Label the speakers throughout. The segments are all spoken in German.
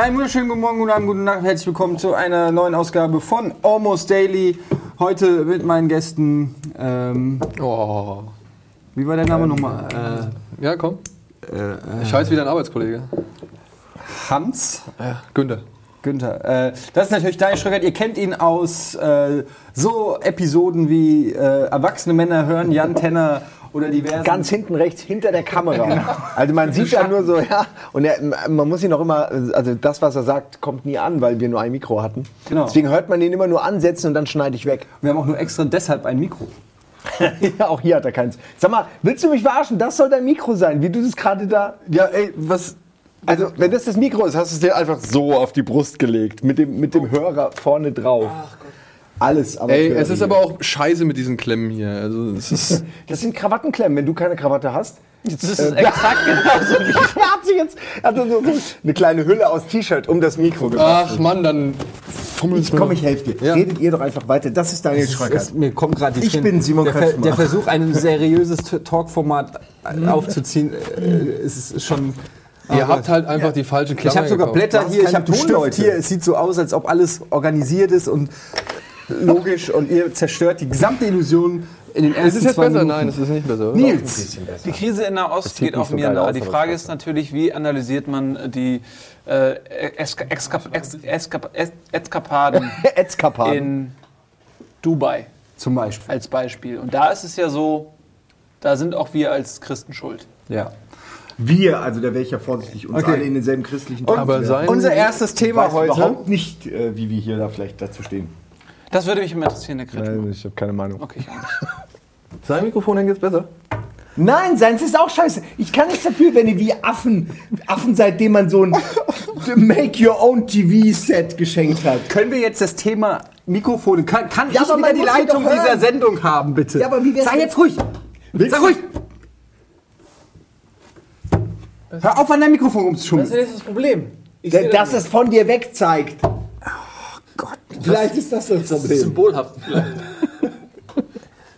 Speaker 1: Einen wunderschönen guten Morgen, guten Abend, guten Nacht. Herzlich willkommen zu einer neuen Ausgabe von Almost Daily. Heute mit meinen Gästen. Ähm,
Speaker 2: Oh.
Speaker 1: wie war der Name nochmal?
Speaker 2: Äh, ja, komm. ich heiße wieder ein Arbeitskollege.
Speaker 1: Hans
Speaker 2: Ja, Günther.
Speaker 1: Günther. Äh, das ist natürlich Daniel Schröckert. Ihr kennt ihn aus äh, so Episoden wie äh, Erwachsene Männer hören Jan Tenner oder diverse.
Speaker 3: Ganz hinten rechts, hinter der Kamera. Also man sieht ja nur so, ja. Und er, man muss ihn auch immer, also das, was er sagt, kommt nie an, weil wir nur ein Mikro hatten.
Speaker 1: Genau.
Speaker 3: Deswegen hört man ihn immer nur ansetzen und dann schneide ich weg.
Speaker 1: Wir haben auch nur extra deshalb ein Mikro.
Speaker 3: ja, auch hier hat er keins. Sag mal, willst du mich verarschen? Das soll dein Mikro sein, wie du das gerade da...
Speaker 4: Ja, ey, was. Also, wenn das das Mikro ist, hast du es dir einfach so auf die Brust gelegt.
Speaker 3: Mit dem, mit dem Hörer vorne drauf. Alles aber.
Speaker 2: Ey, es ist aber auch scheiße mit diesen Klemmen hier. Also, es ist.
Speaker 3: Das sind Krawattenklemmen, wenn du keine Krawatte hast.
Speaker 5: Das ist exakt genauso.
Speaker 3: er hat sich jetzt er hat so, so eine kleine Hülle aus T-Shirt um das Mikro gemacht.
Speaker 2: Ach Mann, dann fummelst
Speaker 3: Ich komm, ich helfe dir.
Speaker 2: Ja.
Speaker 3: Redet ihr doch einfach weiter. Das ist Daniel Schröckert.
Speaker 1: Mir kommt gerade die
Speaker 3: Ich
Speaker 1: Tränen.
Speaker 3: bin Simon
Speaker 1: der, Ver- der Versuch, ein seriöses Talkformat äh, aufzuziehen, äh, ist, ist schon.
Speaker 2: Ihr habt halt einfach die falschen
Speaker 1: Ich
Speaker 2: Klammer
Speaker 1: habe sogar
Speaker 2: gekauft.
Speaker 1: Blätter hier, ich habe Stift
Speaker 3: Tonleute.
Speaker 1: hier. Es sieht so aus, als ob alles organisiert ist und logisch und ihr zerstört die gesamte Illusion in den ersten
Speaker 2: Ist es jetzt
Speaker 1: zwei
Speaker 2: besser?
Speaker 1: Minuten.
Speaker 2: Nein, es ist nicht besser.
Speaker 1: Nils,
Speaker 5: Die Krise in Nahost geht auf
Speaker 3: so
Speaker 5: mir nahe.
Speaker 3: aus,
Speaker 5: Die
Speaker 3: aber
Speaker 5: Frage ist natürlich, wie analysiert man die äh, Eskap Es- Eskapaden in Dubai
Speaker 1: zum Beispiel.
Speaker 5: als Beispiel. Und da ist es ja so, da sind auch wir als Christen schuld.
Speaker 1: Ja.
Speaker 3: Wir, also da wäre ich ja vorsichtig, uns
Speaker 1: Okay.
Speaker 3: alle in denselben christlichen
Speaker 2: Aber
Speaker 3: zu
Speaker 2: sein-
Speaker 1: Unser erstes Thema heute.
Speaker 3: überhaupt nicht, äh, wie wir hier da vielleicht dazu stehen.
Speaker 5: Das würde mich immer interessieren, der Kretschmer.
Speaker 3: ich habe keine Meinung.
Speaker 5: Okay, ich auch nicht.
Speaker 2: Sein Mikrofon hängt jetzt besser.
Speaker 3: Nein, seins ist auch scheiße. Ich kann nichts dafür, wenn ihr wie Affen, Affen seitdem man so ein Make-Your-Own-TV-Set geschenkt hat.
Speaker 1: Können wir jetzt das Thema Mikrofone, kann, kann
Speaker 3: Ja,
Speaker 1: ich wieder die Leitung dieser Sendung haben, bitte?
Speaker 3: Ja, aber wie wär's
Speaker 1: Sei jetzt ruhig.
Speaker 3: Willst
Speaker 1: Sei ruhig. Hör auf, an dein Mikrofon rumzuschummeln.
Speaker 5: ist das Problem?
Speaker 3: Da- Dass es von dir weg zeigt. Vielleicht ist das das Problem.
Speaker 5: Symbolhaft vielleicht.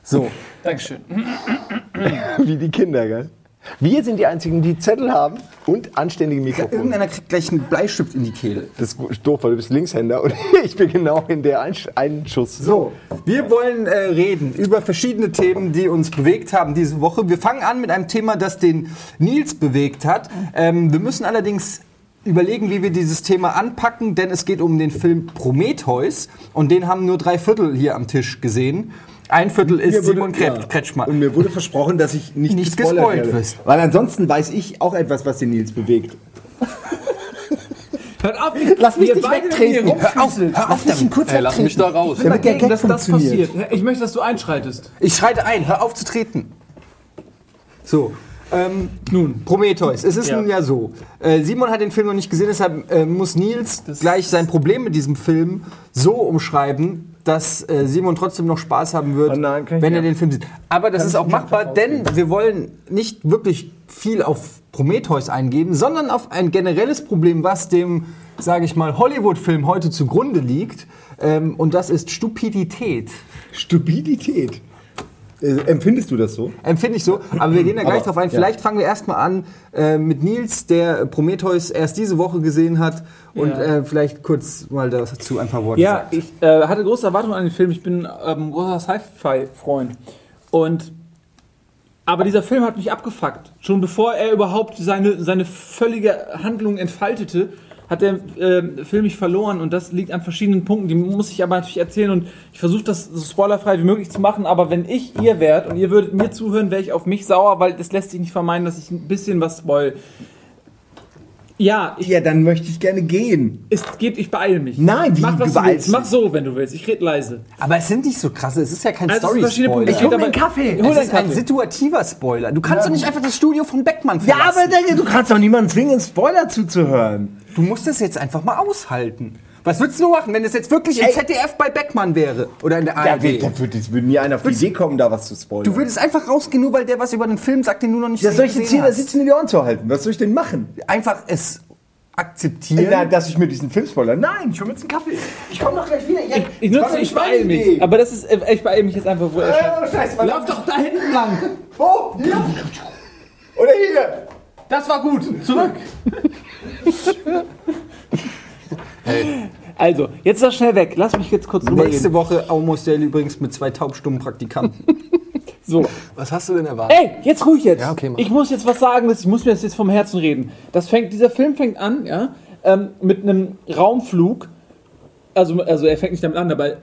Speaker 1: So,
Speaker 5: Dankeschön.
Speaker 3: Wie die Kinder, gell? Wir sind die Einzigen, die Zettel haben und anständige Mikrofone.
Speaker 1: irgendeiner kriegt gleich einen Bleistift in die Kehle.
Speaker 3: Das ist doof, weil du bist Linkshänder und ich bin genau in der Einsch Einschuss.
Speaker 1: So, wir wollen äh, reden über verschiedene Themen, die uns bewegt haben diese Woche. Wir fangen an mit einem Thema, das den Nils bewegt hat. Ähm, wir müssen allerdings überlegen, wie wir dieses Thema anpacken, denn es geht um den Film Prometheus und den haben nur drei Viertel hier am Tisch gesehen. Ein Viertel ist Simon Kret
Speaker 3: ja.
Speaker 1: Kretschmann.
Speaker 3: Und mir wurde versprochen, dass ich nicht,
Speaker 1: Nicht
Speaker 3: gespoilert
Speaker 1: gespoilt
Speaker 3: werde.
Speaker 1: wirst.
Speaker 3: Weil ansonsten weiß ich auch etwas, was den Nils bewegt.
Speaker 6: Hört auf,
Speaker 3: Lass mich nicht
Speaker 6: beide
Speaker 3: wegtreten. Hör auf, hör auf, dich kurz
Speaker 2: Ey, lass mich da raus.
Speaker 3: Damit der Gag
Speaker 6: dass das passiert. Ich möchte, dass du einschreitest.
Speaker 1: Ich schreite ein, hör auf zu treten. So. Ähm, nun, Prometheus. Es ist
Speaker 6: Ja.
Speaker 1: nun ja so. Äh, Simon hat den Film noch nicht gesehen, deshalb äh, muss Nils gleich sein Problem mit diesem Film so umschreiben, dass äh, Simon trotzdem noch Spaß haben wird,
Speaker 3: Oh nein,
Speaker 1: wenn er den Film sieht. Aber das ist auch machbar, denn wir wollen nicht wirklich viel auf Prometheus eingeben, sondern auf ein generelles Problem, was dem, sage ich mal, Hollywood-Film heute zugrunde liegt. Ähm, und das ist Stupidität.
Speaker 3: Stupidität. Äh, empfindest du das so?
Speaker 1: Empfinde ich so, aber wir gehen da gleich
Speaker 3: Aber,
Speaker 1: drauf ein.
Speaker 3: ja.
Speaker 1: Vielleicht fangen wir erstmal an äh, mit Nils, der Prometheus erst diese Woche gesehen hat und
Speaker 6: Ja.
Speaker 1: äh, vielleicht kurz mal dazu ein paar Worte
Speaker 6: Ja,
Speaker 1: sagt.
Speaker 6: ich äh, hatte große Erwartungen an den Film. Ich bin ähm, großer Sci-Fi-Freund. Und aber dieser Film hat mich abgefuckt. Schon bevor er überhaupt seine, seine völlige Handlung entfaltete, hat der äh, Film mich verloren. Und das liegt an verschiedenen Punkten. Die muss ich aber natürlich erzählen. Und ich versuche das so spoilerfrei wie möglich zu machen. Aber wenn ich ihr wärt und ihr würdet mir zuhören, wäre ich auf mich sauer, weil das lässt sich nicht vermeiden, dass ich ein bisschen was spoil. Ja, ich
Speaker 3: Ja, dann möchte ich gerne gehen.
Speaker 6: es geht, ich beeile mich.
Speaker 3: Nein, wie,
Speaker 6: Mach was
Speaker 3: du
Speaker 6: willst. Mach so, wenn du willst. Ich rede leise.
Speaker 1: Aber es sind nicht so krasse, es ist ja kein
Speaker 6: Also, es sind verschiedene
Speaker 1: Story-Spoiler.
Speaker 6: Punkte.
Speaker 1: Es
Speaker 6: Ich hol
Speaker 3: Kaffee.
Speaker 6: Deinen
Speaker 1: ist ein
Speaker 6: Kaffee.
Speaker 1: situativer Spoiler. Du kannst doch nicht einfach das Studio von Beckmann
Speaker 3: Ja,
Speaker 1: verlassen.
Speaker 3: aber Digga, du kannst doch niemanden zwingen, Spoiler zuzuhören.
Speaker 1: du musst es jetzt einfach mal aushalten. Was würdest du machen, wenn es jetzt wirklich im
Speaker 3: Ey.
Speaker 1: ZDF bei Beckmann wäre? Oder in der
Speaker 3: Da
Speaker 1: ARD?
Speaker 3: wird, da wird, es würde nie einer auf die Idee kommen, da was zu spoilern.
Speaker 1: du würdest einfach rausgehen, nur weil der was über den Film sagt, den du noch nicht
Speaker 3: ja, soll ich jetzt hier da
Speaker 1: hast.
Speaker 3: sitzen, mir die Ohren zu halten? Was soll ich denn machen?
Speaker 1: Einfach es akzeptieren.
Speaker 3: Na, dass ich mir diesen Film spoilere? Nein, ich hol mir jetzt einen Kaffee. Ich komme doch gleich wieder. Ja,
Speaker 6: Ich nutze, ich beeile mich.
Speaker 3: Idee.
Speaker 6: Aber das ist, äh, ich beeile mich jetzt einfach, wo er
Speaker 3: Oh, scheiße, Mann.
Speaker 6: Lauf doch da hinten lang.
Speaker 3: Wo? Hier? Oder hier?
Speaker 6: Das war gut. Zurück. Also, jetzt ist das schnell weg. Lass mich jetzt kurz drüber
Speaker 1: Nächste
Speaker 6: reden.
Speaker 1: Woche Almost Daily übrigens mit zwei taubstummen Praktikanten.
Speaker 6: So.
Speaker 2: Was hast du denn erwartet?
Speaker 6: Ey, jetzt ruhig jetzt.
Speaker 2: Ja, okay, mach.
Speaker 6: ich muss jetzt was sagen, ich muss mir das jetzt vom Herzen reden. Das fängt, dieser Film fängt an, ja, ähm, mit einem Raumflug. Also, also er fängt nicht damit an, aber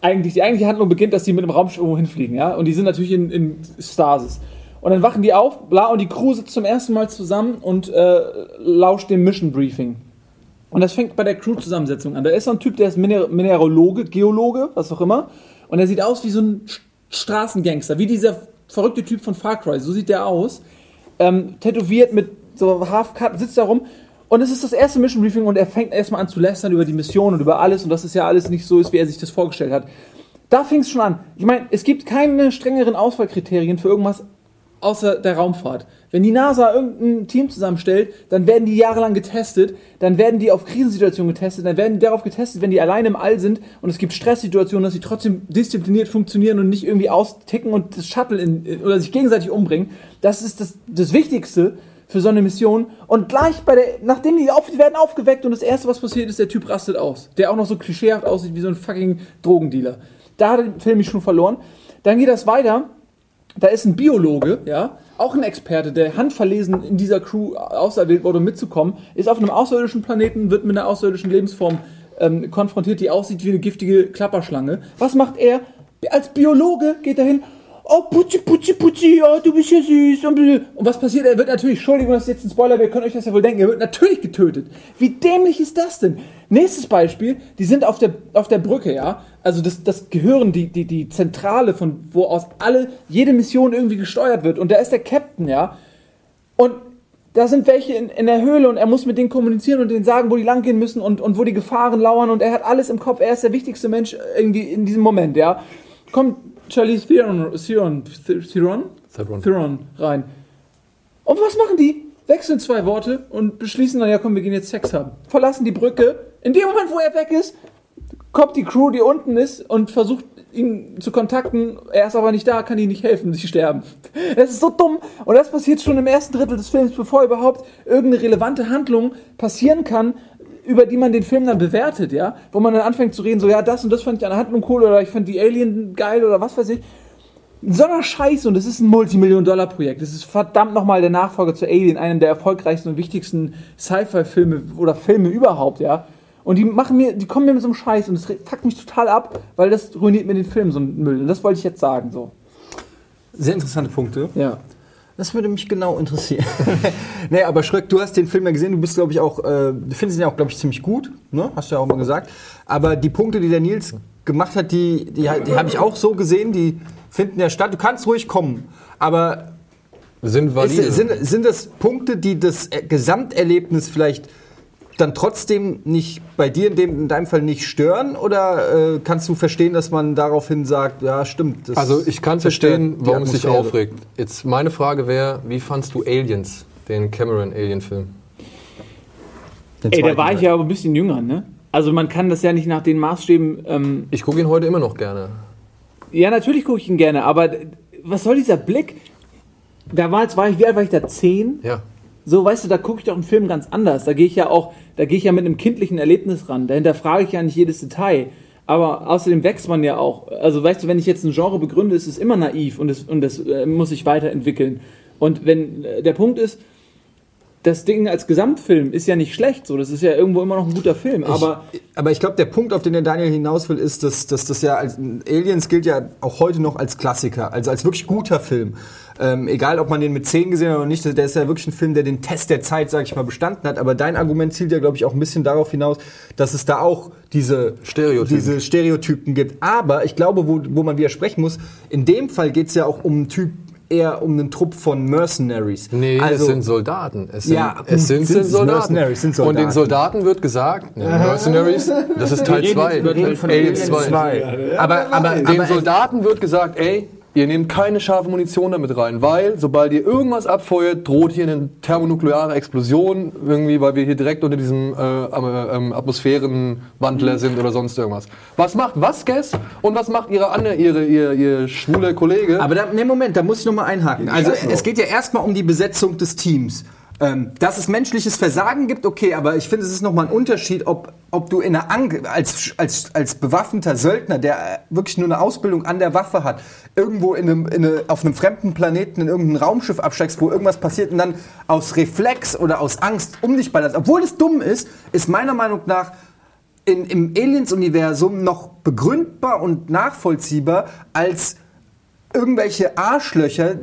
Speaker 6: eigentlich, die eigentliche Handlung beginnt, dass die mit einem Raumschiff irgendwo hinfliegen, ja. Und die sind natürlich in, in Stasis. Und dann wachen die auf, bla, und die Crew sitzt zum ersten Mal zusammen und äh, lauscht dem Mission Briefing. Und das fängt bei der Crew-Zusammensetzung an. Da ist so ein Typ, der ist Miner Geologe, was auch immer. Und er sieht aus wie so ein Straßengangster, wie dieser verrückte Typ von Far Cry. So sieht der aus. Ähm, tätowiert mit so Halfcut, sitzt da rum. Und es ist das erste Mission Briefing und er fängt erstmal an zu lästern über die Mission und über alles und dass es ja alles nicht so ist, wie er sich das vorgestellt hat. Da fing es schon an. Ich meine, es gibt keine strengeren Auswahlkriterien für irgendwas außer der Raumfahrt. Wenn die NASA irgendein Team zusammenstellt, dann werden die jahrelang getestet, dann werden die auf Krisensituationen getestet, dann werden die darauf getestet, wenn die alleine im All sind und es gibt Stresssituationen, dass sie trotzdem diszipliniert funktionieren und nicht irgendwie austicken und das Shuttle in, oder sich gegenseitig umbringen. Das ist das, das Wichtigste für so eine Mission. Und gleich bei der, nachdem die, auf, die werden aufgeweckt und das erste, was passiert ist, der Typ rastet aus. Der auch noch so klischeehaft aussieht wie so ein fucking Drogendealer. Da hat der Film mich schon verloren. Dann geht das weiter da ist ein Biologe, ja, auch ein Experte, der handverlesen in dieser Crew auserwählt wurde, um mitzukommen, ist auf einem außerirdischen Planeten, wird mit einer außerirdischen Lebensform ähm, konfrontiert, die aussieht wie eine giftige Klapperschlange. Was macht er? Als Biologe geht er hin. Oh, Putzi, Putzi, Putzi, oh, du bist ja süß. Und, was passiert? Er wird natürlich, Entschuldigung, das ist jetzt ein Spoiler, wir können euch das ja wohl denken, er wird natürlich getötet. Wie dämlich ist das denn? Nächstes Beispiel, die sind auf der, auf der Brücke, ja. Also das, das Gehirn, die, die, die Zentrale, von wo aus alle, jede Mission irgendwie gesteuert wird. Und da ist der Captain, ja. Und da sind welche in, in der Höhle und er muss mit denen kommunizieren und denen sagen, wo die langgehen müssen und, und wo die Gefahren lauern und er hat alles im Kopf. Er ist der wichtigste Mensch irgendwie in diesem Moment, ja. Kommt Charlize Theron, Theron, Theron,
Speaker 2: Theron.
Speaker 6: Theron rein. Und was machen die? Wechseln zwei Worte und beschließen dann, ja komm, wir gehen jetzt Sex haben. Verlassen die Brücke. In dem Moment, wo er weg ist, kommt die Crew, die unten ist und versucht ihn zu kontakten. Er ist aber nicht da, kann ihnen nicht helfen, sie sterben. Es ist so dumm. Und das passiert schon im ersten Drittel des Films, bevor überhaupt irgendeine relevante Handlung passieren kann, über die man den Film dann bewertet, ja. Wo man dann anfängt zu reden, so, ja, das und das fand ich an der Handlung cool oder ich fand die Alien geil oder was weiß ich. So einer Scheiße und es ist ein Multimillion-Dollar-Projekt. Es ist verdammt nochmal der Nachfolger zu Alien, einem der erfolgreichsten und wichtigsten Sci-Fi-Filme oder Filme überhaupt, ja. Und die machen mir, die kommen mir mit so einem Scheiß und das fuckt mich total ab, weil das ruiniert mir den Film, so ein Müll. Und das wollte ich jetzt sagen, so.
Speaker 1: Sehr interessante Punkte.
Speaker 6: Ja.
Speaker 1: Das würde mich genau interessieren. nee, aber Schröck, du hast den Film ja gesehen, du bist, glaube ich, auch, äh, findest ihn ja auch, glaube ich, ziemlich gut, ne? Hast du ja auch mal gesagt. Aber die Punkte, die der Nils gemacht hat, die, die, die habe ich auch so gesehen, die finden ja statt. Du kannst ruhig kommen, aber
Speaker 2: Sind
Speaker 1: ist, sind, sind das Punkte, die das Gesamterlebnis vielleicht dann trotzdem nicht bei dir in, dem, in deinem Fall nicht stören? Oder äh, kannst du verstehen, dass man daraufhin sagt, ja, stimmt. das
Speaker 2: also ich kann verstehen, warum es dich
Speaker 1: Atmosphäre.
Speaker 2: aufregt. Jetzt meine Frage wäre, wie fandst du Aliens, den Cameron Alien-Film?
Speaker 1: Den
Speaker 6: Ey, da war ich ja aber ein bisschen jünger, ne? Also man kann das ja nicht nach den Maßstäben. Ähm,
Speaker 2: Ich gucke ihn heute immer noch gerne.
Speaker 6: ja, natürlich gucke ich ihn gerne, aber was soll dieser Blick? Da war jetzt, war ich, wie alt war ich da? Zehn?
Speaker 2: Ja.
Speaker 6: So, weißt du, da gucke ich doch einen Film ganz anders. Da gehe ich ja auch, da gehe ich ja mit einem kindlichen Erlebnis ran. Dahinter frage ich ja nicht jedes Detail. Aber außerdem wächst man ja auch. Also, weißt du, wenn ich jetzt ein Genre begründe, ist es immer naiv und es, und es äh, muss sich weiterentwickeln. Und wenn äh, der Punkt ist, das Ding als Gesamtfilm ist ja nicht schlecht, so. Das ist ja irgendwo immer noch ein guter Film. Aber
Speaker 1: ich, aber ich glaube, der Punkt, auf den der Daniel hinaus will, ist, dass, dass das ja als Aliens gilt ja auch heute noch als Klassiker, also als wirklich guter Film. Ähm, egal, ob man den mit 10 gesehen hat oder nicht, der ist ja wirklich ein Film, der den Test der Zeit, sag ich mal, bestanden hat. Aber dein Argument zielt ja, glaube ich, auch ein bisschen darauf hinaus, dass es da auch diese
Speaker 2: Stereotypen.
Speaker 1: diese Stereotypen gibt. Aber ich glaube, wo, wo man widersprechen muss, in dem Fall geht es ja auch um einen Typ, eher um einen Trupp von Mercenaries.
Speaker 2: Nee,
Speaker 1: also,
Speaker 2: es sind Soldaten. Es sind,
Speaker 1: Ja,
Speaker 2: es sind,
Speaker 1: sind
Speaker 2: sind Soldaten.
Speaker 1: Mercenaries, sind
Speaker 2: Und den
Speaker 1: Soldaten.
Speaker 2: Soldaten wird gesagt, ne, Mercenaries, das ist Teil
Speaker 6: reden
Speaker 2: 2.
Speaker 6: jetzt über Teil von
Speaker 2: Aliens
Speaker 1: Alien
Speaker 2: 2.
Speaker 1: 2. Aber, aber,
Speaker 2: Den
Speaker 1: aber
Speaker 2: Soldaten wird gesagt, ey, ihr nehmt keine scharfe Munition damit rein, weil sobald ihr irgendwas abfeuert, droht hier eine thermonukleare Explosion, irgendwie, weil wir hier direkt unter diesem äh, ähm, Atmosphärenwandler sind oder sonst irgendwas. Was macht Vasquez und was macht ihre andere, ihre, ihr, ihr schwule Kollege?
Speaker 1: Aber da, nee, Moment, da muss ich noch mal einhaken. Also es geht ja erstmal um die Besetzung des Teams. Ähm, dass es menschliches Versagen gibt, okay, aber ich finde, es ist nochmal ein Unterschied, ob, ob du in einer Ang als, als, als bewaffneter Söldner, der äh, wirklich nur eine Ausbildung an der Waffe hat, irgendwo in einem, in eine, auf einem fremden Planeten in irgendein Raumschiff absteigst, wo irgendwas passiert und dann aus Reflex oder aus Angst um dich ballerst. Obwohl es dumm ist, ist meiner Meinung nach in, im Aliens-Universum noch begründbar und nachvollziehbar als irgendwelche Arschlöcher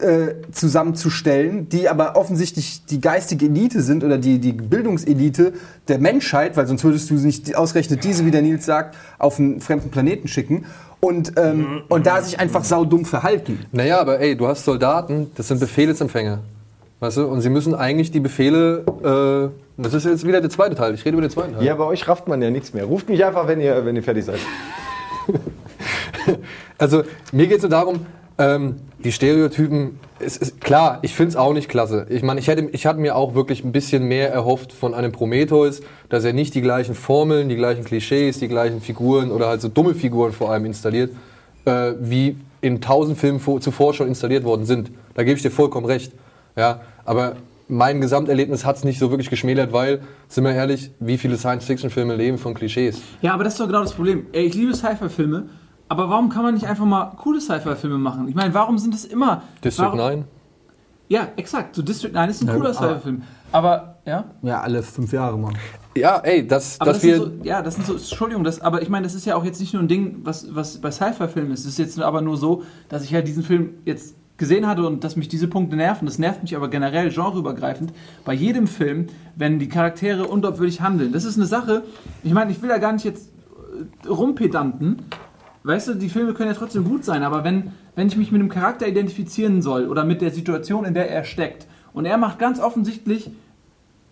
Speaker 1: äh, zusammenzustellen, die aber offensichtlich die geistige Elite sind oder die, die Bildungselite der Menschheit, weil sonst würdest du nicht ausgerechnet diese, wie der Nils sagt, auf einen fremden Planeten schicken und, ähm, und da sich einfach saudumm verhalten.
Speaker 2: Naja, aber ey, du hast Soldaten, das sind Befehlsempfänger. Weißt du? Und sie müssen eigentlich die Befehle. Äh, das ist jetzt wieder der zweite Teil. Ich rede über den zweiten Teil.
Speaker 7: Ja, bei euch rafft man ja nichts mehr. Ruft mich einfach, wenn ihr, wenn ihr fertig seid.
Speaker 2: Also mir geht es nur darum, ähm, die Stereotypen, es ist klar, ich finde es auch nicht klasse. Ich meine, ich hätte, ich hatte mir auch wirklich ein bisschen mehr erhofft von einem Prometheus, dass er nicht die gleichen Formeln, die gleichen Klischees, die gleichen Figuren oder halt so dumme Figuren vor allem installiert, äh, wie in tausend Filmen vor, zuvor schon installiert worden sind. Da gebe ich dir vollkommen recht. Ja, aber mein Gesamterlebnis hat es nicht so wirklich geschmälert, weil, sind wir ehrlich, wie viele Science-Fiction-Filme leben von Klischees?
Speaker 6: Ja, aber das ist doch genau das Problem. Ich liebe Sci-Fi-Filme, aber warum kann man nicht einfach mal coole Sci-Fi-Filme machen? Ich meine, warum sind es immer.
Speaker 2: District
Speaker 6: warum,
Speaker 2: 9?
Speaker 6: Ja, exakt. So District 9 ist ein
Speaker 1: Ja,
Speaker 6: cooler Sci-Fi-Film. Aber, ja.
Speaker 1: Ja, alle fünf Jahre mal.
Speaker 2: Ja, ey,
Speaker 6: Aber
Speaker 2: dass
Speaker 6: das
Speaker 2: wir.
Speaker 6: sind so, ja, das sind so, Entschuldigung, das, aber ich meine, das ist ja auch jetzt nicht nur ein Ding, was, was bei Sci-Fi-Filmen ist. Es ist jetzt aber nur so, dass ich ja diesen Film jetzt gesehen hatte und dass mich diese Punkte nerven. Das nervt mich aber generell genreübergreifend bei jedem Film, wenn die Charaktere unglaubwürdig handeln. Das ist eine Sache, ich meine, ich will da gar nicht jetzt äh, rumpedanten. Weißt du, die Filme können ja trotzdem gut sein, aber wenn, wenn ich mich mit einem Charakter identifizieren soll oder mit der Situation, in der er steckt, und er macht ganz offensichtlich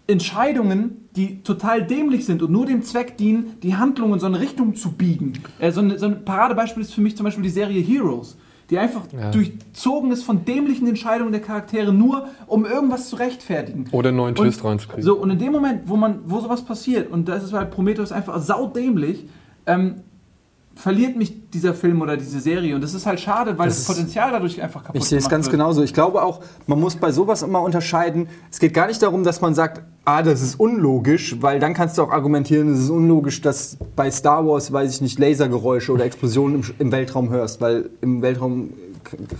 Speaker 6: Entscheidungen, die total dämlich sind und nur dem Zweck dienen, die Handlung in so eine Richtung zu biegen. Äh, so, ein, so ein Paradebeispiel ist für mich zum Beispiel die Serie Heroes, die einfach
Speaker 2: Ja.
Speaker 6: durchzogen ist von dämlichen Entscheidungen der Charaktere, nur um irgendwas zu rechtfertigen.
Speaker 2: Oder einen neuen
Speaker 6: Und-
Speaker 2: Twist reinzukriegen.
Speaker 6: So, und in dem Moment, wo man, wo sowas passiert, und da ist bei Prometheus einfach saudämlich, ähm, verliert mich dieser Film oder diese Serie. Und das ist halt schade, weil
Speaker 1: Das
Speaker 6: das,
Speaker 1: ist-
Speaker 6: Potenzial dadurch einfach kaputt
Speaker 1: Ich sehe es ganz
Speaker 6: wird.
Speaker 1: genauso. Ich glaube auch, man muss bei sowas immer unterscheiden. Es geht gar nicht darum, dass man sagt, ah, das ist unlogisch, weil dann kannst du auch argumentieren, es ist unlogisch, dass bei Star Wars, weiß ich nicht, Lasergeräusche oder Explosionen im, im Weltraum hörst, weil im Weltraum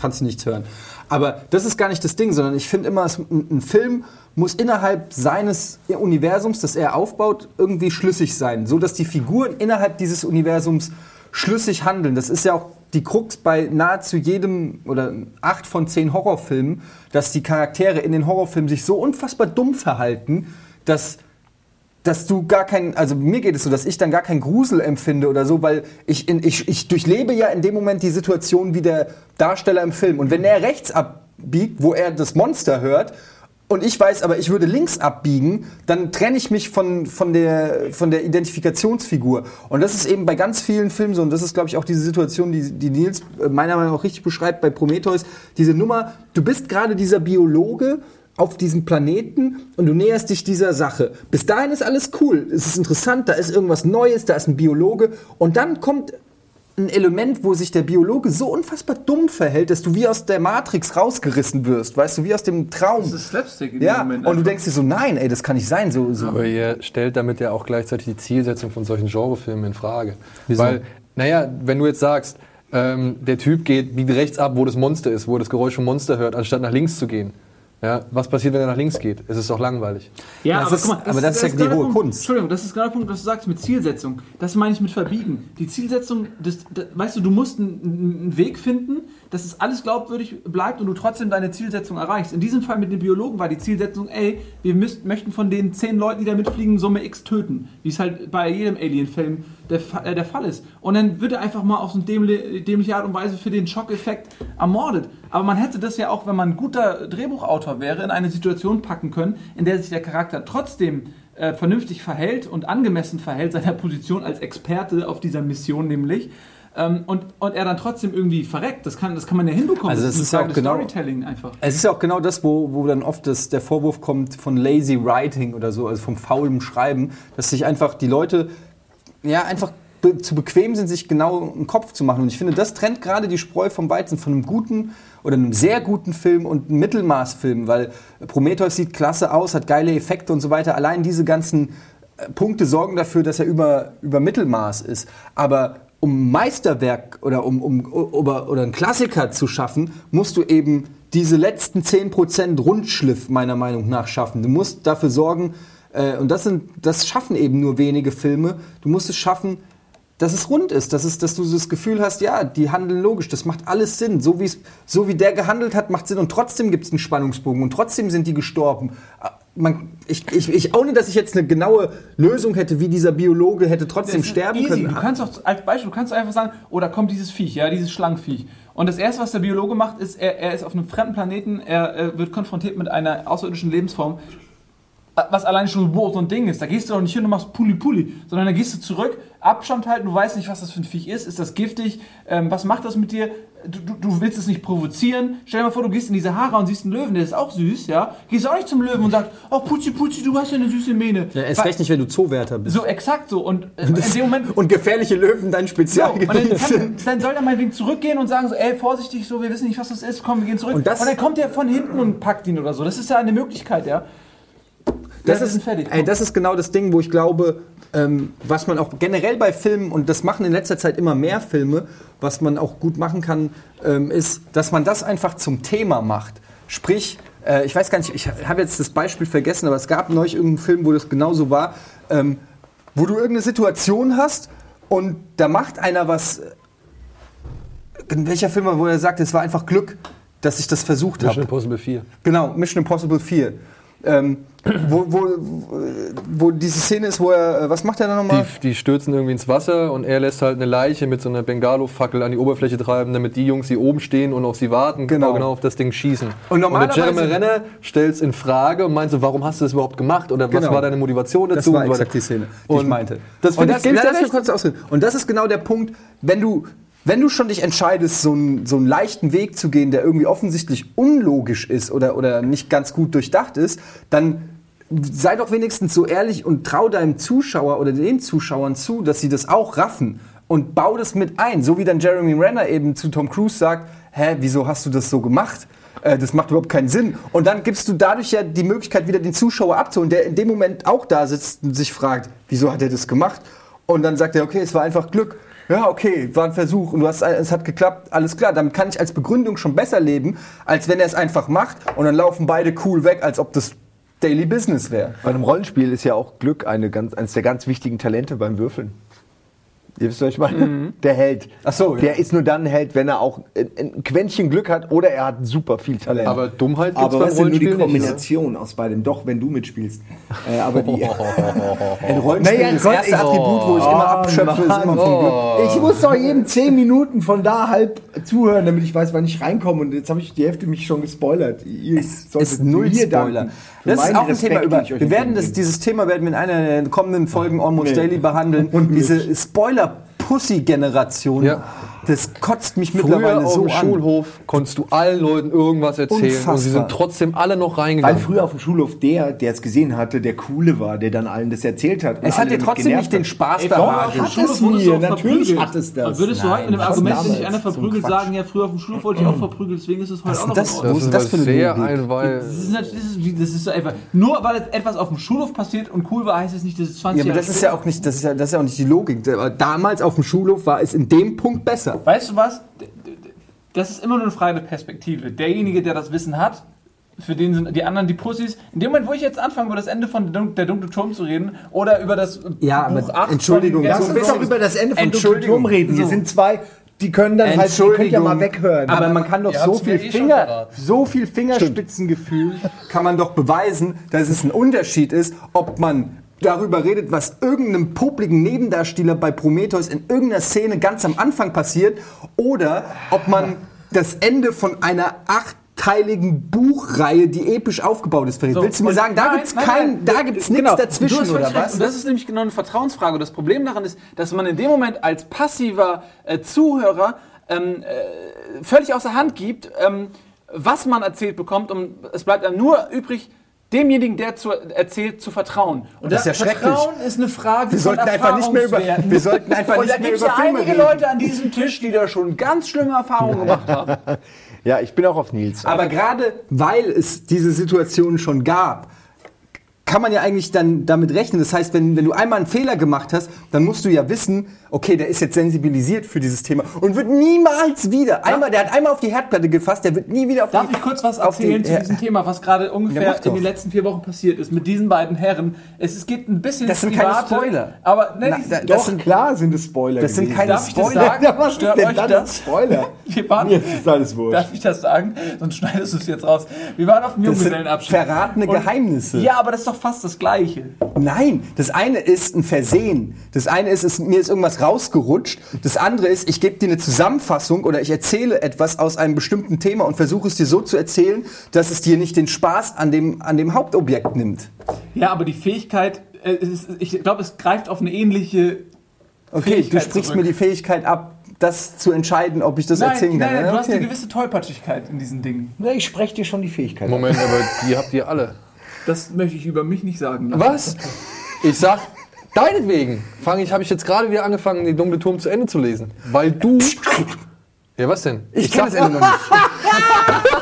Speaker 1: kannst du nichts hören. Aber das ist gar nicht das Ding, sondern ich finde immer, ein Film muss innerhalb seines Universums, das er aufbaut, irgendwie schlüssig sein, so dass die Figuren innerhalb dieses Universums schlüssig handeln. Das ist ja auch die Krux bei nahezu jedem oder acht von zehn Horrorfilmen, dass die Charaktere in den Horrorfilmen sich so unfassbar dumm verhalten, dass dass du gar kein, also mir geht es so, dass ich dann gar keinen Grusel empfinde oder so, weil ich, in, ich, ich durchlebe ja in dem Moment die Situation wie der Darsteller im Film. Und wenn er rechts abbiegt, wo er das Monster hört, und ich weiß aber, ich würde links abbiegen, dann trenne ich mich von, von, der, von der Identifikationsfigur. Und das ist eben bei ganz vielen Filmen so. Und das ist, glaube ich, auch diese Situation, die, die Nils äh, meiner Meinung nach richtig beschreibt bei Prometheus. Diese Nummer, du bist gerade dieser Biologe, auf diesem Planeten und du näherst dich dieser Sache. Bis dahin ist alles cool, es ist interessant, da ist irgendwas Neues, da ist ein Biologe und dann kommt ein Element, wo sich der Biologe so unfassbar dumm verhält, dass du wie aus der Matrix rausgerissen wirst, weißt du, wie aus dem Traum.
Speaker 6: Das ist Slapstick in
Speaker 1: ja,
Speaker 6: dem Moment.
Speaker 1: und du denkst dir so, nein, ey, das kann nicht sein, so, so.
Speaker 2: Aber ihr stellt damit ja auch gleichzeitig die Zielsetzung von solchen Genrefilmen in Frage. Weil, naja, wenn du jetzt sagst, ähm, der Typ geht, biegt rechts ab, wo das Monster ist, wo er das Geräusch vom Monster hört, anstatt nach links zu gehen. Ja, was passiert, wenn er nach links geht? Es ist doch langweilig.
Speaker 6: Ja,
Speaker 1: Das
Speaker 6: aber
Speaker 1: ist-
Speaker 6: guck mal,
Speaker 1: aber das ist ja die
Speaker 6: genau der
Speaker 1: hohe
Speaker 6: Punkt.
Speaker 1: Kunst.
Speaker 6: Entschuldigung, das ist genau der Punkt, was du sagst mit Zielsetzung. Das meine ich mit Verbiegen. Die Zielsetzung, das, das, weißt du, du musst einen, einen Weg finden, dass es alles glaubwürdig bleibt und du trotzdem deine Zielsetzung erreichst. In diesem Fall mit den Biologen war die Zielsetzung, ey, wir müsst, möchten von den zehn Leuten, die da mitfliegen, Summe X töten. Wie es halt bei jedem Alien-Film der, äh, der Fall ist. Und dann wird er einfach mal auf so eine dämliche, Art und Weise für den Schockeffekt ermordet. Aber man hätte das ja auch, wenn man ein guter Drehbuchautor wäre, in eine Situation packen können, in der sich der Charakter trotzdem äh, vernünftig verhält und angemessen verhält seiner Position als Experte auf dieser Mission nämlich. Ähm, und, und er dann trotzdem irgendwie verreckt. Das kann, das kann man ja hinbekommen.
Speaker 1: Also das
Speaker 6: eine
Speaker 1: ist ja auch genau-
Speaker 6: Storytelling einfach.
Speaker 1: Es ist ja auch genau das, wo, wo dann oft das, der Vorwurf kommt von lazy writing oder so, also vom faulen Schreiben, dass sich einfach die Leute ja einfach be zu bequem sind, sich genau einen Kopf zu machen. Und ich finde, das trennt gerade die Spreu vom Weizen von einem guten oder einem sehr guten Film und einem Mittelmaßfilm, weil Prometheus sieht klasse aus, hat geile Effekte und so weiter. Allein diese ganzen äh, Punkte sorgen dafür, dass er über, über Mittelmaß ist. Aber um Meisterwerk oder um, um oder, oder einen Klassiker zu schaffen, musst du eben diese letzten 10% Rundschliff meiner Meinung nach schaffen. Du musst dafür sorgen, äh, und das, sind, das schaffen eben nur wenige Filme, du musst es schaffen, dass es rund ist, dass, es, dass du das Gefühl hast, ja, die handeln logisch, das macht alles Sinn. So, so wie der gehandelt hat, macht Sinn und trotzdem gibt es einen Spannungsbogen und trotzdem sind die gestorben. Äh, Man, ich, ich, ich, ohne dass ich jetzt eine genaue Lösung hätte, wie dieser Biologe hätte trotzdem sterben
Speaker 6: easy.
Speaker 1: können.
Speaker 6: Du kannst doch als Beispiel, du kannst einfach sagen, oh, da kommt dieses Viech, ja, dieses Schlangenviech. Und das erste, was der Biologe macht, ist, er, er ist auf einem fremden Planeten, er, äh, wird konfrontiert mit einer außerirdischen Lebensform, was allein schon so ein Ding ist. Da gehst du doch nicht hin und machst Puli Puli, sondern da gehst du zurück, Abstand halten, du weißt nicht, was das für ein Viech ist, ist das giftig, ähm, was macht das mit dir? Du, du, du willst es nicht provozieren. Stell dir mal vor, du gehst in die Sahara und siehst einen Löwen, der ist auch süß, ja? Gehst auch nicht zum Löwen und sagst, oh Puzi Puzi, du hast ja eine süße Mähne.
Speaker 1: Ja, erst recht nicht, wenn du Zoowärter bist.
Speaker 6: So, exakt so. Und äh, in dem Moment
Speaker 1: und gefährliche Löwen dein
Speaker 6: so, und dann,
Speaker 1: Spezialgebiet
Speaker 6: kann,
Speaker 1: sind.
Speaker 6: dann soll er meinetwegen zurückgehen und sagen so, ey, vorsichtig, so, wir wissen nicht, was das ist, komm, wir gehen zurück.
Speaker 1: Und das-
Speaker 6: dann kommt er von hinten und packt ihn oder so. Das ist ja eine Möglichkeit, ja.
Speaker 1: Das ist,
Speaker 6: fertig.
Speaker 1: ey, das ist genau das Ding, wo ich glaube, ähm, was man auch generell bei Filmen, und das machen in letzter Zeit immer mehr Filme, was man auch gut machen kann, ähm, ist, dass man das einfach zum Thema macht. Sprich, äh, ich weiß gar nicht, ich habe jetzt das Beispiel vergessen, aber es gab neulich irgendeinen Film, wo das genauso war, ähm, wo du irgendeine Situation hast und da macht einer was. In welcher Film, war, wo er sagt, es war einfach Glück, dass ich das versucht
Speaker 2: Mission
Speaker 1: habe.
Speaker 2: Impossible 4.
Speaker 1: Genau, Mission Impossible 4. Ähm, wo, wo, wo diese Szene ist, wo er, äh, was macht er da nochmal?
Speaker 2: Die, die stürzen irgendwie ins Wasser und er lässt halt eine Leiche mit so einer Bengalo-Fackel an die Oberfläche treiben, damit die Jungs, die oben stehen und auf sie warten,
Speaker 1: Genau.
Speaker 2: genau, genau auf das Ding schießen.
Speaker 1: Und normalerweise-
Speaker 2: der Jeremy Renner stellt es in Frage und meint so, warum hast du das überhaupt gemacht? Oder was
Speaker 1: Genau.
Speaker 2: war deine Motivation dazu?
Speaker 1: Das war
Speaker 2: und
Speaker 1: exakt die Szene, die
Speaker 2: Und
Speaker 1: ich meinte.
Speaker 2: Das
Speaker 1: und das,
Speaker 2: ich,
Speaker 1: mich
Speaker 2: recht.
Speaker 1: kurz ausreden. Und das ist genau der Punkt, wenn du, wenn du schon dich entscheidest, so einen, so einen leichten Weg zu gehen, der irgendwie offensichtlich unlogisch ist oder, oder nicht ganz gut durchdacht ist, dann sei doch wenigstens so ehrlich und trau deinem Zuschauer oder den Zuschauern zu, dass sie das auch raffen und bau das mit ein. So wie dann Jeremy Renner eben zu Tom Cruise sagt, hä, wieso hast du das so gemacht? Äh, Das macht überhaupt keinen Sinn. Und dann gibst du dadurch ja die Möglichkeit, wieder den Zuschauer abzuholen, der in dem Moment auch da sitzt und sich fragt, wieso hat er das gemacht? Und dann sagt er, okay, es war einfach Glück. Ja, okay, war ein Versuch und du hast, es hat geklappt, alles klar. Damit kann ich als Begründung schon besser leben, als wenn er es einfach macht und dann laufen beide cool weg, als ob das Daily Business wäre.
Speaker 7: Bei einem Rollenspiel ist ja auch Glück eine ganz, eines der ganz wichtigen Talente beim Würfeln. Ihr wisst, was ich meine? Der Held.
Speaker 1: Ach so, ja.
Speaker 7: Der ist nur dann ein Held, wenn er auch ein, Quäntchen Glück hat oder er hat super viel Talent.
Speaker 2: Aber Dummheit gibt's
Speaker 3: Aber ist denn nur die. Kombination aus beidem? Doch, wenn du mitspielst. Äh, aber die,
Speaker 1: Ein Rollenspiel,
Speaker 7: Naja,
Speaker 1: das
Speaker 7: Gott,
Speaker 1: erste
Speaker 7: ich-
Speaker 1: Attribut, wo ich immer abschöpfe, ist immer vom Glück.
Speaker 3: ich muss doch jeden 10 Minuten von da halb zuhören, damit ich weiß, wann ich reinkomme. Und jetzt habe ich die Hälfte mich schon gespoilert. Ihr solltet
Speaker 1: ist null
Speaker 3: mir
Speaker 1: Spoiler. Das ist auch ein
Speaker 3: Respekt,
Speaker 1: Thema über. Wir werden das, dieses Thema werden wir in einer der kommenden Folgen Almost
Speaker 3: Nee.
Speaker 1: Daily behandeln.
Speaker 3: Und
Speaker 1: Diese
Speaker 3: mich.
Speaker 1: Spoiler-Pussy-Generation,
Speaker 2: Ja.
Speaker 1: Das kotzt mich
Speaker 2: Früher
Speaker 1: mittlerweile
Speaker 2: auf
Speaker 1: so
Speaker 2: dem
Speaker 1: an.
Speaker 2: Schulhof konntest du allen Leuten irgendwas erzählen und sie
Speaker 1: Unfassbar.
Speaker 2: sind trotzdem alle noch
Speaker 3: Weil
Speaker 2: reingegangen.
Speaker 3: früher auf dem Schulhof der, der es gesehen hatte, der Coole war, der dann allen das erzählt hat.
Speaker 1: Es hat dir trotzdem nicht den
Speaker 3: hat.
Speaker 1: Spaß
Speaker 6: Ey,
Speaker 1: daran.
Speaker 3: hat
Speaker 6: Schulhof
Speaker 3: es mir, natürlich
Speaker 6: verprügelt.
Speaker 3: hat es das.
Speaker 6: Würdest du heute mit dem Argument, wenn dich
Speaker 3: damals,
Speaker 6: einer
Speaker 3: so ein
Speaker 6: verprügelt, sagen, ja, früher auf dem Schulhof wurde ich auch verprügelt, deswegen ist es heute
Speaker 1: Was
Speaker 6: auch noch
Speaker 1: das?
Speaker 6: Ordnung.
Speaker 1: ist das für eine
Speaker 2: sehr
Speaker 1: Logik?
Speaker 2: ein, weil
Speaker 6: Das ist, das, ist, das ist so einfach. Nur weil etwas auf dem Schulhof passiert und cool war, heißt es nicht, dass es 20
Speaker 1: Ja, aber
Speaker 6: Jahre
Speaker 1: das ist ja auch nicht, das ist ja, das ist ja auch nicht die Logik. Aber Damals auf dem Schulhof war es in dem Punkt besser.
Speaker 6: Weißt du was? Das ist immer nur eine Frage der Perspektive. Derjenige, der das Wissen hat, für den sind die anderen die Pussys. In dem Moment, wo ich jetzt anfange, über das Ende von Der Dun- Der dunkle Turm zu reden oder über das
Speaker 1: Ja, aber
Speaker 6: Buch 8
Speaker 1: Entschuldigung,
Speaker 3: Lass uns doch über das Ende von
Speaker 1: Entschuldigung.
Speaker 3: Turm reden. Hier
Speaker 6: So.
Speaker 3: sind zwei, die können dann halt, die könnt ihr mal weghören.
Speaker 1: Aber man kann doch so viel
Speaker 2: eh
Speaker 1: Finger, so viel Fingerspitzengefühl kann man doch beweisen, dass es ein Unterschied ist, ob man darüber redet, was irgendeinem popligen Nebendarsteller bei Prometheus in irgendeiner Szene ganz am Anfang passiert, oder ob man das Ende von einer achtteiligen Buchreihe, die episch aufgebaut ist, verrät.
Speaker 6: So,
Speaker 1: Willst du mir sagen, da gibt's
Speaker 6: nein,
Speaker 1: kein, da gibt's nichts
Speaker 6: Genau.
Speaker 1: dazwischen oder was?
Speaker 6: Und das ist nämlich genau eine Vertrauensfrage. Und das Problem daran ist, dass man in dem Moment als passiver äh, Zuhörer ähm, äh, völlig außer Hand gibt, ähm, was man erzählt bekommt. Und es bleibt einem nur übrig,
Speaker 5: demjenigen, der zu, erzählt, zu vertrauen.
Speaker 6: Und
Speaker 1: Das ist ja schrecklich.
Speaker 6: Vertrauen ist eine Frage
Speaker 1: Wir sollten einfach nicht mehr über, wir sollten einfach
Speaker 5: Und
Speaker 1: nicht
Speaker 5: da
Speaker 1: mehr
Speaker 5: gibt es
Speaker 1: über
Speaker 5: ja
Speaker 1: Filme
Speaker 5: einige
Speaker 1: reden.
Speaker 5: Leute an diesem Tisch, die da schon ganz schlimme Erfahrungen gemacht haben.
Speaker 7: Ja, ich bin auch auf Nils.
Speaker 1: Aber gerade weil es diese Situation schon gab, kann man ja eigentlich dann damit rechnen. Das heißt, wenn, wenn du einmal einen Fehler gemacht hast, dann musst du ja wissen, okay, der ist jetzt sensibilisiert für dieses Thema und wird niemals wieder, einmal, der hat einmal auf die Herdplatte gefasst, der wird nie wieder auf
Speaker 6: Darf
Speaker 1: die
Speaker 6: ich kurz was
Speaker 1: auf die-
Speaker 6: erzählen zu
Speaker 1: Ja.
Speaker 6: diesem Thema, was gerade
Speaker 1: Ja,
Speaker 6: ungefähr
Speaker 1: doch.
Speaker 6: in den letzten vier Wochen passiert ist mit diesen beiden Herren? Es, es geht ein bisschen
Speaker 1: Das sind keine
Speaker 6: Private,
Speaker 1: Spoiler.
Speaker 6: Aber ne,
Speaker 1: Na,
Speaker 6: die-
Speaker 1: da-
Speaker 6: doch,
Speaker 1: das sind-
Speaker 3: Klar sind es Spoiler
Speaker 1: Das sind keine
Speaker 6: Darf ich das
Speaker 1: Spoiler.
Speaker 6: sagen?
Speaker 3: Ja, was
Speaker 6: Stört
Speaker 3: ist denn
Speaker 6: euch
Speaker 3: dann
Speaker 6: das?
Speaker 3: Spoiler?
Speaker 6: wir waren,
Speaker 3: Mir ist alles wurscht.
Speaker 6: Darf ich das sagen? Sonst schneidest du es jetzt raus. Wir waren auf dem
Speaker 1: Das sind
Speaker 6: Junggesellenabschied.
Speaker 1: verratene
Speaker 6: Und-
Speaker 1: Geheimnisse.
Speaker 6: Ja, aber das ist doch fast das Gleiche.
Speaker 1: Nein, das eine ist ein Versehen. Das eine ist, es, mir ist irgendwas rausgerutscht. Das andere ist, ich gebe dir eine Zusammenfassung oder ich erzähle etwas aus einem bestimmten Thema und versuche es dir so zu erzählen, dass es dir nicht den Spaß an dem, an dem Hauptobjekt nimmt.
Speaker 6: Ja, aber die Fähigkeit, äh, ist, ich glaube, es greift auf eine ähnliche
Speaker 1: Okay,
Speaker 6: Fähigkeit
Speaker 1: du sprichst
Speaker 6: zurück.
Speaker 1: mir die Fähigkeit ab, das zu entscheiden, ob ich das
Speaker 6: Nein,
Speaker 1: erzählen
Speaker 6: nein,
Speaker 1: kann. Ja,
Speaker 6: du hast
Speaker 1: okay.
Speaker 6: eine gewisse Tollpatschigkeit in diesen Dingen.
Speaker 3: Ich spreche dir schon die Fähigkeit.
Speaker 2: Moment, aber die habt ihr alle.
Speaker 6: Das möchte ich über mich nicht sagen.
Speaker 2: Was? Ich sag, deinetwegen fange ich, habe ich jetzt gerade wieder angefangen, den dunkle Turm zu Ende zu lesen. Weil du. Ja, was denn?
Speaker 1: Ich kenne das Ende noch nicht.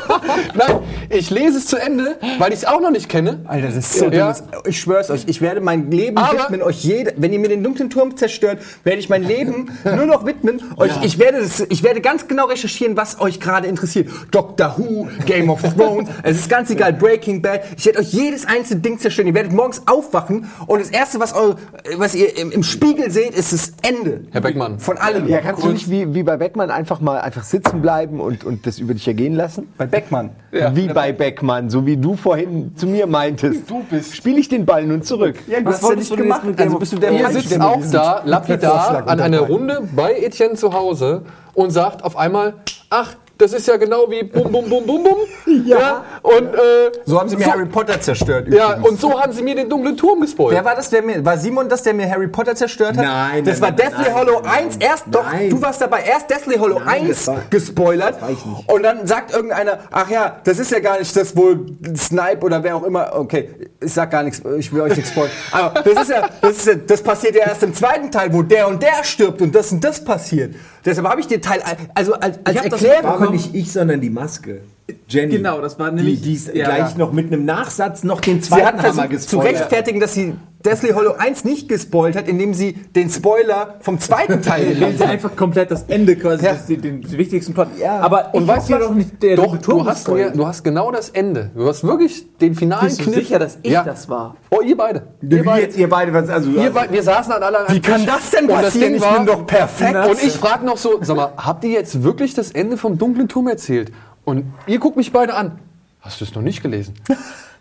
Speaker 2: Nein, ich lese es zu Ende, weil ich es auch noch nicht kenne.
Speaker 1: Alter, das ist so
Speaker 2: Ja.
Speaker 1: dummes. Ich schwör's euch, ich werde mein Leben
Speaker 2: Aber-
Speaker 1: widmen, euch jede, wenn ihr mir den dunklen Turm zerstört, werde ich mein Leben nur noch widmen. Euch, ich, werde das, ich werde ganz genau recherchieren, was euch gerade interessiert. Doctor Who, Game of Thrones, es ist ganz egal, Breaking Bad. Ich werde euch jedes einzelne Ding zerstören. Ihr werdet morgens aufwachen und das Erste, was, eure, was ihr im, im Spiegel seht, ist das Ende.
Speaker 2: Herr Beckmann.
Speaker 1: Von allem.
Speaker 7: Ja, kannst du nicht wie, wie bei Beckmann einfach mal einfach sitzen bleiben und, und das über dich ergehen lassen?
Speaker 1: Bei Beckmann.
Speaker 7: Wie bei Beckmann, so wie du vorhin zu mir meintest. Du bist. Spiele ich den Ball nun zurück.
Speaker 1: Ja, du
Speaker 6: Was
Speaker 1: hast ja
Speaker 6: wolltest
Speaker 1: nicht gemacht.
Speaker 6: jetzt mit Game
Speaker 1: Also bist du der
Speaker 2: Ihr sitzt auch da, lapidar, an einer. Runde bei Etienne zu Hause und sagt auf einmal, ach, das ist ja genau wie bum bum bum bum bum. Ja. Und, äh,
Speaker 1: So haben sie mir
Speaker 2: so,
Speaker 1: Harry Potter zerstört.
Speaker 2: Ja,
Speaker 1: übrigens.
Speaker 2: und so haben sie mir den dunklen Turm gespoilt.
Speaker 1: Wer war das, der mir, war Simon das, der mir Harry Potter zerstört hat?
Speaker 3: Nein,
Speaker 1: Das
Speaker 3: nein,
Speaker 1: war
Speaker 3: nein,
Speaker 1: Deathly
Speaker 3: nein,
Speaker 1: Hollow
Speaker 3: nein,
Speaker 1: 1, erst, doch, du warst dabei, erst Deathly Hollow
Speaker 3: Nein,
Speaker 1: 1
Speaker 3: das war-
Speaker 1: gespoilert.
Speaker 3: war ich nicht.
Speaker 1: Und dann sagt irgendeiner, ach ja, das ist ja gar nicht das wohl Snipe oder wer auch immer, okay, ich sag gar nichts, ich will euch nicht spoilern. Aber das ist ja, das ist ja, das passiert ja erst im zweiten Teil, wo der und der stirbt und das und das passiert. Deshalb habe ich den Teil, also als, als
Speaker 6: Ich hab das
Speaker 1: Erklärung,
Speaker 3: War aber nicht ich, sondern die Maske. Jenny.
Speaker 6: Genau, das war
Speaker 3: die,
Speaker 6: nämlich-
Speaker 3: die ist
Speaker 6: ja,
Speaker 3: gleich
Speaker 6: ja.
Speaker 3: noch mit einem Nachsatz noch den
Speaker 1: Sie
Speaker 3: zweiten
Speaker 1: hat
Speaker 3: Hammer
Speaker 1: versucht zu
Speaker 3: gespoilert.
Speaker 1: rechtfertigen, dass sie Deathly Hollow 1 nicht gespoilt hat, indem sie den Spoiler vom zweiten Teil
Speaker 6: sie
Speaker 1: hat.
Speaker 6: einfach komplett das Ende quasi,
Speaker 1: Ja.
Speaker 6: das, den, den wichtigsten Plot.
Speaker 3: Ja.
Speaker 6: Aber
Speaker 2: Und
Speaker 6: ich
Speaker 2: weißt du
Speaker 6: doch nicht der
Speaker 2: Doch,
Speaker 6: dunkle Turm
Speaker 2: du hast,
Speaker 6: gespoilt.
Speaker 2: du hast genau das Ende. Du hast wirklich den finalen
Speaker 6: Bist du
Speaker 2: Kniff.
Speaker 6: sicher, dass ich
Speaker 2: ja.
Speaker 6: das war?
Speaker 2: Oh, ihr beide.
Speaker 3: Wie
Speaker 2: Ihr beide.
Speaker 3: jetzt ihr beide, was, also,
Speaker 2: Ihr beide, wir saßen an alle an
Speaker 1: Wie kann das denn
Speaker 2: das
Speaker 1: passieren?
Speaker 2: Ding
Speaker 1: Ich bin doch perfekt.
Speaker 2: Und ich frage noch so, sag mal, habt ihr jetzt wirklich das Ende vom dunklen Turm erzählt? Und ihr guckt mich beide an. Hast du es noch nicht gelesen?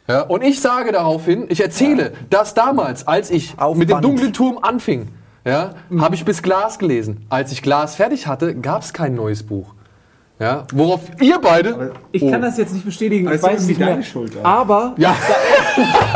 Speaker 2: Ja, und ich sage daraufhin, ich erzähle, dass damals, als ich
Speaker 1: Auf
Speaker 2: mit dem dunklen Turm anfing, ja, habe ich bis Glas gelesen. Als ich Glas fertig hatte, gab es kein neues Buch. Ja, worauf ihr beide.
Speaker 6: Ich kann das jetzt nicht bestätigen, ich weiß es
Speaker 3: irgendwie
Speaker 6: nicht mehr.
Speaker 3: deine Schuld.
Speaker 6: Aber
Speaker 2: Ja.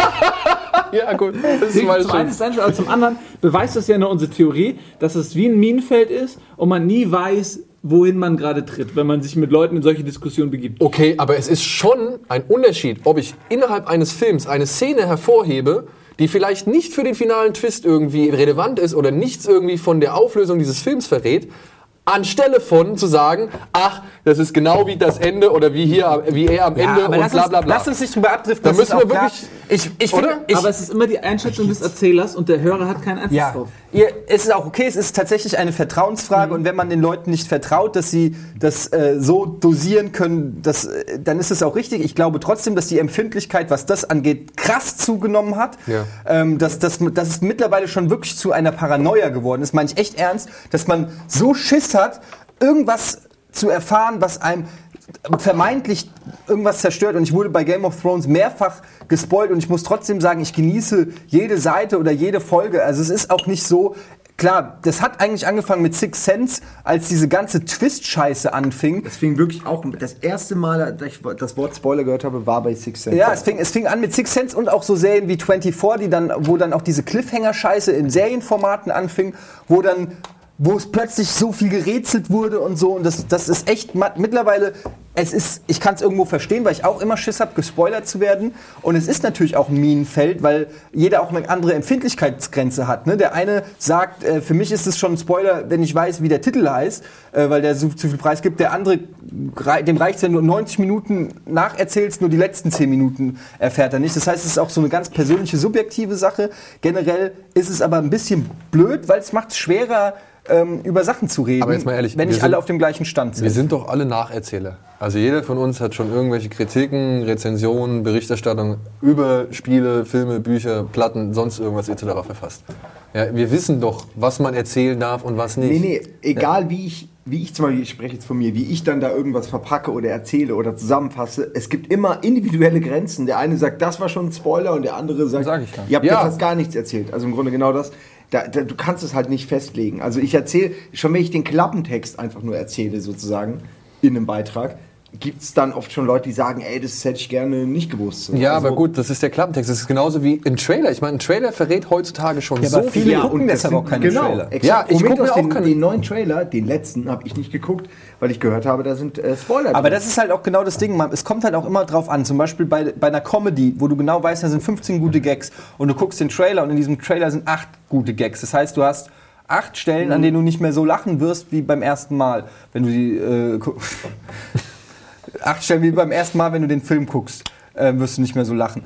Speaker 2: ja, gut. Das ist meine
Speaker 6: zum einen ist aber zum anderen beweist das ja nur unsere Theorie, dass es wie ein Minenfeld ist und man nie weiß, wohin man gerade tritt, wenn man sich mit Leuten in solche Diskussionen begibt.
Speaker 2: Okay, aber es ist schon ein Unterschied, ob ich innerhalb eines Films eine Szene hervorhebe, die vielleicht nicht für den finalen Twist irgendwie relevant ist oder nichts irgendwie von der Auflösung dieses Films verrät, anstelle von zu sagen, ach, das ist genau wie das Ende oder wie hier, wie er am Ende und
Speaker 1: lass
Speaker 2: bla
Speaker 1: uns,
Speaker 2: bla bla.
Speaker 1: lass uns nicht drüber abdriften.
Speaker 2: Da
Speaker 1: das
Speaker 2: müssen
Speaker 1: ist
Speaker 2: wir
Speaker 1: auch klar.
Speaker 2: wirklich-
Speaker 1: Ich, ich finde, ich,
Speaker 6: aber es ist immer die Einschätzung des Erzählers und der Hörer hat keinen Einfluss
Speaker 1: ja,
Speaker 6: drauf.
Speaker 1: Ihr, es ist auch okay. Es ist tatsächlich eine Vertrauensfrage und wenn man den Leuten nicht vertraut, dass sie das äh, so dosieren können, das, äh, dann ist es auch richtig. Ich glaube trotzdem, dass die Empfindlichkeit, was das angeht, krass zugenommen hat.
Speaker 2: Ja.
Speaker 1: Ähm, dass, dass, dass es mittlerweile schon wirklich zu einer Paranoia geworden ist. Meine ich echt ernst, dass man so Schiss hat, irgendwas zu erfahren, was einem vermeintlich irgendwas zerstört und ich wurde bei Game of Thrones mehrfach gespoilt und ich muss trotzdem sagen, ich genieße jede Seite oder jede Folge. Also es ist auch nicht so, klar, das hat eigentlich angefangen mit Six Sense, als diese ganze Twist-Scheiße anfing.
Speaker 3: Das fing wirklich auch, das erste Mal, dass ich das Wort Spoiler gehört habe, war bei Six Sense.
Speaker 1: Ja, es fing, es fing an mit Six Sense und auch so Serien wie 24, die dann, wo dann auch diese Cliffhanger-Scheiße in Serienformaten anfing, wo dann, wo es plötzlich so viel gerätselt wurde und so. Und das, das ist echt, mittlerweile es ist, ich kann es irgendwo verstehen, weil ich auch immer Schiss habe, gespoilert zu werden. Und es ist natürlich auch ein Minenfeld, weil jeder auch eine andere Empfindlichkeitsgrenze hat. Ne? Der eine sagt, äh, für mich ist es schon ein Spoiler, wenn ich weiß, wie der Titel heißt, äh, weil der so zu viel Preis gibt. Der andere, dem reicht ja nur 90 Minuten nacherzählst, nur die letzten 10 Minuten erfährt er nicht. Das heißt, es ist auch so eine ganz persönliche, subjektive Sache. Generell ist es aber ein bisschen blöd, weil es macht es schwerer, ähm, über Sachen zu reden,
Speaker 2: Aber jetzt mal ehrlich,
Speaker 1: wenn nicht
Speaker 2: sind-
Speaker 1: alle auf dem gleichen Stand sind.
Speaker 2: Wir sind doch alle Nacherzähler. Also jeder von uns hat schon irgendwelche Kritiken, Rezensionen, Berichterstattung über Spiele, Filme, Bücher, Platten, sonst irgendwas etc. verfasst. Ja, wir wissen doch, was man erzählen darf und was nicht.
Speaker 3: Nee, nee, egal wie ich, wie ich zum Beispiel, ich spreche jetzt von mir, wie ich dann da irgendwas verpacke oder erzähle oder zusammenfasse, es gibt immer individuelle Grenzen. Der eine sagt, das war schon ein Spoiler und der andere sagt,
Speaker 1: Sag ich dann.
Speaker 3: ihr habt ja.
Speaker 2: Ja.
Speaker 3: fast gar nichts erzählt. Also im Grunde genau das. Da, da, du kannst es halt nicht festlegen. Also ich erzähle, schon wenn ich den Klappentext einfach nur erzähle sozusagen in einem Beitrag, gibt es dann oft schon Leute, die sagen, ey, das hätte ich gerne nicht gewusst. So.
Speaker 2: Ja,
Speaker 3: Also-
Speaker 2: aber gut, das ist der Klappentext. Das ist genauso wie ein Trailer. Ich meine, ein Trailer verrät heutzutage schon
Speaker 1: Ja,
Speaker 2: so
Speaker 1: aber
Speaker 2: viel.
Speaker 1: viele
Speaker 3: Ja,
Speaker 1: gucken deshalb auch keine
Speaker 3: genau,
Speaker 1: Trailer.
Speaker 3: Exakt.
Speaker 2: Ja, ich
Speaker 3: Moment,
Speaker 2: guck mir auch
Speaker 3: den,
Speaker 2: keine-
Speaker 3: den neuen Trailer, den letzten, habe ich nicht geguckt, weil ich gehört habe, da sind äh, Spoiler
Speaker 1: Aber
Speaker 3: drin.
Speaker 1: das ist halt auch genau das Ding. Man, es kommt halt auch immer drauf an. Zum Beispiel bei, bei einer Comedy, wo du genau weißt, da sind 15 gute Gags und du guckst den Trailer und in diesem Trailer sind acht gute Gags. Das heißt, du hast acht Stellen, an denen du nicht mehr so lachen wirst wie beim ersten Mal, wenn du die äh, acht Stellen wie beim ersten Mal, wenn du den Film guckst, äh, wirst du nicht mehr so lachen.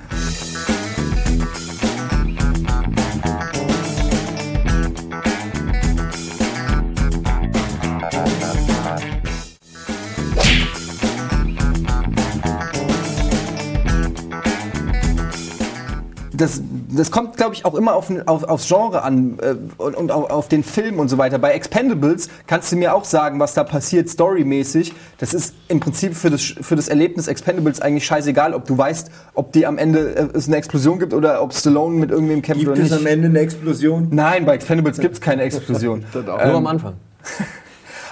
Speaker 1: das, das kommt, glaube ich, auch immer auf, auf, aufs Genre an äh, und, und auf, auf den Film und so weiter. Bei Expendables kannst du mir auch sagen, was da passiert storymäßig. Das ist im Prinzip für das, für das Erlebnis Expendables eigentlich scheißegal, ob du weißt, ob die am Ende äh, es eine Explosion gibt oder ob Stallone mit irgendwem kämpft
Speaker 3: Gibt
Speaker 1: oder
Speaker 3: es
Speaker 1: nicht.
Speaker 3: am Ende eine Explosion?
Speaker 1: Nein, bei Expendables gibt es keine Explosion.
Speaker 2: Nur am Anfang.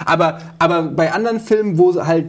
Speaker 1: Aber, aber bei anderen Filmen, wo halt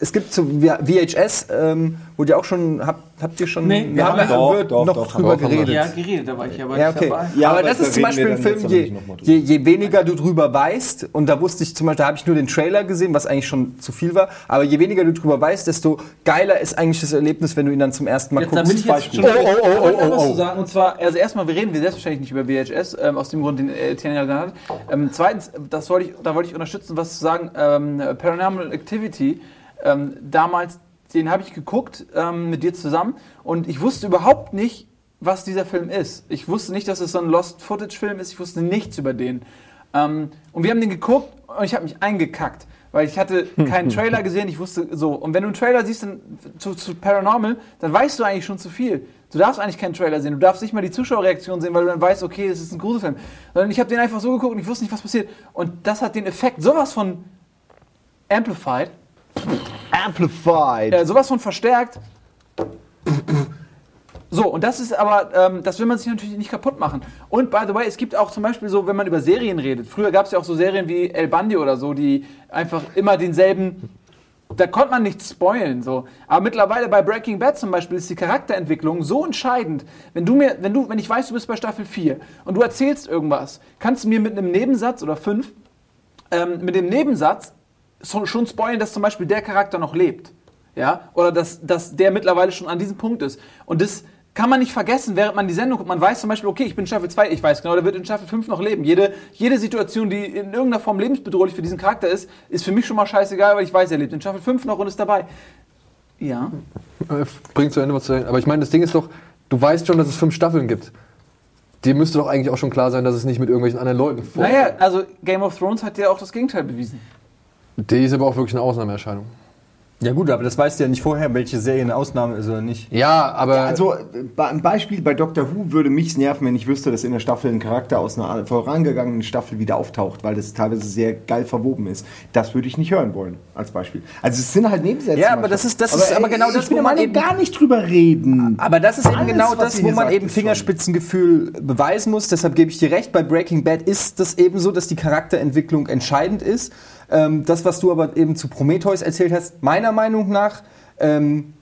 Speaker 1: es gibt so VHS, ähm, wo ihr auch schon habt, habt ihr schon
Speaker 6: Nee,
Speaker 1: wir haben ja
Speaker 3: doch, doch,
Speaker 1: noch
Speaker 3: doch,
Speaker 1: drüber geredet.
Speaker 6: Ja, geredet, da war ich aber
Speaker 1: Ja,
Speaker 6: nicht
Speaker 1: okay.
Speaker 6: dabei.
Speaker 3: Ja,
Speaker 1: aber
Speaker 3: aber
Speaker 1: das
Speaker 3: da
Speaker 1: ist zum Beispiel ein Film, je,
Speaker 3: nicht
Speaker 1: je, je weniger du drüber weißt, und da wusste ich zum Beispiel, da habe ich nur den Trailer gesehen, was eigentlich schon zu viel war, aber je weniger du drüber weißt, desto geiler ist eigentlich das Erlebnis, wenn du ihn dann zum ersten Mal
Speaker 6: Jetzt, da
Speaker 1: guckst.
Speaker 6: bin ich jetzt schon oh, oh, oh, oh, was zu sagen. Und zwar, also erstmal, wir reden wir selbstverständlich nicht über VHS, ähm, aus dem Grund, den äh, Etienne ja genannt hat. Ähm, zweitens, das wollte ich, da wollte ich unterstützen, was zu sagen, ähm, Paranormal Activity, ähm, damals, den habe ich geguckt ähm, mit dir zusammen und ich wusste überhaupt nicht, was dieser Film ist. Ich wusste nicht, dass es so ein Lost-Footage-Film ist, ich wusste nichts über den. Ähm, und wir haben den geguckt und ich habe mich eingekackt. Weil ich hatte keinen Trailer gesehen, ich wusste so. Und wenn du einen Trailer siehst dann, zu, zu Paranormal, dann weißt du eigentlich schon zu viel. Du darfst eigentlich keinen Trailer sehen, du darfst nicht mal die Zuschauerreaktion sehen, weil du dann weißt, okay, es ist ein Gruselfilm. Sondern ich habe den einfach so geguckt und ich wusste nicht, was passiert. Und das hat den Effekt sowas von amplified,
Speaker 7: Amplified.
Speaker 6: äh, sowas von verstärkt. So, und das ist aber, ähm, das will man sich natürlich nicht kaputt machen. Und by the way, es gibt auch zum Beispiel so, wenn man über Serien redet, früher gab es ja auch so Serien wie El Bandi oder so, die einfach immer denselben, da konnte man nichts spoilen, so. Aber mittlerweile bei Breaking Bad zum Beispiel ist die Charakterentwicklung so entscheidend. Wenn du mir, wenn du, wenn ich weiß, du bist bei Staffel 4 und du erzählst irgendwas, kannst du mir mit einem Nebensatz oder fünf, ähm, mit dem Nebensatz so, schon spoilen, dass zum Beispiel der Charakter noch lebt. Ja? Oder dass, dass der mittlerweile schon an diesem Punkt ist. Und das kann man nicht vergessen, während man die Sendung guckt. Man weiß zum Beispiel, okay, ich bin in Staffel 2, ich weiß genau, der wird in Staffel 5 noch leben. Jede, jede Situation, die in irgendeiner Form lebensbedrohlich für diesen Charakter ist, ist für mich schon mal scheißegal, weil ich weiß, er lebt in Staffel 5 noch und ist dabei. Ja.
Speaker 2: Äh, Bringt zu Ende was zu Ende. Aber ich meine, das Ding ist doch, du weißt schon, dass es fünf Staffeln gibt. Dir müsste doch eigentlich auch schon klar sein, dass es nicht mit irgendwelchen anderen Leuten vor.
Speaker 6: Naja, also Game of Thrones hat ja auch das Gegenteil bewiesen.
Speaker 2: Die ist aber auch wirklich eine Ausnahmeerscheinung.
Speaker 1: Ja gut, aber das weißt du ja nicht vorher, welche Serie eine Ausnahme ist oder nicht.
Speaker 2: Ja, aber.
Speaker 3: Also, ein Beispiel bei Doctor Who würde mich nerven, wenn ich wüsste, dass in der Staffel ein Charakter aus einer vorangegangenen Staffel wieder auftaucht, weil das teilweise sehr geil verwoben ist. Das würde ich nicht hören wollen, als Beispiel. Also, es sind halt Nebensätze.
Speaker 1: Ja, aber das ist- das ist aber genau
Speaker 3: ich
Speaker 1: das, wo man eben-
Speaker 3: gar nicht drüber reden.
Speaker 1: Aber das ist eben
Speaker 3: Alles,
Speaker 1: genau
Speaker 3: was
Speaker 1: das,
Speaker 3: ihr
Speaker 1: wo man eben
Speaker 3: ist schon-
Speaker 1: Fingerspitzengefühl beweisen muss. Deshalb gebe ich dir recht, bei Breaking Bad ist das eben so, dass die Charakterentwicklung entscheidend ist. Ähm, das, was du aber eben zu Prometheus erzählt hast, meiner Meinung nach, ähm,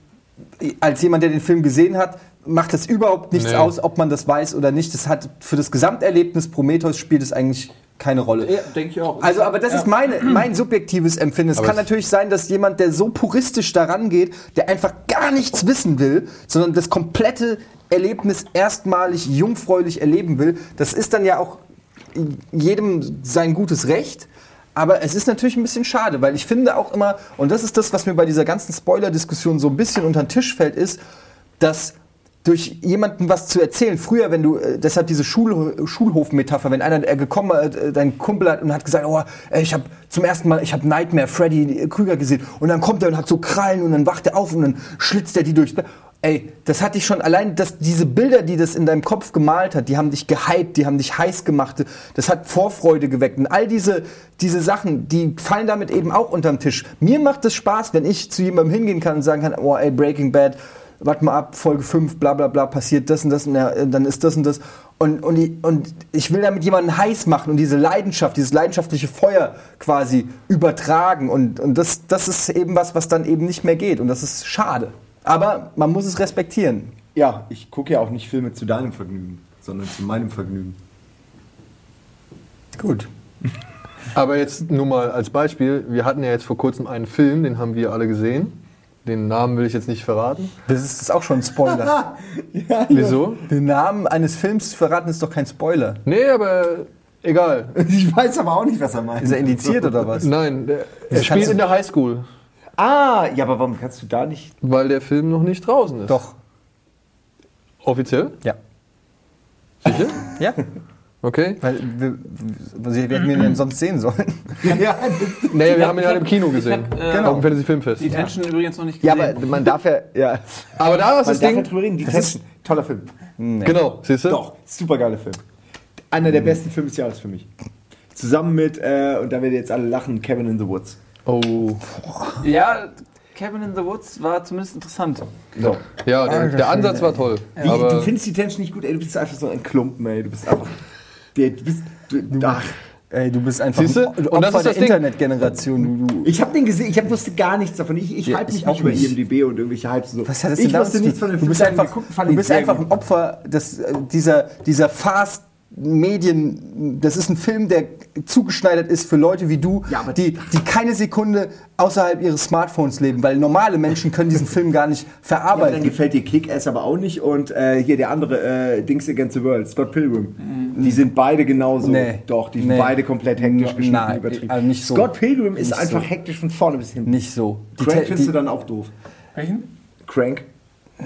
Speaker 1: als jemand, der den Film gesehen hat, macht das überhaupt nichts
Speaker 2: Nee.
Speaker 1: aus, ob man das weiß oder nicht. Das hat für das Gesamterlebnis Prometheus spielt es eigentlich keine Rolle.
Speaker 6: Ja, denke ich auch.
Speaker 1: Also, aber das ist meine, mein subjektives Empfinden. Es kann natürlich sein, dass jemand, der so puristisch daran geht, der einfach gar nichts wissen will, sondern das komplette Erlebnis erstmalig jungfräulich erleben will, das ist dann ja auch jedem sein gutes Recht. Aber es ist natürlich ein bisschen schade, weil ich finde auch immer, und das ist das, was mir bei dieser ganzen Spoiler-Diskussion so ein bisschen unter den Tisch fällt, ist, dass durch jemanden was zu erzählen. Früher, wenn du, äh, deshalb diese Schul Schulhof-Metapher, wenn einer äh, gekommen, äh, dein Kumpel hat und hat gesagt, oh, ich habe zum ersten Mal, ich habe Nightmare Freddy Krüger gesehen und dann kommt er und hat so Krallen und dann wacht er auf und dann schlitzt er die durch. Ey, das hatte ich schon allein, dass diese Bilder, die das in deinem Kopf gemalt hat, die haben dich gehypt, die haben dich heiß gemacht, das hat Vorfreude geweckt und all diese diese Sachen, die fallen damit eben auch unterm Tisch. Mir macht es Spaß, wenn ich zu jemandem hingehen kann und sagen kann, oh, ey, Breaking Bad, warte mal ab, Folge 5, bla bla bla, passiert das und das und dann ist das und das. Und, und, ich, und ich will damit jemanden heiß machen und diese Leidenschaft, dieses leidenschaftliche Feuer quasi übertragen. Und, und das, das ist eben was, was dann eben nicht mehr geht. Und das ist schade. Aber man muss es respektieren.
Speaker 3: Ja, ich gucke ja auch nicht Filme zu deinem Vergnügen, sondern zu meinem Vergnügen.
Speaker 1: Gut.
Speaker 2: Aber jetzt nur mal als Beispiel, wir hatten ja jetzt vor kurzem einen Film, den haben wir alle gesehen. Den Namen will ich jetzt nicht verraten.
Speaker 1: Das ist, das ist auch schon ein Spoiler.
Speaker 2: Wieso?
Speaker 1: Den Namen eines Films zu verraten ist doch kein Spoiler.
Speaker 2: Nee, aber egal.
Speaker 3: Ich weiß aber auch nicht, was er meint.
Speaker 1: Ist er indiziert oder was?
Speaker 2: Nein, der, er
Speaker 1: kannst
Speaker 2: spielt in der Highschool,
Speaker 3: Ah, ja, aber warum kannst du da nicht?
Speaker 2: weil der Film noch nicht draußen ist.
Speaker 1: Doch.
Speaker 2: Offiziell?
Speaker 1: Ja.
Speaker 2: Sicher?
Speaker 1: Ja.
Speaker 2: Okay.
Speaker 1: Weil wir, wir, wir hätten ihn denn sonst sehen sollen.
Speaker 3: Ja,
Speaker 2: Naja, wir
Speaker 6: hab-
Speaker 2: haben ihn ja im Kino gesehen.
Speaker 6: hab, äh,
Speaker 2: Auf dem Fantasy Filmfest.
Speaker 5: Die Tension übrigens noch nicht
Speaker 7: Ja,
Speaker 5: gesehen.
Speaker 7: aber man darf ja, ja.
Speaker 2: Aber da ist
Speaker 3: man
Speaker 2: das
Speaker 3: darf ja
Speaker 2: Ding.
Speaker 3: reden. Die Tension. Toller Film.
Speaker 2: Genau, siehst du?
Speaker 3: Doch, super geiler Film. Einer der besten Filme des Jahres für mich. Zusammen mit, äh, und da werdet ihr jetzt alle lachen, Kevin in the Woods.
Speaker 2: Oh.
Speaker 5: ja, Cabin in the Woods war zumindest interessant.
Speaker 3: So.
Speaker 2: Ja, der, der Ansatz war toll.
Speaker 3: Wie, du findest die Tension nicht gut, ey, du bist einfach so ein Klumpen, ey. Du bist einfach. Du bist. Du, ach.
Speaker 1: Ey, du bist einfach
Speaker 2: Siehste?
Speaker 1: ein
Speaker 2: Und das
Speaker 1: Opfer
Speaker 2: ist das
Speaker 1: der. Internetgeneration. Du, du.
Speaker 3: Ich habe den gesehen, ich hab, wusste gar nichts davon. Ich, ich
Speaker 1: Ja,
Speaker 3: halte mich
Speaker 1: ich
Speaker 3: nicht
Speaker 1: auch
Speaker 3: über. IMDb und irgendwelche Hypes und so.
Speaker 1: Was hat das
Speaker 3: ich
Speaker 1: denn damit
Speaker 3: wusste nichts von dem
Speaker 1: Du bist
Speaker 3: Ich
Speaker 1: einfach,
Speaker 3: geguckt
Speaker 1: du bist einfach ein Opfer des, äh, dieser, dieser Fast Medien, das ist ein Film, der zugeschneidert ist für Leute wie du,
Speaker 3: Ja, aber-
Speaker 1: die, die keine Sekunde außerhalb ihres Smartphones leben, weil normale Menschen können diesen Film gar nicht
Speaker 3: Ja, aber dann
Speaker 1: verarbeiten.
Speaker 3: gefällt dir Kick-Ass aber auch nicht und äh, hier der andere, äh, Dings Against the World, Scott Pilgrim. Die sind beide genauso.
Speaker 1: Mhm. Nee.
Speaker 3: Doch, die sind
Speaker 1: Nee.
Speaker 3: beide komplett hektisch
Speaker 1: No-
Speaker 3: geschnitten,
Speaker 1: nein,
Speaker 3: übertrieben.
Speaker 1: also nicht so.
Speaker 3: Scott Pilgrim ist
Speaker 1: Nicht
Speaker 3: einfach
Speaker 1: so.
Speaker 3: hektisch von vorne bis hinten.
Speaker 1: nicht so. Die
Speaker 3: Crank findest du dann auch doof.
Speaker 6: Welchen?
Speaker 3: Crank.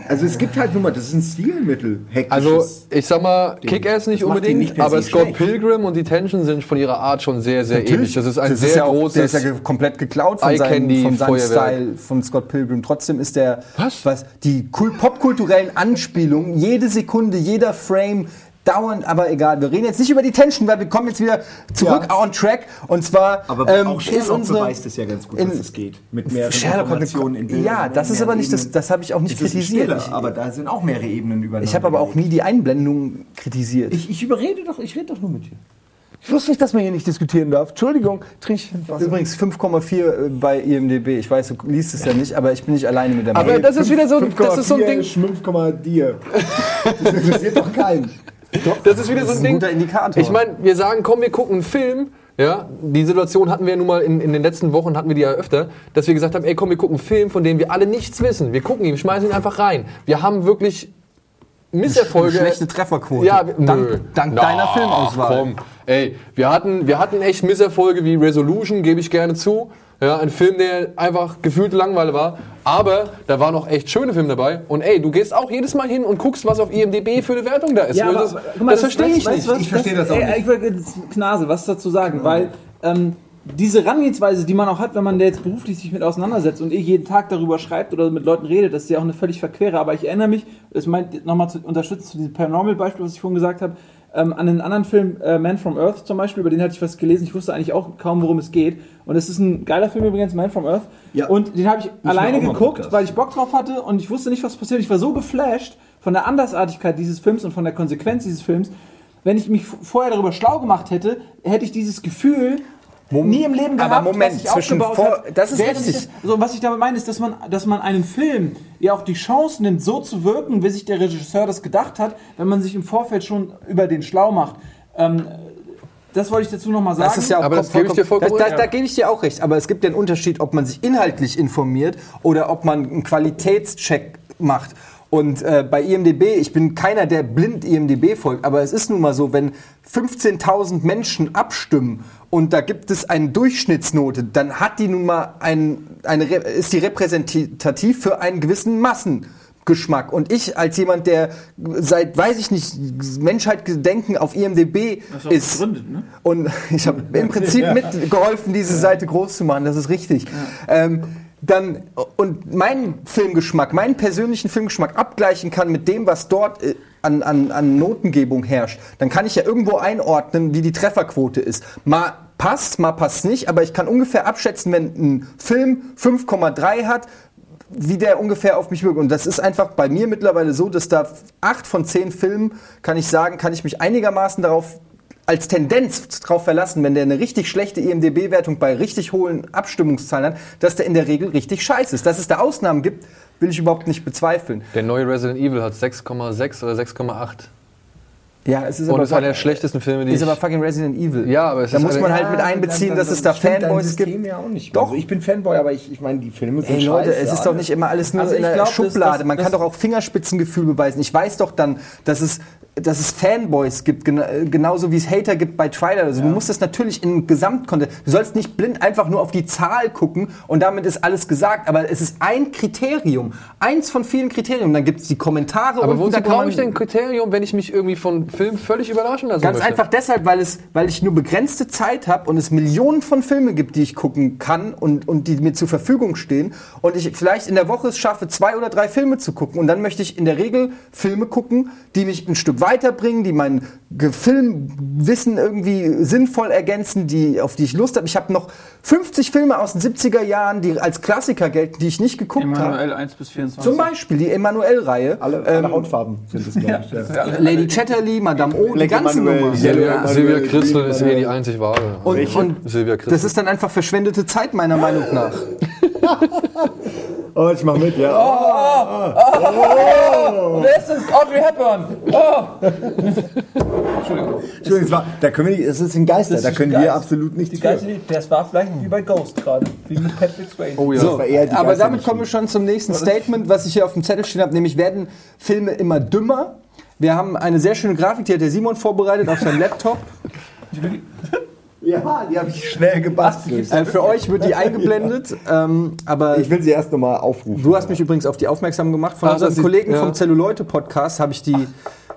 Speaker 3: Also es gibt halt nur mal, das ist ein Stilmittel. Hektisches.
Speaker 2: also, ich sag mal, Kick-Ass nicht unbedingt,
Speaker 3: nicht
Speaker 2: aber Scott
Speaker 3: schlecht.
Speaker 2: Pilgrim und die Tension sind von ihrer Art schon sehr, sehr ähnlich. Das ist ein
Speaker 1: das
Speaker 2: sehr
Speaker 1: ja auch,
Speaker 2: großes.
Speaker 1: Der ist ja komplett geklaut von seinem, von seinem. Style von Scott Pilgrim. Trotzdem ist der,
Speaker 2: Was?
Speaker 1: die kul- popkulturellen Anspielungen, jede Sekunde, jeder Frame, dauernd, aber egal. Wir reden jetzt nicht über die Tension, weil wir kommen jetzt wieder zurück on track. Und zwar
Speaker 3: aber
Speaker 1: ähm,
Speaker 3: auch
Speaker 1: ist
Speaker 3: Sherlock
Speaker 1: unsere
Speaker 3: beweist es ja ganz gut, dass es geht. Mit mehreren
Speaker 1: Sherlock
Speaker 3: Informationen in Bildern,
Speaker 1: ja, das ist aber nicht das, das habe ich auch nicht
Speaker 3: Es ist ein
Speaker 1: kritisiert.
Speaker 3: Stiller,
Speaker 1: Ich,
Speaker 3: aber da sind auch mehrere Ebenen übereinander.
Speaker 1: ich habe aber auch nie die Einblendung kritisiert.
Speaker 3: Ich, ich überrede doch, ich rede doch nur mit dir.
Speaker 7: Ich wusste nicht, dass man hier nicht diskutieren darf. Entschuldigung, trink ich Wasser.
Speaker 1: Übrigens 5,4 bei IMDb. Ich weiß, du liest es ja nicht, aber ich bin nicht alleine mit der
Speaker 2: Aber
Speaker 1: Meinung.
Speaker 2: das ist wieder so, das ist so ein Ding.
Speaker 3: 5,4 dir. Das interessiert doch keinen.
Speaker 2: Das ist wieder so
Speaker 1: Das ist
Speaker 2: ein
Speaker 1: ein
Speaker 2: Ding.
Speaker 1: guter Indikator.
Speaker 2: Ich meine, wir sagen, komm, wir gucken einen Film. Ja, die Situation hatten wir nun mal in, in den letzten Wochen, hatten wir die ja öfter, dass wir gesagt haben, ey komm, wir gucken einen Film, von dem wir alle nichts wissen. Wir gucken ihn, schmeißen ihn einfach rein. Wir haben wirklich Misserfolge.
Speaker 1: schlechte Trefferquote.
Speaker 2: Ja,
Speaker 1: dank, dank deiner Filmauswahl.
Speaker 2: Komm, ey, wir hatten, wir hatten echt Misserfolge wie Resolution, gebe ich gerne zu. Ja, ein Film, der einfach gefühlt Langweile war. Aber da waren auch echt schöne Filme dabei. Und ey, du gehst auch jedes Mal hin und guckst, was auf IMDb für eine Wertung da ist.
Speaker 6: Ja,
Speaker 2: Weil
Speaker 6: aber,
Speaker 2: das
Speaker 6: mal,
Speaker 2: das verstehe ich
Speaker 6: weißt
Speaker 2: nicht.
Speaker 6: was?
Speaker 3: Ich verstehe das auch
Speaker 6: ey,
Speaker 3: nicht.
Speaker 6: Ich will jetzt Knase, was dazu sagen, weil ähm, diese Herangehensweise, die man auch hat, wenn man da jetzt beruflich sich mit auseinandersetzt und eh jeden Tag darüber schreibt oder mit Leuten redet, das ist ja auch eine völlig verquere. Aber ich erinnere mich, das meint nochmal zu unterstützen zu diesem Paranormal-Beispiel, was ich vorhin gesagt habe, ähm, an einen anderen Film, äh, Man from Earth zum Beispiel, über den hatte ich was gelesen. Ich wusste eigentlich auch kaum, worum es geht. Und es ist ein geiler Film übrigens, Man from Earth.
Speaker 3: Ja.
Speaker 6: Und den habe ich alleine
Speaker 3: auch mal
Speaker 6: geguckt, weil ich Bock drauf hatte und ich wusste nicht, was passiert. Ich war so geflasht von der Andersartigkeit dieses Films und von der Konsequenz dieses Films. Wenn ich mich vorher darüber schlau gemacht hätte, hätte ich dieses Gefühl nie im Leben
Speaker 1: aber
Speaker 6: gehabt,
Speaker 1: Moment,
Speaker 6: was sich
Speaker 1: zwischen
Speaker 6: aufgebaut
Speaker 1: vor-
Speaker 6: hat.
Speaker 1: das ist richtig.
Speaker 6: ich So, was ich damit meine, ist, dass man, dass man einem Film ja auch die Chance nimmt, so zu wirken, wie sich der Regisseur das gedacht hat, wenn man sich im Vorfeld schon über den schlau macht. Ähm, das wollte ich dazu nochmal sagen.
Speaker 1: Das ist ja auch
Speaker 2: Aber das gebe ich dir vollkommen
Speaker 1: da, da gebe ich dir auch recht. Aber es gibt ja einen Unterschied, ob man sich inhaltlich informiert oder ob man einen Qualitätscheck macht. Und äh, bei IMDB, ich bin keiner, der blind IMDB folgt, aber es ist nun mal so, wenn 15.000 Menschen abstimmen und da gibt es eine Durchschnittsnote, dann hat die nun mal ein, eine, ist die repräsentativ für einen gewissen Massengeschmack. Und ich als jemand, der seit, weiß ich nicht, Menschheitsgedenken auf IMDB
Speaker 6: auch
Speaker 1: ist,
Speaker 6: gegründet, ne?
Speaker 1: und ich habe im Prinzip mitgeholfen, diese Seite groß zu machen, das ist richtig. Ähm, dann und meinen Filmgeschmack, meinen persönlichen Filmgeschmack abgleichen kann mit dem, was dort äh, an, an, an Notengebung herrscht, dann kann ich ja irgendwo einordnen, wie die Trefferquote ist. Mal passt, mal passt nicht, aber ich kann ungefähr abschätzen, wenn ein Film 5,3 hat, wie der ungefähr auf mich wirkt. Und das ist einfach bei mir mittlerweile so, dass da acht von zehn Filmen, kann ich sagen, kann ich mich einigermaßen darauf als Tendenz darauf verlassen, wenn der eine richtig schlechte IMDB-Wertung bei richtig hohen Abstimmungszahlen hat, dass der in der Regel richtig scheiße ist. Dass es da Ausnahmen gibt, will ich überhaupt nicht bezweifeln.
Speaker 2: Der neue Resident Evil hat 6,6 oder 6,8.
Speaker 1: Ja, es ist
Speaker 2: Und
Speaker 1: aber,
Speaker 2: ist einer der schlechtesten Filme, die
Speaker 1: ist
Speaker 2: ich...
Speaker 1: aber fucking Resident Evil.
Speaker 2: Ja, aber es
Speaker 1: da
Speaker 2: ist
Speaker 1: muss
Speaker 2: eine-
Speaker 1: man halt mit
Speaker 3: Ja,
Speaker 1: einbeziehen,
Speaker 3: dann-
Speaker 1: dass
Speaker 3: dann
Speaker 1: es da Fanboys gibt.
Speaker 3: Ja auch nicht.
Speaker 1: Doch.
Speaker 3: Also ich bin Fanboy, aber ich, ich meine, die Filme sind
Speaker 1: Ey Leute,
Speaker 3: scheiße,
Speaker 1: es ist doch nicht immer alles nur
Speaker 6: Also
Speaker 1: in der
Speaker 6: glaub, das-
Speaker 1: Schublade.
Speaker 6: das-
Speaker 1: Man kann
Speaker 6: das-
Speaker 1: doch auch Fingerspitzengefühl beweisen. Ich weiß doch dann, dass es, dass es Fanboys gibt, gena genauso wie es Hater gibt bei Trailer. Also Du musst das natürlich in Gesamtkontext. Du sollst nicht blind einfach nur auf die Zahl gucken und damit ist alles gesagt. Aber es ist ein Kriterium. Eins von vielen Kriterien. Dann gibt es die Kommentare
Speaker 2: aber wozu brauche
Speaker 1: man-
Speaker 2: ich denn ein Kriterium, wenn ich mich irgendwie von Filmen völlig überraschen lassen
Speaker 1: Ganz
Speaker 2: möchte?
Speaker 1: einfach deshalb, weil, es, weil ich nur begrenzte Zeit habe und es Millionen von Filmen gibt, die ich gucken kann und, und die mir zur Verfügung stehen. Und ich vielleicht in der Woche es schaffe, zwei oder drei Filme zu gucken. Und dann möchte ich in der Regel Filme gucken, die mich ein Stück weiterbringen, die mein Filmwissen irgendwie sinnvoll ergänzen, die, auf die ich Lust habe. Ich habe noch 50 Filme aus den 70er Jahren, die als Klassiker gelten, die ich nicht geguckt habe.
Speaker 6: Emanuel 1 bis 24.
Speaker 1: Zum Beispiel die Emanuel-Reihe.
Speaker 3: Alle, alle Hautfarben sind es, glaube ich. Ja.
Speaker 1: Lady Chatterley, Madame O, die ganze Nummer.
Speaker 2: Silvia, Silvia Christel ist eh die einzig wahre.
Speaker 1: Und, und
Speaker 2: Silvia Christel.
Speaker 1: das ist dann einfach verschwendete Zeit, meiner Meinung nach.
Speaker 3: Oh, ich mach mit, ja.
Speaker 6: Wer ist das? Audrey Hepburn. Oh.
Speaker 3: Entschuldigung, es war, da können wir nicht, es ist ein Geister, da können wir absolut nicht
Speaker 6: Die
Speaker 3: für.
Speaker 6: Geist, das war vielleicht wie bei Ghost gerade. Wie mit Patrick Swayze.
Speaker 2: oh ja.
Speaker 1: So, aber damit kommen wir schon zum nächsten Statement, was ich hier auf dem Zettel stehen habe, nämlich werden Filme immer dümmer. Wir haben eine sehr schöne Grafik, die hat der Simon vorbereitet auf seinem Laptop.
Speaker 3: Ja, die habe ich schnell gebastelt.
Speaker 1: Äh, für euch wird die eingeblendet, ähm, aber
Speaker 3: Ich will sie erst nochmal aufrufen.
Speaker 1: du hast mich übrigens auf die aufmerksam gemacht. Von
Speaker 2: Ah,
Speaker 1: unseren Kollegen
Speaker 2: ja.
Speaker 1: vom Zelluleute-Podcast habe ich die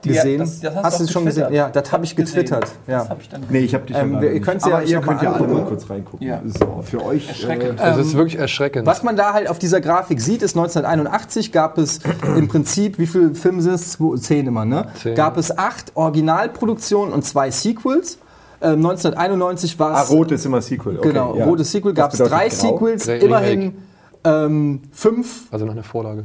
Speaker 1: gesehen.
Speaker 6: das- das hast
Speaker 1: hast
Speaker 6: du
Speaker 1: schon gesehen? Ja, das habe ich
Speaker 6: Gesehen.
Speaker 1: getwittert. Ja.
Speaker 6: Das hab ich dann
Speaker 3: Nee, ich habe die
Speaker 1: Ähm, ihr könnt's ja
Speaker 3: ihr könnt ja alle mal kurz reingucken.
Speaker 6: Ja.
Speaker 3: So, für euch.
Speaker 6: Erschreckend.
Speaker 2: Das ist wirklich erschreckend.
Speaker 1: Was man da halt auf dieser Grafik sieht, ist 1981 gab es im Prinzip, wie viele Filme sind es? Zwei- Zehn immer, ne?
Speaker 2: Zehn.
Speaker 1: Gab es acht Originalproduktionen und zwei Sequels. Ähm, 1991 war
Speaker 3: Ah,
Speaker 1: es.
Speaker 3: rot ist immer Sequel. Okay,
Speaker 1: genau,
Speaker 3: ja.
Speaker 1: rotes Sequel. Gab es drei
Speaker 3: grau?
Speaker 1: Sequels,
Speaker 2: Drei-
Speaker 1: immerhin ähm, fünf,
Speaker 2: Also noch eine Vorlage.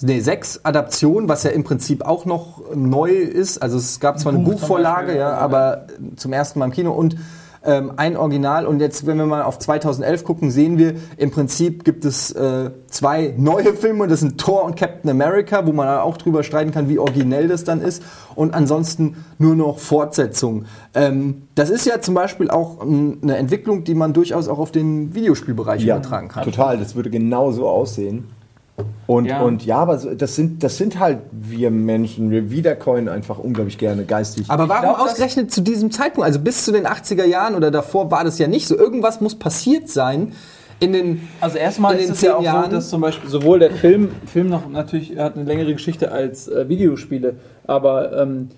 Speaker 1: nee, sechs Adaptionen, was ja im Prinzip auch noch neu ist. Also es gab zwar eine
Speaker 6: Buch zum
Speaker 1: Buchvorlage,
Speaker 6: Beispiel,
Speaker 1: ja,
Speaker 6: ja.
Speaker 1: aber zum ersten Mal im Kino und ähm, ein Original. Und jetzt, wenn wir mal auf 2011 gucken, sehen wir, im Prinzip gibt es äh, zwei neue Filme. Das sind Thor und Captain America, wo man auch drüber streiten kann, wie originell das dann ist. Und ansonsten nur noch Fortsetzungen. Ähm, das ist ja zum Beispiel auch eine Entwicklung, die man durchaus auch auf den Videospielbereich
Speaker 3: Ja,
Speaker 1: übertragen kann.
Speaker 3: total. Das würde genau so aussehen. Und
Speaker 6: Ja.
Speaker 3: und ja aber das sind, das sind halt wir Menschen. Wir wiedercoin einfach unglaublich gerne geistig.
Speaker 1: Aber warum
Speaker 6: glaub,
Speaker 1: ausgerechnet zu diesem Zeitpunkt? Also bis zu den 80er Jahren oder davor war das ja nicht so. Irgendwas muss passiert sein in den.
Speaker 6: Also erstmal
Speaker 1: in
Speaker 6: ist
Speaker 1: den
Speaker 6: es ja
Speaker 1: zehn
Speaker 6: auch
Speaker 1: Jahren-
Speaker 6: so, dass zum Beispiel sowohl der Film, Film noch natürlich hat eine längere Geschichte als äh, Videospiele, aber ähm,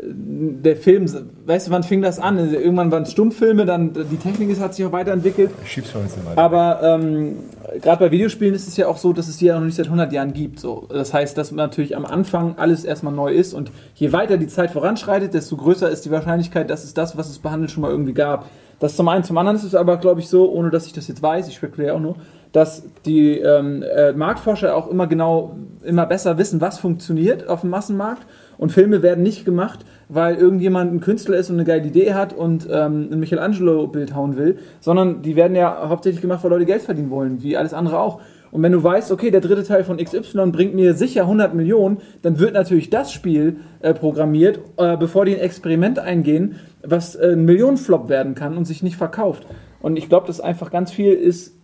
Speaker 6: der Film, weißt du, wann fing das an? Irgendwann waren es Stummfilme, dann die Technik ist, hat sich auch weiterentwickelt.
Speaker 3: Schieb's schon ein bisschen weiter.
Speaker 6: Aber ähm, gerade bei Videospielen ist es ja auch so, dass es die ja noch nicht seit 100 Jahren gibt. So. Das heißt, dass natürlich am Anfang alles erstmal neu ist und je weiter die Zeit voranschreitet, desto größer ist die Wahrscheinlichkeit, dass es das, was es behandelt, schon mal irgendwie gab. Das zum einen. Zum anderen ist es aber, glaube ich, so, ohne dass ich das jetzt weiß, ich spekuliere auch nur, dass die ähm, äh, Marktforscher auch immer genau, immer besser wissen, was funktioniert auf dem Massenmarkt. Und Filme werden nicht gemacht, weil irgendjemand ein Künstler ist und eine geile Idee hat und ähm, ein Michelangelo-Bild hauen will, sondern die werden ja hauptsächlich gemacht, weil Leute Geld verdienen wollen, wie alles andere auch. Und wenn du weißt, okay, der dritte Teil von XY bringt mir sicher 100 Millionen, dann wird natürlich das Spiel äh, programmiert, äh, bevor die ein Experiment eingehen, was äh, ein Millionenflop werden kann und sich nicht verkauft. Und ich glaube, dass einfach ganz viel ist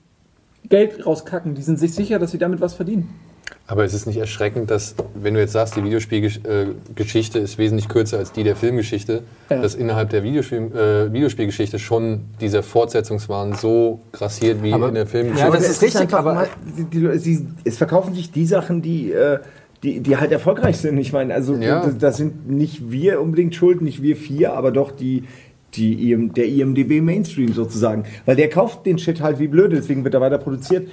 Speaker 6: Geld rauskacken. Die sind sich sicher, dass sie damit was verdienen.
Speaker 2: Aber es ist nicht erschreckend, dass, wenn du jetzt sagst, die Videospielgeschichte ist wesentlich kürzer als die der Filmgeschichte,
Speaker 6: Ja.
Speaker 2: dass innerhalb der Videospiel, äh, Videospielgeschichte schon dieser Fortsetzungswahn so grassiert wie in der Filmgeschichte.
Speaker 1: Ja, das
Speaker 3: Aber
Speaker 1: ist
Speaker 3: es
Speaker 1: richtig,
Speaker 3: einfach
Speaker 1: aber-
Speaker 3: mal- die, die, sie, es verkaufen sich die Sachen, die, äh, die, die halt erfolgreich sind. Ich meine, also
Speaker 2: Ja.
Speaker 3: das, das sind nicht wir unbedingt schuld, nicht wir vier, aber doch die, die IM, der IMDB Mainstream sozusagen. Weil der kauft den Shit halt wie blöde, deswegen wird er weiter produziert.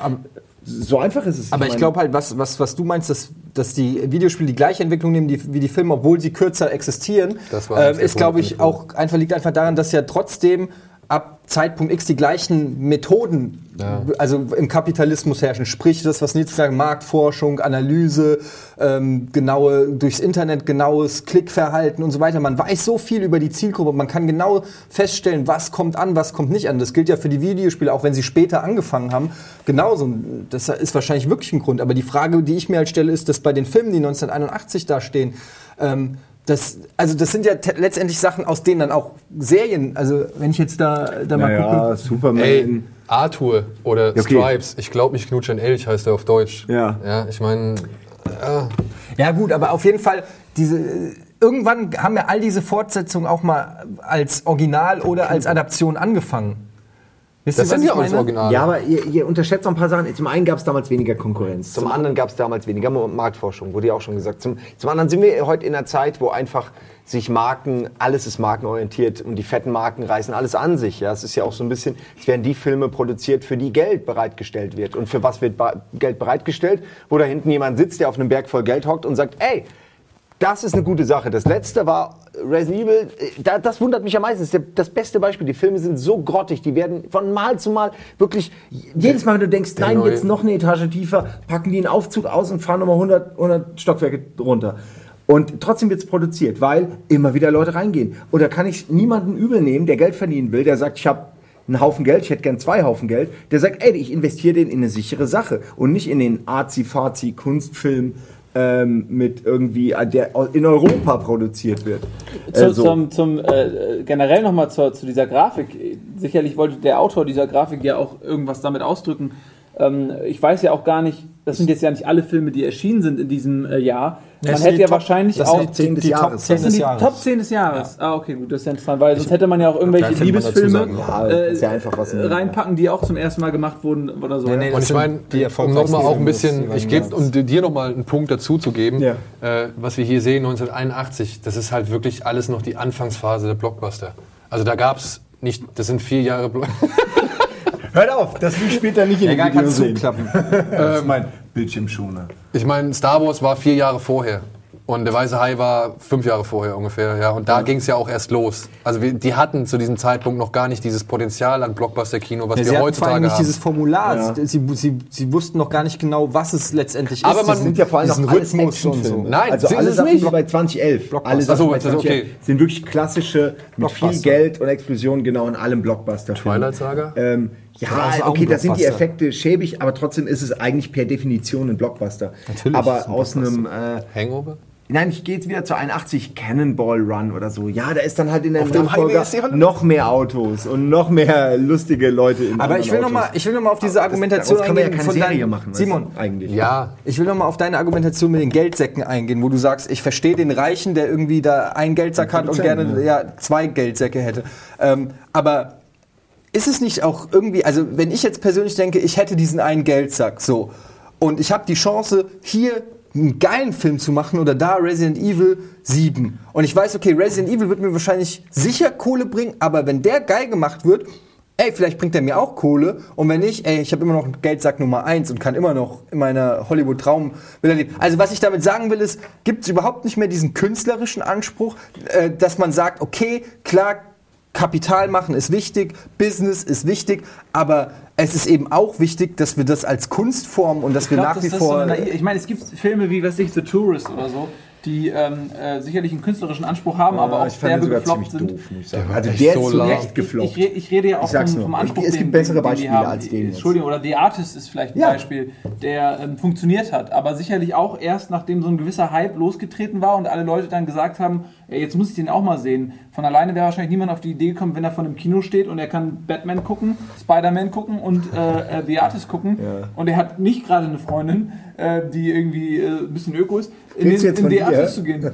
Speaker 3: So einfach ist es.
Speaker 1: Aber ich
Speaker 3: meine-
Speaker 1: glaube halt, was, was, was du meinst, dass, dass die Videospiele die gleiche Entwicklung nehmen die, wie die Filme, obwohl sie kürzer existieren,
Speaker 2: Das war
Speaker 1: ähm, ist, glaube ich,
Speaker 2: ich
Speaker 1: auch einfach, liegt einfach daran, dass ja trotzdem ab Zeitpunkt X die gleichen Methoden, also im Kapitalismus herrschen. Sprich, das, was Nils sagt, Marktforschung, Analyse, ähm, genaue, durchs Internet genaues Klickverhalten und so weiter. Man weiß so viel über die Zielgruppe, man kann genau feststellen, was kommt an, was kommt nicht an. Das gilt ja für die Videospiele, auch wenn sie später angefangen haben. Genauso. Das ist wahrscheinlich wirklich ein Grund. Aber die Frage, die ich mir halt stelle, ist, dass bei den Filmen, die 1981 da stehen, ähm, das, also das sind ja te- letztendlich Sachen, aus denen dann auch Serien, also wenn ich jetzt da, da mal
Speaker 3: naja,
Speaker 1: gucke.
Speaker 3: Superman.
Speaker 2: Ey, Arthur oder
Speaker 3: Okay.
Speaker 2: Stripes, ich glaube mich knutsche ein Elch, heißt er auf Deutsch.
Speaker 3: Ja.
Speaker 2: Ja, ich meine, ja,
Speaker 1: Ja gut, aber auf jeden Fall, diese, irgendwann haben ja all diese Fortsetzungen auch mal als Original oder als Adaption angefangen. Wisst
Speaker 2: das
Speaker 1: ihr,
Speaker 2: sind ja auch das? Original.
Speaker 3: Ja, aber ihr, ihr unterschätzt noch ein paar Sachen. Zum einen gab es damals weniger Konkurrenz.
Speaker 7: Zum anderen gab es damals weniger Marktforschung, wurde ja auch schon gesagt. Zum, zum anderen sind wir heute in einer Zeit, wo einfach sich Marken, alles ist markenorientiert und die fetten Marken reißen alles an sich. Ja, es ist ja auch so ein bisschen, es werden die Filme produziert, für die Geld bereitgestellt wird. Und für was wird ba Geld bereitgestellt? Wo da hinten jemand sitzt, der auf einem Berg voll Geld hockt und sagt, ey, das ist eine gute Sache. Das letzte war Resident Evil. äh, Da, das wundert mich am meisten. Das ist das beste Beispiel. Die Filme sind so grottig. Die werden von Mal zu Mal wirklich.
Speaker 3: Jedes Mal, wenn du denkst, nein,
Speaker 2: neue-
Speaker 3: jetzt noch eine Etage tiefer, packen die einen Aufzug aus und fahren nochmal 100, 100 Stockwerke runter. Und trotzdem wird es produziert, weil immer wieder Leute reingehen. Und da kann ich niemanden übel nehmen, der Geld verdienen will, der sagt, ich habe einen Haufen Geld, ich hätte gern zwei Haufen Geld, der sagt, ey, ich investiere den in eine sichere Sache und nicht in den Arzi-Fazi Kunstfilm ähm, mit irgendwie, äh, der in Europa produziert wird.
Speaker 6: Zu,
Speaker 3: Äh, so.
Speaker 6: Zum, zum äh, generell nochmal zu, zu dieser Grafik. Sicherlich wollte der Autor dieser Grafik ja auch irgendwas damit ausdrücken. Ähm, ich weiß ja auch gar nicht, das sind jetzt ja nicht alle Filme, die erschienen sind in diesem äh, Jahr. Man
Speaker 1: Das sind
Speaker 6: hätte
Speaker 1: die
Speaker 6: ja
Speaker 1: Top-
Speaker 6: wahrscheinlich
Speaker 1: das
Speaker 6: auch
Speaker 1: sind die 10 des
Speaker 3: die
Speaker 1: Jahres.
Speaker 3: Top
Speaker 6: Das
Speaker 1: 10
Speaker 6: sind
Speaker 1: des
Speaker 6: die
Speaker 1: Jahres.
Speaker 6: Top 10 des Jahres. Ah, okay, gut, das ist ja interessant, weil sonst hätte man ja auch irgendwelche Liebesfilme
Speaker 2: sagen,
Speaker 3: ja,
Speaker 6: äh,
Speaker 3: ja
Speaker 6: reinpacken, die auch zum ersten Mal gemacht wurden oder so.
Speaker 1: Nee, nee,
Speaker 6: ja.
Speaker 1: das
Speaker 2: Und ich
Speaker 1: sind
Speaker 2: meine,
Speaker 1: die
Speaker 2: um nochmal auch ein bisschen, ich gebe, um dir nochmal einen Punkt dazu zu geben,
Speaker 3: Ja.
Speaker 2: äh, was wir hier sehen, 1981, das ist halt wirklich alles noch die Anfangsphase der Blockbuster. Also da gab es nicht, das sind vier Jahre, Blo
Speaker 3: Hört auf, das Lied spielt da nicht in
Speaker 1: Egal,
Speaker 3: dem Video
Speaker 1: kannst
Speaker 3: sehen.
Speaker 1: zuklappen.
Speaker 3: Das ist mein Bildschirmschoner.
Speaker 2: ich meine, Star Wars war vier Jahre vorher. Und der Weiße Hai war fünf Jahre vorher ungefähr, ja. Und da ging es ja auch erst los. Also wir, die hatten zu diesem Zeitpunkt noch gar nicht dieses Potenzial an Blockbuster-Kino, was
Speaker 1: Ja,
Speaker 2: wir
Speaker 1: sie hatten vor allem
Speaker 2: heutzutage
Speaker 1: nicht
Speaker 2: haben.
Speaker 1: dieses Formular. Sie, sie, sie wussten noch gar nicht genau, was es letztendlich
Speaker 2: Aber
Speaker 1: ist.
Speaker 2: man-
Speaker 1: diesen-
Speaker 3: sind ja vor allem noch alles
Speaker 1: Rhythmus und so.
Speaker 2: Nein,
Speaker 3: also
Speaker 2: sind
Speaker 3: alle
Speaker 2: es
Speaker 3: Sachen
Speaker 2: nicht.
Speaker 3: bei 2011. Alle Sachen
Speaker 2: Ach so,
Speaker 3: bei
Speaker 2: das ist
Speaker 3: 2011
Speaker 2: okay.
Speaker 3: sind wirklich klassische mit viel. Geld und Explosionen genau in allem Blockbuster.
Speaker 2: Twilight Saga?
Speaker 3: Ähm, ja,
Speaker 1: das auch
Speaker 3: okay, da sind die. Effekte schäbig, aber trotzdem ist es eigentlich per Definition ein Blockbuster.
Speaker 1: Natürlich
Speaker 3: aber
Speaker 1: ein
Speaker 3: aus einem äh,
Speaker 2: Hangover?
Speaker 3: Nein, ich gehe jetzt wieder zu 81 Cannonball Run oder so. Ja, da ist dann halt in der Nachfolger noch mehr Autos und noch mehr lustige Leute in
Speaker 1: Aber ich will, noch
Speaker 3: Autos.
Speaker 1: mal, ich will noch mal auf diese Argumentation
Speaker 3: Daraus kann man ja
Speaker 1: eingehen.
Speaker 3: keine Serie machen.
Speaker 1: Simon,
Speaker 3: eigentlich.
Speaker 2: Ja,
Speaker 1: ich will noch mal auf deine Argumentation mit den Geldsäcken eingehen, wo du sagst, ich verstehe den Reichen, der irgendwie da einen Geldsack hat und gerne ja, zwei Geldsäcke hätte. Ähm, aber ist es nicht auch irgendwie, also wenn ich jetzt persönlich denke, ich hätte diesen einen Geldsack, so, und ich habe die Chance, hier einen geilen Film zu machen oder da Resident Evil 7. Und ich weiß, okay, Resident Evil wird mir wahrscheinlich sicher Kohle bringen, aber wenn der geil gemacht wird, ey, vielleicht bringt er mir auch Kohle. Und wenn nicht, ey, ich habe immer noch einen Geldsack Nummer 1 und kann immer noch in meiner Hollywood-Traum leben. Also was ich damit sagen will, ist, gibt es überhaupt nicht mehr diesen künstlerischen Anspruch, äh, dass man sagt, okay, klar, Kapital machen ist wichtig, Business ist wichtig, aber es ist eben auch wichtig, dass wir das als Kunstform und dass wir
Speaker 6: glaub,
Speaker 1: nach
Speaker 6: dass
Speaker 1: wie
Speaker 6: so
Speaker 1: vor.
Speaker 6: eine naive- ich meine, es gibt Filme wie, was weiß ich, The Tourist oder so, die ähm, äh, sicherlich einen künstlerischen Anspruch haben, aber auch
Speaker 3: ich
Speaker 6: derbe
Speaker 3: den sogar
Speaker 6: gefloppt sind.
Speaker 3: doof, muss ich sagen.
Speaker 2: war
Speaker 3: Also der
Speaker 2: so
Speaker 3: ist zu
Speaker 2: lahm.
Speaker 3: Recht
Speaker 6: Ich,
Speaker 3: gefloppt.
Speaker 6: ich, ich rede ja auch
Speaker 3: Ich
Speaker 6: vom, vom Anspruch,
Speaker 3: Es gibt bessere
Speaker 6: den die
Speaker 3: Beispiele
Speaker 6: haben.
Speaker 3: als den.
Speaker 6: Entschuldigung, oder The Artist ist vielleicht ein
Speaker 3: Ja.
Speaker 6: Beispiel, der ähm, funktioniert hat, aber sicherlich auch erst nachdem so ein gewisser Hype losgetreten war und alle Leute dann gesagt haben, ja, jetzt muss ich den auch mal sehen. Von alleine wäre wahrscheinlich niemand auf die Idee gekommen, wenn er vor einem Kino steht und er kann Batman gucken, Spider-Man gucken und äh, äh, The Artist gucken und er hat nicht gerade eine Freundin, äh, die irgendwie äh, ein bisschen öko ist, in,
Speaker 3: Willst
Speaker 6: den,
Speaker 3: jetzt
Speaker 6: in? Artist zu gehen.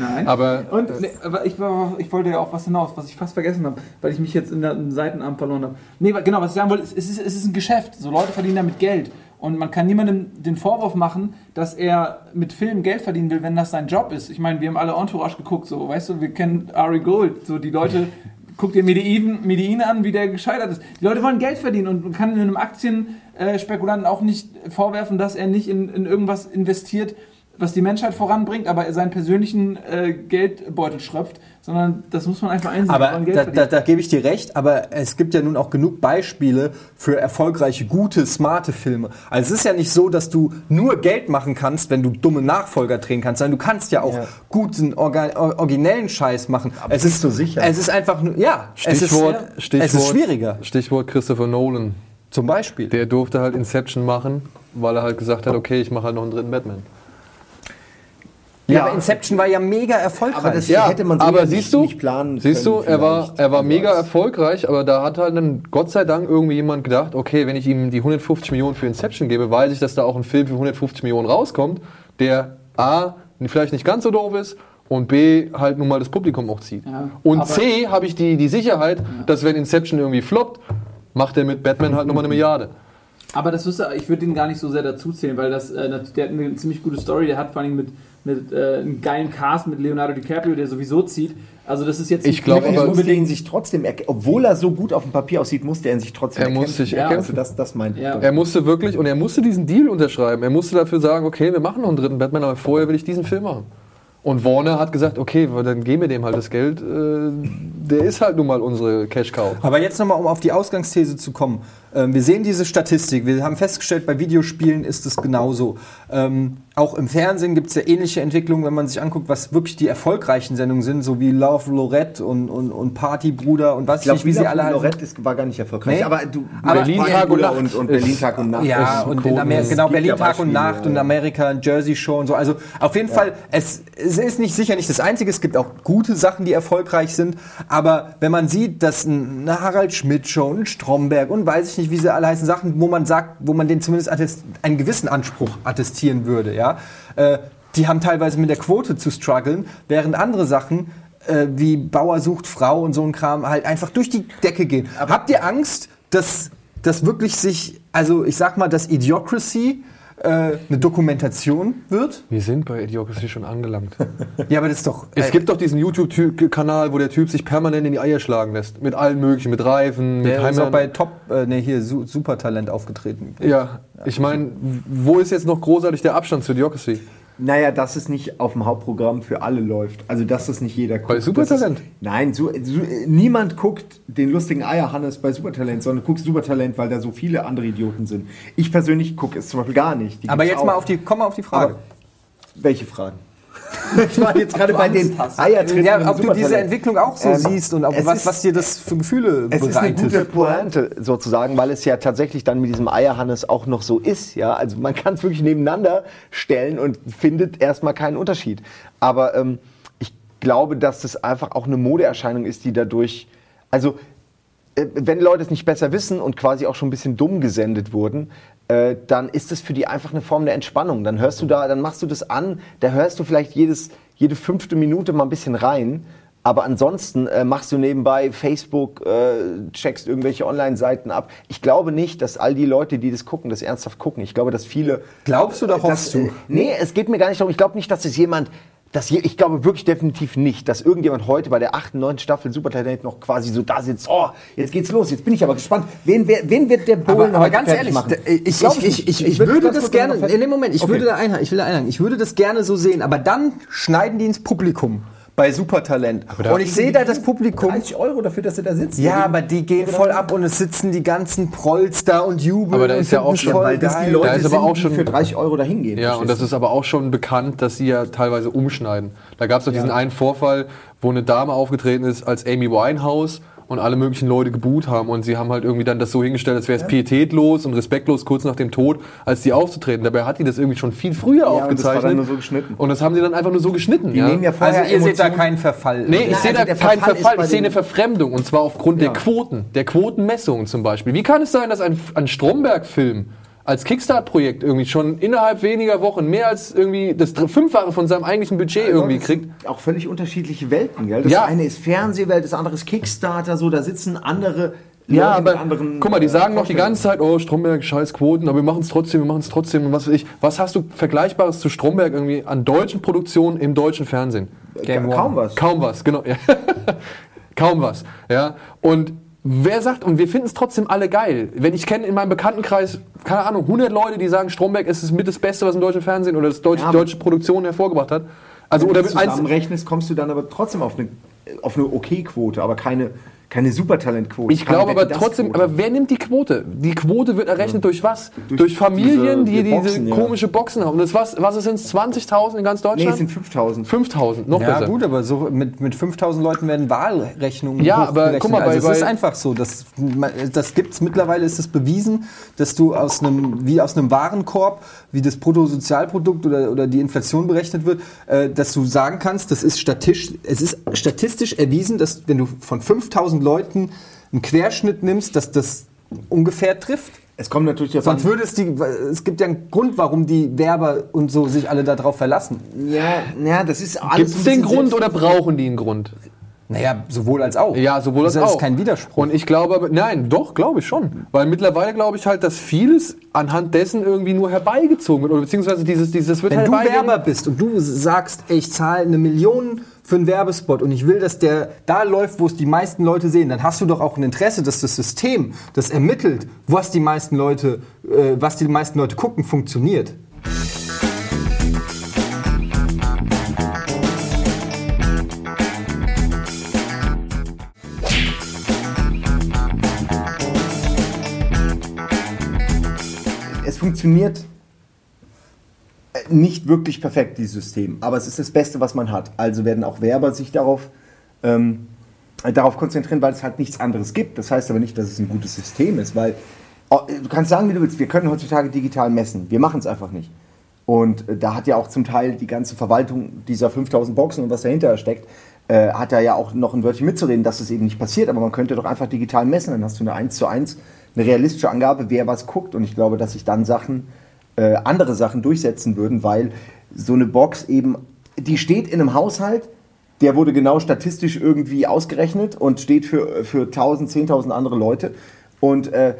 Speaker 6: Nein.
Speaker 2: Aber
Speaker 6: Und nee, aber ich, war, ich wollte ja auch was hinaus, was ich fast vergessen habe, weil ich mich jetzt in der in Seitenarm verloren habe. Nee, genau, was ich sagen wollte, es ist, es ist ein Geschäft. So Leute verdienen damit Geld. Und man kann niemandem den Vorwurf machen, dass er mit Filmen Geld verdienen will, wenn das sein Job ist. Ich meine, wir haben alle Entourage geguckt, so, weißt du, wir kennen Ari Gold. So, die Leute, guck dir Medellin, Medellin an, wie der gescheitert ist. Die Leute wollen Geld verdienen und man kann einem Aktienspekulanten auch nicht vorwerfen, dass er nicht in, in irgendwas investiert, was die Menschheit voranbringt, aber seinen persönlichen äh, Geldbeutel schröpft, sondern das muss man einfach einsehen.
Speaker 1: Aber da, da, da gebe ich dir recht, aber es gibt ja nun auch genug Beispiele für erfolgreiche, gute, smarte Filme. Also es ist ja nicht so, dass du nur Geld machen kannst, wenn du dumme Nachfolger drehen kannst, sondern du kannst ja auch guten, orga, or, originellen Scheiß machen. es ist
Speaker 3: so sicher.
Speaker 1: Es ist einfach nur, ja,
Speaker 2: Stichwort,
Speaker 1: es ist,
Speaker 2: Stichwort,
Speaker 1: es ist schwieriger.
Speaker 2: Stichwort Christopher Nolan.
Speaker 1: Zum Beispiel.
Speaker 2: Der durfte halt Inception machen, weil er halt gesagt hat, okay, ich mache halt noch einen dritten Batman.
Speaker 1: Ja, aber Inception war ja mega erfolgreich.
Speaker 3: Aber das
Speaker 2: Ja,
Speaker 3: hätte man
Speaker 2: aber
Speaker 3: ja
Speaker 2: siehst
Speaker 3: nicht,
Speaker 2: du,
Speaker 3: nicht planen
Speaker 2: siehst du,
Speaker 3: können
Speaker 2: er war, er war
Speaker 3: Also
Speaker 2: mega erfolgreich, aber da hat halt dann Gott sei Dank irgendwie jemand gedacht, okay, wenn ich ihm die 150 Millionen für Inception gebe, weiß ich, dass da auch ein Film für 150 Millionen rauskommt, der A, vielleicht nicht ganz so doof ist und B, halt nun mal das Publikum auch zieht.
Speaker 6: Ja,
Speaker 2: und C, habe ich die, die Sicherheit, dass wenn Inception irgendwie floppt, macht er mit Batman halt nochmal eine Milliarde.
Speaker 6: Aber das ist, ich würde den gar nicht so sehr dazu zählen, weil das, äh, der hat eine ziemlich gute Story, der hat vor allem mit, mit äh, einem geilen Cast mit Leonardo DiCaprio, der sowieso zieht. Also das ist jetzt
Speaker 2: Ich
Speaker 6: nicht
Speaker 2: glaub
Speaker 6: wirklich
Speaker 2: aber-
Speaker 3: musste
Speaker 6: unbedingt
Speaker 3: ihn sich trotzdem, obwohl er so gut auf dem Papier aussieht, musste er ihn sich trotzdem
Speaker 2: Er muss
Speaker 3: erkämpfen.
Speaker 2: sich
Speaker 6: Ja,
Speaker 2: erkämpfen.
Speaker 3: Also das, das meinte
Speaker 6: Ja.
Speaker 2: Er musste wirklich, und er musste diesen Deal unterschreiben. Er musste dafür sagen, okay, wir machen noch einen dritten Batman, aber vorher will ich diesen Film machen. Und Warner hat gesagt, okay, dann geben wir dem halt das Geld. Äh, der ist halt nun mal unsere Cash-Cow.
Speaker 1: Aber jetzt nochmal, um auf die Ausgangsthese zu kommen. Ähm, wir sehen diese Statistik. Wir haben festgestellt, bei Videospielen ist es genauso. Ähm, auch im Fernsehen gibt es ja ähnliche Entwicklungen, wenn man sich anguckt, was wirklich die erfolgreichen Sendungen sind, so wie Love Lorette und, und, und Partybruder und was
Speaker 3: Ich glaube,
Speaker 1: nicht, wie sie alle heißen.
Speaker 3: Lorette ist, war gar nicht erfolgreich.
Speaker 1: Nee.
Speaker 3: aber du,
Speaker 1: Aber
Speaker 3: Berlin Tag und Nacht und, und Berlin Tag und Nacht.
Speaker 1: Ja, und in. Amerika, genau, Berlin
Speaker 3: ja
Speaker 1: Tag und Nacht und
Speaker 3: ja.
Speaker 1: Amerika, Jersey Show und so. Also auf jeden Fall, es, es ist nicht sicher nicht das Einzige. Es gibt auch gute Sachen, die erfolgreich sind. Aber wenn man sieht, dass ein- eine Harald Schmidt Show, ein Stromberg und weiß ich nicht, wie sie alle heißen, Sachen, wo man sagt, wo man den zumindest einen gewissen Anspruch attestieren würde, ja, äh, die haben teilweise mit der Quote zu strugglen, während andere Sachen äh, wie Bauer sucht Frau und so ein Kram halt einfach durch die Decke gehen. Habt ihr Angst, dass das wirklich sich, also ich sag mal, dass Idiocracy äh, eine Dokumentation wird?
Speaker 2: Wir sind bei Idiocracy schon angelangt.
Speaker 1: Ja, aber das ist doch.
Speaker 2: es
Speaker 1: äh,
Speaker 2: gibt doch diesen YouTube-Kanal, wo der Typ sich permanent in die Eier schlagen lässt. Mit allen möglichen, mit Reifen, mit
Speaker 1: der ist auch bei Top, äh, nee, hier, Su Supertalent aufgetreten.
Speaker 2: Ja, ich meine, wo ist jetzt noch großartig der Abstand zu Idiocracy?
Speaker 3: Naja, dass es nicht auf dem Hauptprogramm für alle läuft. Also, dass das nicht jeder guckt.
Speaker 2: Bei Supertalent?
Speaker 3: Ist- Nein, su, su, niemand guckt den lustigen Eierhannes bei Supertalent, sondern guckt Supertalent, weil da so viele andere Idioten sind. Ich persönlich gucke es zum Beispiel gar nicht. Die
Speaker 1: Aber jetzt mal
Speaker 3: auch.
Speaker 1: auf die, komm mal auf die Frage.
Speaker 3: Aber welche Fragen? ich war jetzt gerade bei den. Eiertritten
Speaker 1: ja, ob du diese. Entwicklung auch so
Speaker 3: Ähm,
Speaker 1: siehst und
Speaker 7: es
Speaker 1: was,
Speaker 7: ist-
Speaker 1: was dir das für Gefühle
Speaker 7: Es ist eine
Speaker 1: bereitet.
Speaker 7: gute Pointe sozusagen, weil es ja tatsächlich dann mit diesem Eierhannes auch noch so ist. Ja, also man kann es wirklich nebeneinander stellen und findet erstmal keinen Unterschied. Aber ähm, ich glaube, dass das einfach auch eine Modeerscheinung ist, die dadurch, also äh, wenn Leute es nicht besser wissen und quasi auch schon ein bisschen dumm gesendet wurden, äh, dann ist es für die einfach eine Form der Entspannung. Dann hörst du da, dann machst du das an, da hörst du vielleicht jedes, jede fünfte Minute mal ein bisschen rein. Aber ansonsten äh, machst du nebenbei Facebook, äh, checkst irgendwelche Online-Seiten ab. Ich glaube nicht, dass all die Leute, die das gucken, das ernsthaft gucken. Ich glaube, dass viele.
Speaker 1: Glaubst du oder hoffst
Speaker 7: das,
Speaker 1: du?
Speaker 7: äh, Nee, es geht mir gar nicht darum. Ich glaube nicht, dass es jemand. Dass je, ich glaube wirklich definitiv nicht, dass irgendjemand heute bei der achten, neunten Staffel Supertalent noch quasi so da sitzt. Oh, jetzt geht's los. Jetzt bin ich aber gespannt. Wen, wer, wen wird der Bohlen
Speaker 1: Aber, aber ganz ehrlich,
Speaker 7: machen?
Speaker 1: ich, ich, ich, ich, ich,
Speaker 7: würde
Speaker 1: das gerne, in dem Moment, ich würde da einhaken, ich will da einhaken, ich würde das gerne so sehen, aber dann schneiden die ins Publikum. Bei Supertalent. Und ich sehe da das Publikum.
Speaker 3: 30 Euro dafür, dass sie da sitzen.
Speaker 1: Ja, aber die gehen voll ab und es sitzen die ganzen Prolls da und jubeln.
Speaker 2: Aber da
Speaker 1: und
Speaker 2: ist ja auch schon-
Speaker 1: voll
Speaker 3: weil das die Leute
Speaker 2: Da ist aber
Speaker 3: sind,
Speaker 2: auch
Speaker 3: die
Speaker 2: schon-
Speaker 3: für 30 Euro da hingehen.
Speaker 2: Ja, und das ist aber auch schon bekannt, dass sie ja teilweise umschneiden. Da gab es doch diesen einen Vorfall, wo eine Dame aufgetreten ist als Amy Winehouse und alle möglichen Leute geboot haben und sie haben halt irgendwie dann das so hingestellt, als wäre es pietätlos und respektlos kurz nach dem Tod, als die aufzutreten. Dabei hat die das irgendwie schon viel früher
Speaker 3: und das war
Speaker 2: aufgezeichnet.
Speaker 3: dann nur so geschnitten.
Speaker 2: Und das haben sie dann einfach nur so geschnitten.
Speaker 3: Die
Speaker 2: ja.
Speaker 3: nehmen ja vorher
Speaker 1: Also ihr seht da
Speaker 3: Emotionen-
Speaker 1: keinen Verfall.
Speaker 2: Nee, ich
Speaker 3: Na,
Speaker 2: sehe
Speaker 3: also
Speaker 2: da keinen
Speaker 3: Verfall
Speaker 2: ich sehe eine Verfremdung und zwar aufgrund
Speaker 3: Ja.
Speaker 2: der Quoten, der Quotenmessungen zum Beispiel. Wie kann es sein, dass ein, ein Stromberg-Film als Kickstart-Projekt irgendwie schon innerhalb weniger Wochen mehr als irgendwie das Fünffache von seinem eigentlichen Budget irgendwie
Speaker 3: Das sind
Speaker 2: kriegt?
Speaker 3: Auch völlig unterschiedliche Welten, gell? Das
Speaker 2: Ja.
Speaker 3: eine ist Fernsehwelt, das andere ist Kickstarter, so, da sitzen andere
Speaker 2: Ja,
Speaker 3: Leute mit
Speaker 2: aber
Speaker 3: anderen.
Speaker 2: guck mal, die
Speaker 3: äh,
Speaker 2: sagen noch die ganze Zeit, oh, Stromberg, scheiß Quoten, aber wir machen es trotzdem, wir machen es trotzdem und was weiß ich. Was hast du Vergleichbares zu Stromberg irgendwie an deutschen Produktionen im deutschen Fernsehen?
Speaker 1: Game
Speaker 3: Ka- Kaum
Speaker 1: One.
Speaker 3: was.
Speaker 2: Kaum was, genau. Ja. Kaum was. Ja. Und wer sagt, und wir finden es trotzdem alle geil. Wenn ich kenne in meinem Bekanntenkreis, keine Ahnung, 100 Leute, die sagen, Stromberg ist es mit das Beste, was im deutschen Fernsehen oder das deutsche,
Speaker 3: Ja,
Speaker 2: deutsche Produktion hervorgebracht hat. Also,
Speaker 3: Wenn
Speaker 2: oder
Speaker 3: du zusammenrechnest, kommst du dann aber trotzdem auf eine, auf eine Okay-Quote, aber keine, keine Supertalentquote.
Speaker 2: ich glaube aber
Speaker 3: das
Speaker 2: trotzdem,
Speaker 3: Quote.
Speaker 2: aber wer nimmt die Quote? Die Quote wird errechnet durch was? Durch, Familien,
Speaker 3: diese-
Speaker 2: die
Speaker 3: die
Speaker 2: diese
Speaker 3: Boxen, ja.
Speaker 2: komische Boxen haben. Und das was, was sind es? 20.000 in ganz
Speaker 3: Nee,
Speaker 2: Deutschland?
Speaker 3: es sind 5000.
Speaker 2: 5.000, noch
Speaker 1: Ja
Speaker 2: besser.
Speaker 1: gut, aber so mit, mit 5000 Leuten werden Wahlrechnungen
Speaker 2: Ja, aber guck mal, bei-
Speaker 1: also es ist einfach so, das, das gibt's mittlerweile ist es bewiesen, dass du aus einem wie aus einem Warenkorb, wie das Bruttosozialprodukt oder, oder die Inflation berechnet wird, äh, dass du sagen kannst, das ist statistisch es ist statistisch erwiesen, dass wenn du von 5000 Leuten einen Querschnitt nimmst, dass das ungefähr trifft.
Speaker 3: Es kommt natürlich davon.
Speaker 1: Sonst würde es die, es gibt ja einen Grund, warum die Werber und so sich alle darauf verlassen.
Speaker 3: Ja, ja, das ist alles.
Speaker 2: Gibt es den Grund oder brauchen die einen Grund?
Speaker 1: Naja, sowohl als auch.
Speaker 2: Ja, sowohl als
Speaker 1: das
Speaker 2: auch.
Speaker 1: ist kein Widerspruch.
Speaker 2: Und ich glaube, aber- nein, doch, glaube ich schon. Weil mittlerweile glaube ich halt, dass vieles anhand dessen irgendwie nur herbeigezogen wird. Oder beziehungsweise dieses, dieses wird
Speaker 1: Wenn du
Speaker 2: herbeigezogen.
Speaker 1: Werber bist und du sagst, ey, ich zahle eine Million für einen Werbespot und ich will, dass der da läuft, wo es die meisten Leute sehen, dann hast du doch auch ein Interesse, dass das System, das ermittelt, was die meisten Leute, äh, was die meisten Leute gucken, funktioniert.
Speaker 3: es funktioniert nicht wirklich perfekt, dieses System. Aber es ist das Beste, was man hat. Also werden auch Werber sich darauf, ähm, äh, darauf konzentrieren, weil es halt nichts anderes gibt. Das heißt aber nicht, dass es ein gutes System ist, weil oh, du kannst sagen, wie du willst, wir können heutzutage digital messen. Wir machen es einfach nicht. Und äh, da hat ja auch zum Teil die ganze Verwaltung dieser 5000 Boxen und was dahinter steckt, äh, hat da ja auch noch ein Wörtchen mitzureden, dass es eben nicht passiert. Aber man könnte doch einfach digital messen, dann hast du eine 1 zu 1, eine realistische Angabe, wer was guckt. Und ich glaube, dass sich dann Sachen, äh, andere Sachen durchsetzen würden, weil so eine Box eben, die steht in einem Haushalt, der wurde genau statistisch irgendwie ausgerechnet und steht für, für 1000, 10.000 andere Leute. Und äh,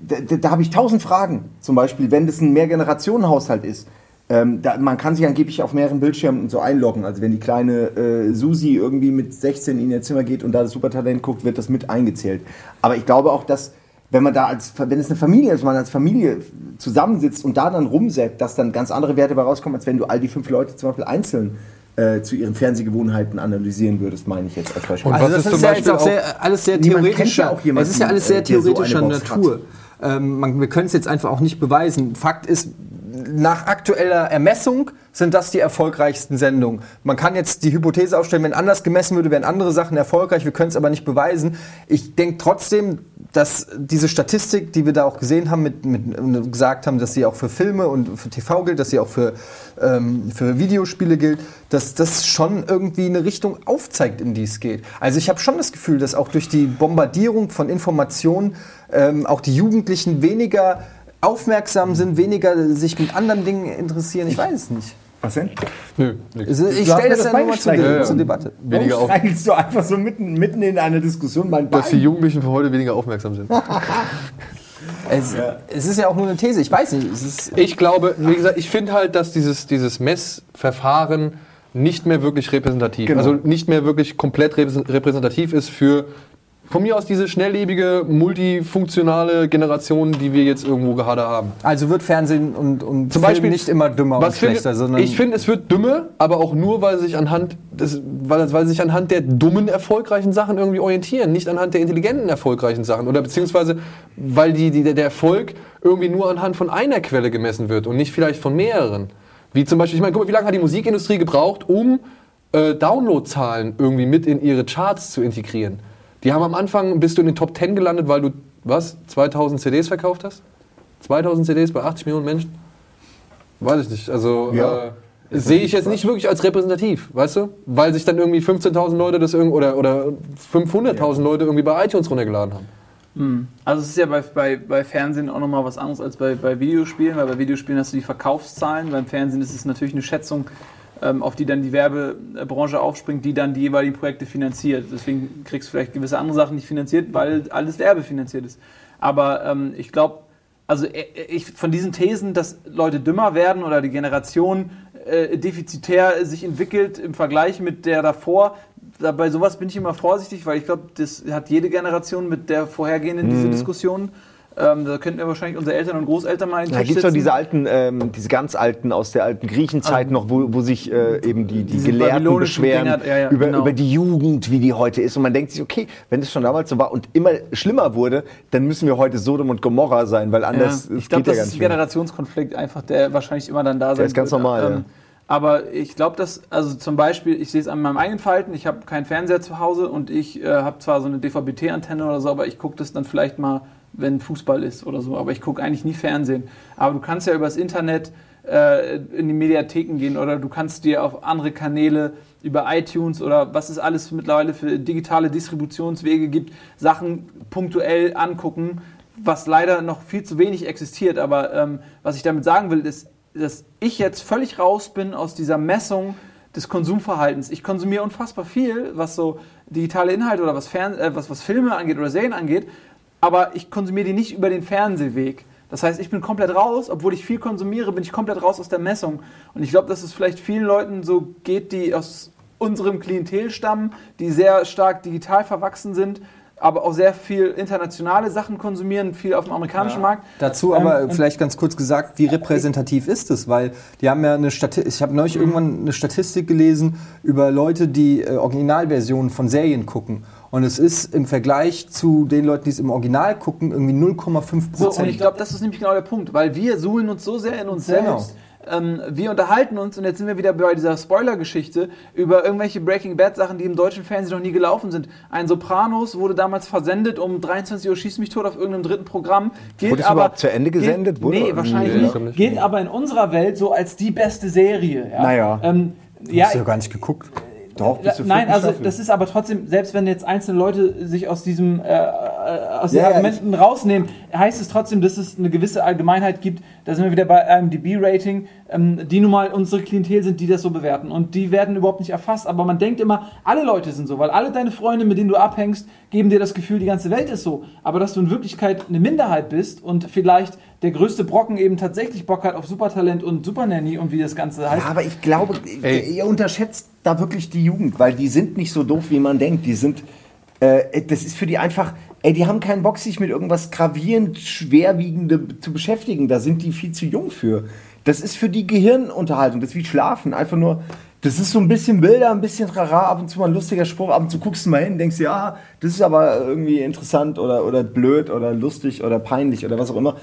Speaker 3: da, da, habe ich tausend Fragen. Zum Beispiel, wenn das ein Mehrgenerationenhaushalt ist. Ähm, da, man kann sich angeblich auf mehreren Bildschirmen so einloggen. Also wenn die kleine äh, Susi irgendwie mit 16 in ihr Zimmer geht und da das Supertalent guckt, wird das mit eingezählt. Aber ich glaube auch, dass wenn man da als, wenn es eine Familie ist, man als Familie zusammensitzt und da dann rumsäppt, dass dann ganz andere Werte bei rauskommen, als wenn du all die fünf Leute zum Beispiel einzeln äh, zu ihren Fernsehgewohnheiten analysieren würdest, meine ich jetzt als Beispiel.
Speaker 2: Und
Speaker 1: Also
Speaker 2: was
Speaker 1: das
Speaker 2: ist
Speaker 1: ist,
Speaker 2: zum
Speaker 1: ja
Speaker 2: Beispiel
Speaker 1: jetzt auch sehr, alles sehr
Speaker 3: Niemand kennt
Speaker 1: theoretischer.
Speaker 3: ja auch jemanden,
Speaker 1: es ist ja alles sehr
Speaker 3: so
Speaker 1: theoretischer
Speaker 3: Box
Speaker 1: Natur. Ähm, man, wir können es jetzt einfach auch nicht beweisen. Fakt ist, nach aktueller Ermessung sind das die erfolgreichsten Sendungen. Man kann jetzt die Hypothese aufstellen, wenn anders gemessen würde, wären andere Sachen erfolgreich. Wir können es aber nicht beweisen. Ich denke trotzdem, dass diese Statistik, die wir da auch gesehen haben, mit, mit, gesagt haben, dass sie auch für Filme und für TV gilt, dass sie auch für, ähm, für Videospiele gilt, dass das schon irgendwie eine Richtung aufzeigt, in die es geht. Also ich habe schon das Gefühl, dass auch durch die Bombardierung von Informationen ähm, auch die Jugendlichen weniger aufmerksam sind, weniger sich mit anderen Dingen interessieren. Ich weiß es nicht.
Speaker 3: Was denn?
Speaker 2: Nö, nix.
Speaker 1: Also ich stelle das
Speaker 3: das
Speaker 1: ja nur mal zur, zur Debatte.
Speaker 2: Weniger
Speaker 3: Warum streichelst du einfach so mitten, mitten in einer Diskussion mein Bein?
Speaker 2: dass die Jugendlichen für heute weniger aufmerksam sind.
Speaker 1: Es, es ist ja auch nur eine These. Ich weiß nicht. Es ist,
Speaker 2: Ich glaube, wie gesagt, ich finde halt, dass dieses, dieses Messverfahren nicht mehr wirklich repräsentativ,
Speaker 3: Genau.
Speaker 2: also nicht mehr wirklich komplett reprä- repräsentativ ist für von mir aus diese schnelllebige, multifunktionale Generation, die wir jetzt irgendwo gerade haben.
Speaker 1: Also wird Fernsehen und, und
Speaker 2: Zum
Speaker 1: Film
Speaker 2: Beispiel-
Speaker 1: nicht immer dümmer und
Speaker 2: Was finde-
Speaker 1: schlechter, sondern
Speaker 2: ich finde, es wird dümmer, aber auch nur, weil sie sich anhand des, weil, weil sich anhand der dummen, erfolgreichen Sachen irgendwie orientieren, nicht anhand der intelligenten, erfolgreichen Sachen. Oder beziehungsweise, weil die, die, der Erfolg irgendwie nur anhand von einer Quelle gemessen wird und nicht vielleicht von mehreren. Wie zum Beispiel, ich meine, guck mal, wie lange hat die Musikindustrie gebraucht, um äh, Downloadzahlen irgendwie mit in ihre Charts zu integrieren? Die haben am Anfang, bist du in den Top 10 gelandet, weil du, was, 2000 CDs verkauft hast? 2000 CDs bei 80 Millionen Menschen? Weiß ich nicht. Also
Speaker 3: Ja.
Speaker 2: äh, sehe ich jetzt nicht wirklich als repräsentativ, weißt du? Weil sich dann irgendwie 15.000 Leute das irgend oder, oder 500.000 Leute irgendwie bei iTunes runtergeladen haben.
Speaker 6: Also es ist ja bei, bei, bei Fernsehen auch nochmal was anderes als bei, bei Videospielen, weil bei Videospielen hast du die Verkaufszahlen, beim Fernsehen ist es natürlich eine Schätzung, auf die dann die Werbebranche aufspringt, die dann die jeweiligen Projekte finanziert. Deswegen kriegst du vielleicht gewisse andere Sachen nicht finanziert, weil alles werbefinanziert ist. Aber ähm, ich glaube, also äh, ich, von diesen Thesen, dass Leute dümmer werden oder die Generation äh, defizitär sich entwickelt im Vergleich mit der davor, da, bei sowas bin ich immer vorsichtig, weil ich glaube, das hat jede Generation mit der vorhergehenden diese Diskussion. Ähm, da könnten wir wahrscheinlich unsere Eltern und Großeltern mal in
Speaker 7: Da gibt es doch diese alten, ähm, diese ganz alten aus der alten Griechenzeit noch, wo, wo sich äh, eben die, die Gelehrten beschweren
Speaker 6: Dinger, ja, ja,
Speaker 7: über,
Speaker 6: genau.
Speaker 7: über die Jugend, wie die heute ist. Und man denkt sich, okay, wenn es schon damals so war und immer schlimmer wurde, dann müssen wir heute Sodom und Gomorra sein, weil
Speaker 6: Ja,
Speaker 7: anders
Speaker 6: ich
Speaker 7: es
Speaker 6: glaube,
Speaker 7: geht ja
Speaker 6: das
Speaker 7: gar
Speaker 6: ist ein
Speaker 7: nicht mehr.
Speaker 6: Generationskonflikt einfach, der wahrscheinlich immer dann da sein
Speaker 7: ist ganz
Speaker 6: wird.
Speaker 7: normal, ja.
Speaker 6: Aber ich glaube, dass, also zum Beispiel, ich sehe es an meinem eigenen Verhalten, ich habe keinen Fernseher zu Hause und ich äh, habe zwar so eine DVB-T-Antenne oder so, aber ich gucke das dann vielleicht mal, wenn Fußball ist oder so, aber ich gucke eigentlich nie Fernsehen. Aber du kannst ja übers Internet äh, in die Mediatheken gehen oder du kannst dir auf andere Kanäle über iTunes oder was es alles mittlerweile für digitale Distributionswege gibt, Sachen punktuell angucken, was leider noch viel zu wenig existiert. Aber ähm, was ich damit sagen will, ist, dass ich jetzt völlig raus bin aus dieser Messung des Konsumverhaltens. Ich konsumiere unfassbar viel, was so digitale Inhalte oder was, Fern äh, was, was Filme angeht oder Serien angeht, aber ich konsumiere die nicht über den Fernsehweg. Das heißt, ich bin komplett raus, obwohl ich viel konsumiere, bin ich komplett raus aus der Messung. Und ich glaube, dass es vielleicht vielen Leuten so geht, die aus unserem Klientel stammen, die sehr stark digital verwachsen sind, aber auch sehr viel internationale Sachen konsumieren, viel auf dem amerikanischen Markt.
Speaker 1: Dazu
Speaker 6: Ähm,
Speaker 1: aber vielleicht ganz kurz gesagt, wie repräsentativ ist es? Weil die haben ja eine Statistik, ich habe neulich
Speaker 6: Mhm.
Speaker 1: irgendwann eine Statistik gelesen über Leute, die äh, Originalversionen von Serien gucken. Und es ist im Vergleich zu den Leuten, die es im Original gucken, irgendwie 0,5
Speaker 6: So, und
Speaker 1: Prozent.
Speaker 6: ich glaube, das ist nämlich genau der Punkt, weil wir suhlen uns so sehr in uns
Speaker 1: Genau.
Speaker 6: selbst. Ähm, wir unterhalten uns, und jetzt sind wir wieder bei dieser Spoiler-Geschichte, über irgendwelche Breaking Bad-Sachen, die im deutschen Fernsehen noch nie gelaufen sind. Ein Sopranos wurde damals versendet um 23 Uhr Schieß mich tot auf irgendeinem dritten Programm. Gilt
Speaker 7: Wurde es
Speaker 6: aber,
Speaker 7: überhaupt zu Ende gesendet?
Speaker 6: Gilt,
Speaker 7: Wurde-
Speaker 6: nee, wahrscheinlich
Speaker 2: Nee,
Speaker 6: nicht.
Speaker 2: nicht.
Speaker 6: Gilt aber in unserer Welt so als die beste Serie. Ja?
Speaker 3: Naja.
Speaker 6: Ähm, ja,
Speaker 1: Hast du ja gar nicht geguckt.
Speaker 3: Doch, bis zur
Speaker 6: Nein, also
Speaker 3: Staffel.
Speaker 6: das ist aber trotzdem, selbst wenn jetzt einzelne Leute sich aus diesem äh, äh, aus den
Speaker 3: Ja, ja,
Speaker 6: Argumenten rausnehmen, heißt es trotzdem, dass es eine gewisse Allgemeinheit gibt. Da sind wir wieder bei einem DB-Rating, ähm, die nun mal unsere Klientel sind, die das so bewerten. Und die werden überhaupt nicht erfasst. Aber man denkt immer, alle Leute sind so, weil alle deine Freunde, mit denen du abhängst, geben dir das Gefühl, die ganze Welt ist so. Aber dass du in Wirklichkeit eine Minderheit bist und vielleicht der größte Brocken eben tatsächlich Bock hat auf Supertalent und Supernanny und wie das Ganze heißt.
Speaker 3: Ja, aber ich glaube,
Speaker 2: Ey.
Speaker 3: ihr unterschätzt da wirklich die Jugend, weil die sind nicht so doof, wie man denkt. Die sind, äh, das ist für die einfach, ey, die haben keinen Bock, sich mit irgendwas gravierend Schwerwiegendem zu beschäftigen. Da sind die viel zu jung für. Das ist für die Gehirnunterhaltung, das ist wie Schlafen. Einfach nur, das ist so ein bisschen Bilder, ein bisschen Rara, ab und zu mal ein lustiger Spruch, ab und zu guckst du mal hin, denkst ja, das ist aber irgendwie interessant oder, oder blöd oder lustig oder peinlich oder was auch immer.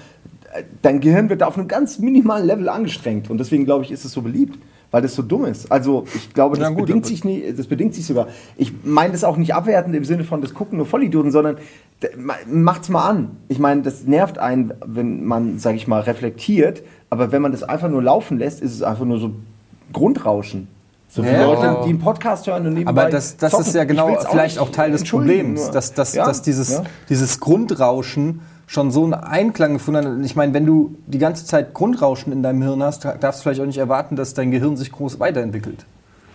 Speaker 3: Dein Gehirn wird da auf einem ganz minimalen Level angestrengt und deswegen glaube ich, ist es so beliebt, weil das so dumm ist. Also ich glaube, das,
Speaker 1: gut,
Speaker 3: bedingt, sich nie, das bedingt sich sogar. Ich meine das auch nicht abwertend im Sinne von, das gucken nur Vollidioten, sondern macht's mal an. Ich meine, das nervt einen, wenn man, sage ich mal, reflektiert, aber wenn man das einfach nur laufen lässt, ist es einfach nur so Grundrauschen. So
Speaker 1: Ja.
Speaker 3: Leute, die einen Podcast hören und nebenbei
Speaker 1: Aber das, das
Speaker 3: zocken.
Speaker 1: ist ja genau
Speaker 3: auch
Speaker 1: vielleicht
Speaker 3: nicht
Speaker 1: auch Teil des Problems,
Speaker 3: nur-
Speaker 1: dass, dass,
Speaker 3: Ja,
Speaker 1: dass dieses,
Speaker 3: ja.
Speaker 1: dieses Grundrauschen schon so einen Einklang gefunden hat. Ich meine, wenn du die ganze Zeit Grundrauschen in deinem Hirn hast, darfst du vielleicht auch nicht erwarten, dass dein Gehirn sich groß weiterentwickelt.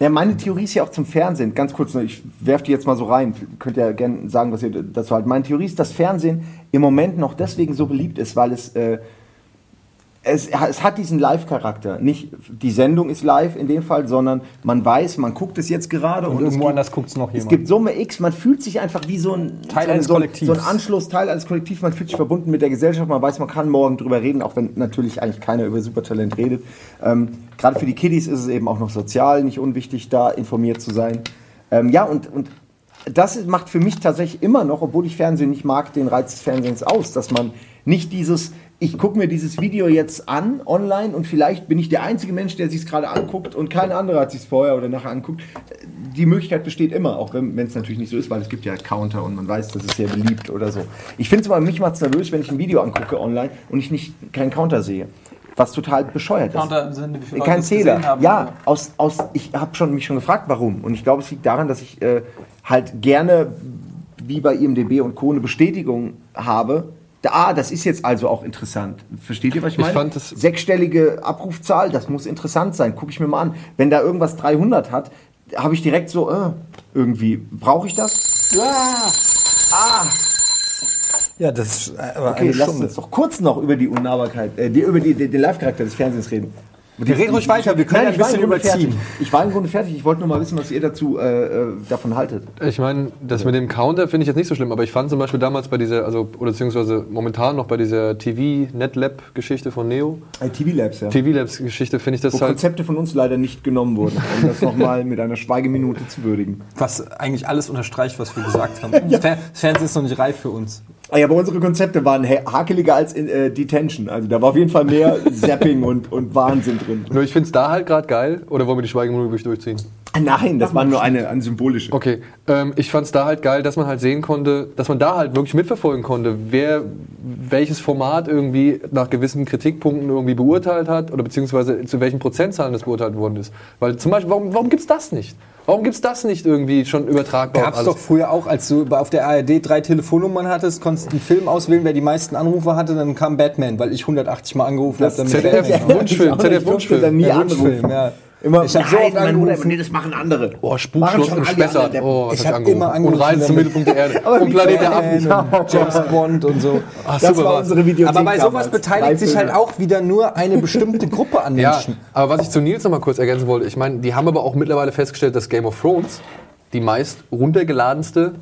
Speaker 3: Ja, meine Theorie ist ja auch zum Fernsehen. Ganz kurz, nur, ich werfe die jetzt mal so rein. Könnt ihr ja gerne sagen, was ihr dazu haltet. Meine Theorie ist, dass Fernsehen im Moment noch deswegen so beliebt ist, weil es äh, es, es hat diesen Live-Charakter. Nicht die Sendung ist live in dem Fall, sondern man weiß, man guckt es jetzt gerade und, es
Speaker 1: irgendwo
Speaker 3: gibt,
Speaker 1: anders guckt's noch
Speaker 3: Es
Speaker 1: jemand.
Speaker 3: gibt Summe X, man fühlt sich einfach wie so ein
Speaker 1: Teil eines
Speaker 3: so,
Speaker 1: Kollektivs.
Speaker 3: So ein Anschluss, Teil eines Kollektivs, man fühlt sich verbunden mit der Gesellschaft, man weiß, man kann morgen drüber reden, auch wenn natürlich eigentlich keiner über Supertalent redet. Ähm, Gerade für die Kiddies ist es eben auch noch sozial nicht unwichtig, da informiert zu sein. Ähm, ja, und, und das macht für mich tatsächlich immer noch, obwohl ich Fernsehen nicht mag, den Reiz des Fernsehens aus, dass man nicht dieses, ich gucke mir dieses Video jetzt an online und vielleicht bin ich der einzige Mensch, der sich es gerade anguckt und kein anderer hat sich es vorher oder nachher anguckt. Die Möglichkeit besteht immer, auch wenn es natürlich nicht so ist, weil es gibt ja Counter und man weiß, das ist sehr beliebt oder so. Ich finde es immer, mich macht es nervös, wenn ich ein Video angucke online und ich nicht keinen Counter sehe. Was total bescheuert ist.
Speaker 6: Counter im Sinne, wie viele
Speaker 3: Kein Zähler.
Speaker 6: haben,
Speaker 3: ja,
Speaker 6: oder?
Speaker 3: aus, aus, ich habe schon, mich schon gefragt, warum. Und ich glaube, es liegt daran, dass ich äh, halt gerne, wie bei IMDB und Co., eine Bestätigung habe. Ah, das ist jetzt also auch interessant. Versteht ihr, was ich
Speaker 2: Ich
Speaker 3: meine?
Speaker 2: fand es-
Speaker 3: Sechsstellige Abrufzahl, das muss interessant sein. Gucke ich mir mal an. Wenn da irgendwas 300 hat, habe ich direkt so, äh, irgendwie, brauche ich das?
Speaker 1: Ja, das ist aber
Speaker 3: Okay,
Speaker 1: eine
Speaker 3: lass
Speaker 1: Stunde.
Speaker 3: uns doch kurz noch über die Unnahbarkeit, äh, die, über die, die, den Live-Charakter des Fernsehens reden.
Speaker 1: Wir reden ruhig weiter, wir können
Speaker 3: Nein,
Speaker 1: ein bisschen überziehen.
Speaker 3: fertig. Ich war im Grunde fertig. Ich wollte nur mal wissen, was ihr dazu äh, äh, davon haltet.
Speaker 2: Ich meine, das mit dem Counter finde ich jetzt nicht so schlimm, aber ich fand zum Beispiel damals bei dieser, also, oder beziehungsweise momentan noch bei dieser TV-NetLab-Geschichte von Neo,
Speaker 3: TV Labs, ja.
Speaker 2: TV-Labs-Geschichte finde ich das
Speaker 3: Wo
Speaker 2: halt.
Speaker 3: Konzepte von uns leider nicht genommen wurden, um das nochmal mit einer Schweigeminute zu würdigen.
Speaker 1: Was eigentlich alles unterstreicht, was wir gesagt haben. Das Fernsehen ist noch nicht reif für uns.
Speaker 3: Ah ja, aber unsere Konzepte waren ha- hakeliger als in äh, Detention. Also da war auf jeden Fall mehr Zapping und, und Wahnsinn drin.
Speaker 2: Nur ich finde es da halt gerade geil, oder wollen wir die Schweigeminute durchziehen?
Speaker 3: Nein, das war nur eine, eine symbolische.
Speaker 2: Okay, ähm, ich fand es da halt geil, dass man halt sehen konnte, dass man da halt wirklich mitverfolgen konnte, wer welches Format irgendwie nach gewissen Kritikpunkten irgendwie beurteilt hat oder beziehungsweise zu welchen Prozentzahlen das beurteilt worden ist. Weil zum Beispiel, warum, warum gibt es das nicht? Warum gibt es das nicht irgendwie schon übertragbar?
Speaker 1: Gab es doch früher auch, als du auf der ARD drei Telefonnummern hattest, konntest du einen Film auswählen, wer die meisten Anrufe hatte, dann kam Batman, weil ich 180 Mal angerufen habe. damit
Speaker 2: ZDF,
Speaker 1: Batman-
Speaker 2: Wunschfilm,
Speaker 3: Ich
Speaker 2: ZDF
Speaker 3: da
Speaker 2: Wunschfilm.
Speaker 3: nie
Speaker 1: Ja,
Speaker 3: anrufen.
Speaker 1: Wunschfilm, ja.
Speaker 3: Immer,
Speaker 1: Ich hab so oft
Speaker 3: mein Bruder,
Speaker 1: angerufen.
Speaker 3: nee, das machen andere.
Speaker 2: Oh,
Speaker 3: Machen
Speaker 2: Spukschloss
Speaker 3: schon
Speaker 2: im
Speaker 3: alle
Speaker 2: Spessart. Oh,
Speaker 1: Ich
Speaker 2: hab
Speaker 1: hab
Speaker 2: angerufen.
Speaker 1: immer
Speaker 2: Und Reisen zum Mittelpunkt der Erde.
Speaker 3: Aber
Speaker 2: Und Planet der. Affen.
Speaker 1: und James Bond und so.
Speaker 2: Ach,
Speaker 3: Das
Speaker 2: super
Speaker 3: war unsere Videothek
Speaker 1: Aber bei sowas
Speaker 3: damals.
Speaker 1: beteiligt sich halt auch wieder nur eine bestimmte Gruppe an
Speaker 2: Ja,
Speaker 1: Menschen.
Speaker 2: aber was ich zu Nils noch mal kurz ergänzen wollte, ich meine, die haben aber auch mittlerweile festgestellt, dass Game of Thrones die meist runtergeladenste,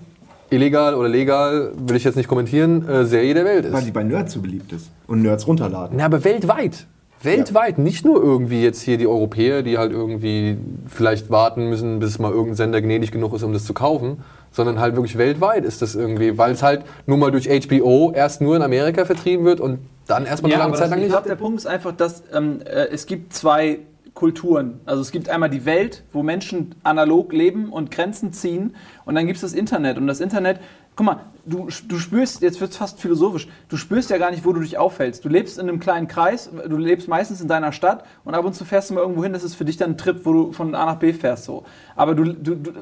Speaker 2: illegal oder legal, will ich jetzt nicht kommentieren, äh, Serie der Welt
Speaker 3: Weil
Speaker 2: ist.
Speaker 3: die bei Nerds so beliebt ist. Und Nerds runterladen.
Speaker 2: Na, aber weltweit. Weltweit, nicht nur irgendwie jetzt hier die Europäer, die halt irgendwie vielleicht warten müssen, bis mal irgendein Sender gnädig genug ist, um das zu kaufen, sondern halt wirklich weltweit ist das irgendwie, weil es halt nur mal durch HBO erst nur in Amerika vertrieben wird und dann erstmal eine lange Zeit lang
Speaker 6: ich
Speaker 2: nicht.
Speaker 6: glaube, der Punkt ist einfach, dass ähm, äh, es gibt zwei Kulturen. Also es gibt einmal die Welt, wo Menschen analog leben und Grenzen ziehen und dann gibt es das Internet. Und das Internet, guck mal, du, du spürst, jetzt wird es fast philosophisch, du spürst ja gar nicht, wo du dich aufhältst. Du lebst in einem kleinen Kreis, du lebst meistens in deiner Stadt und ab und zu fährst du mal irgendwo hin, das ist für dich dann ein Trip, wo du von A nach B fährst. So. Aber du, du, du,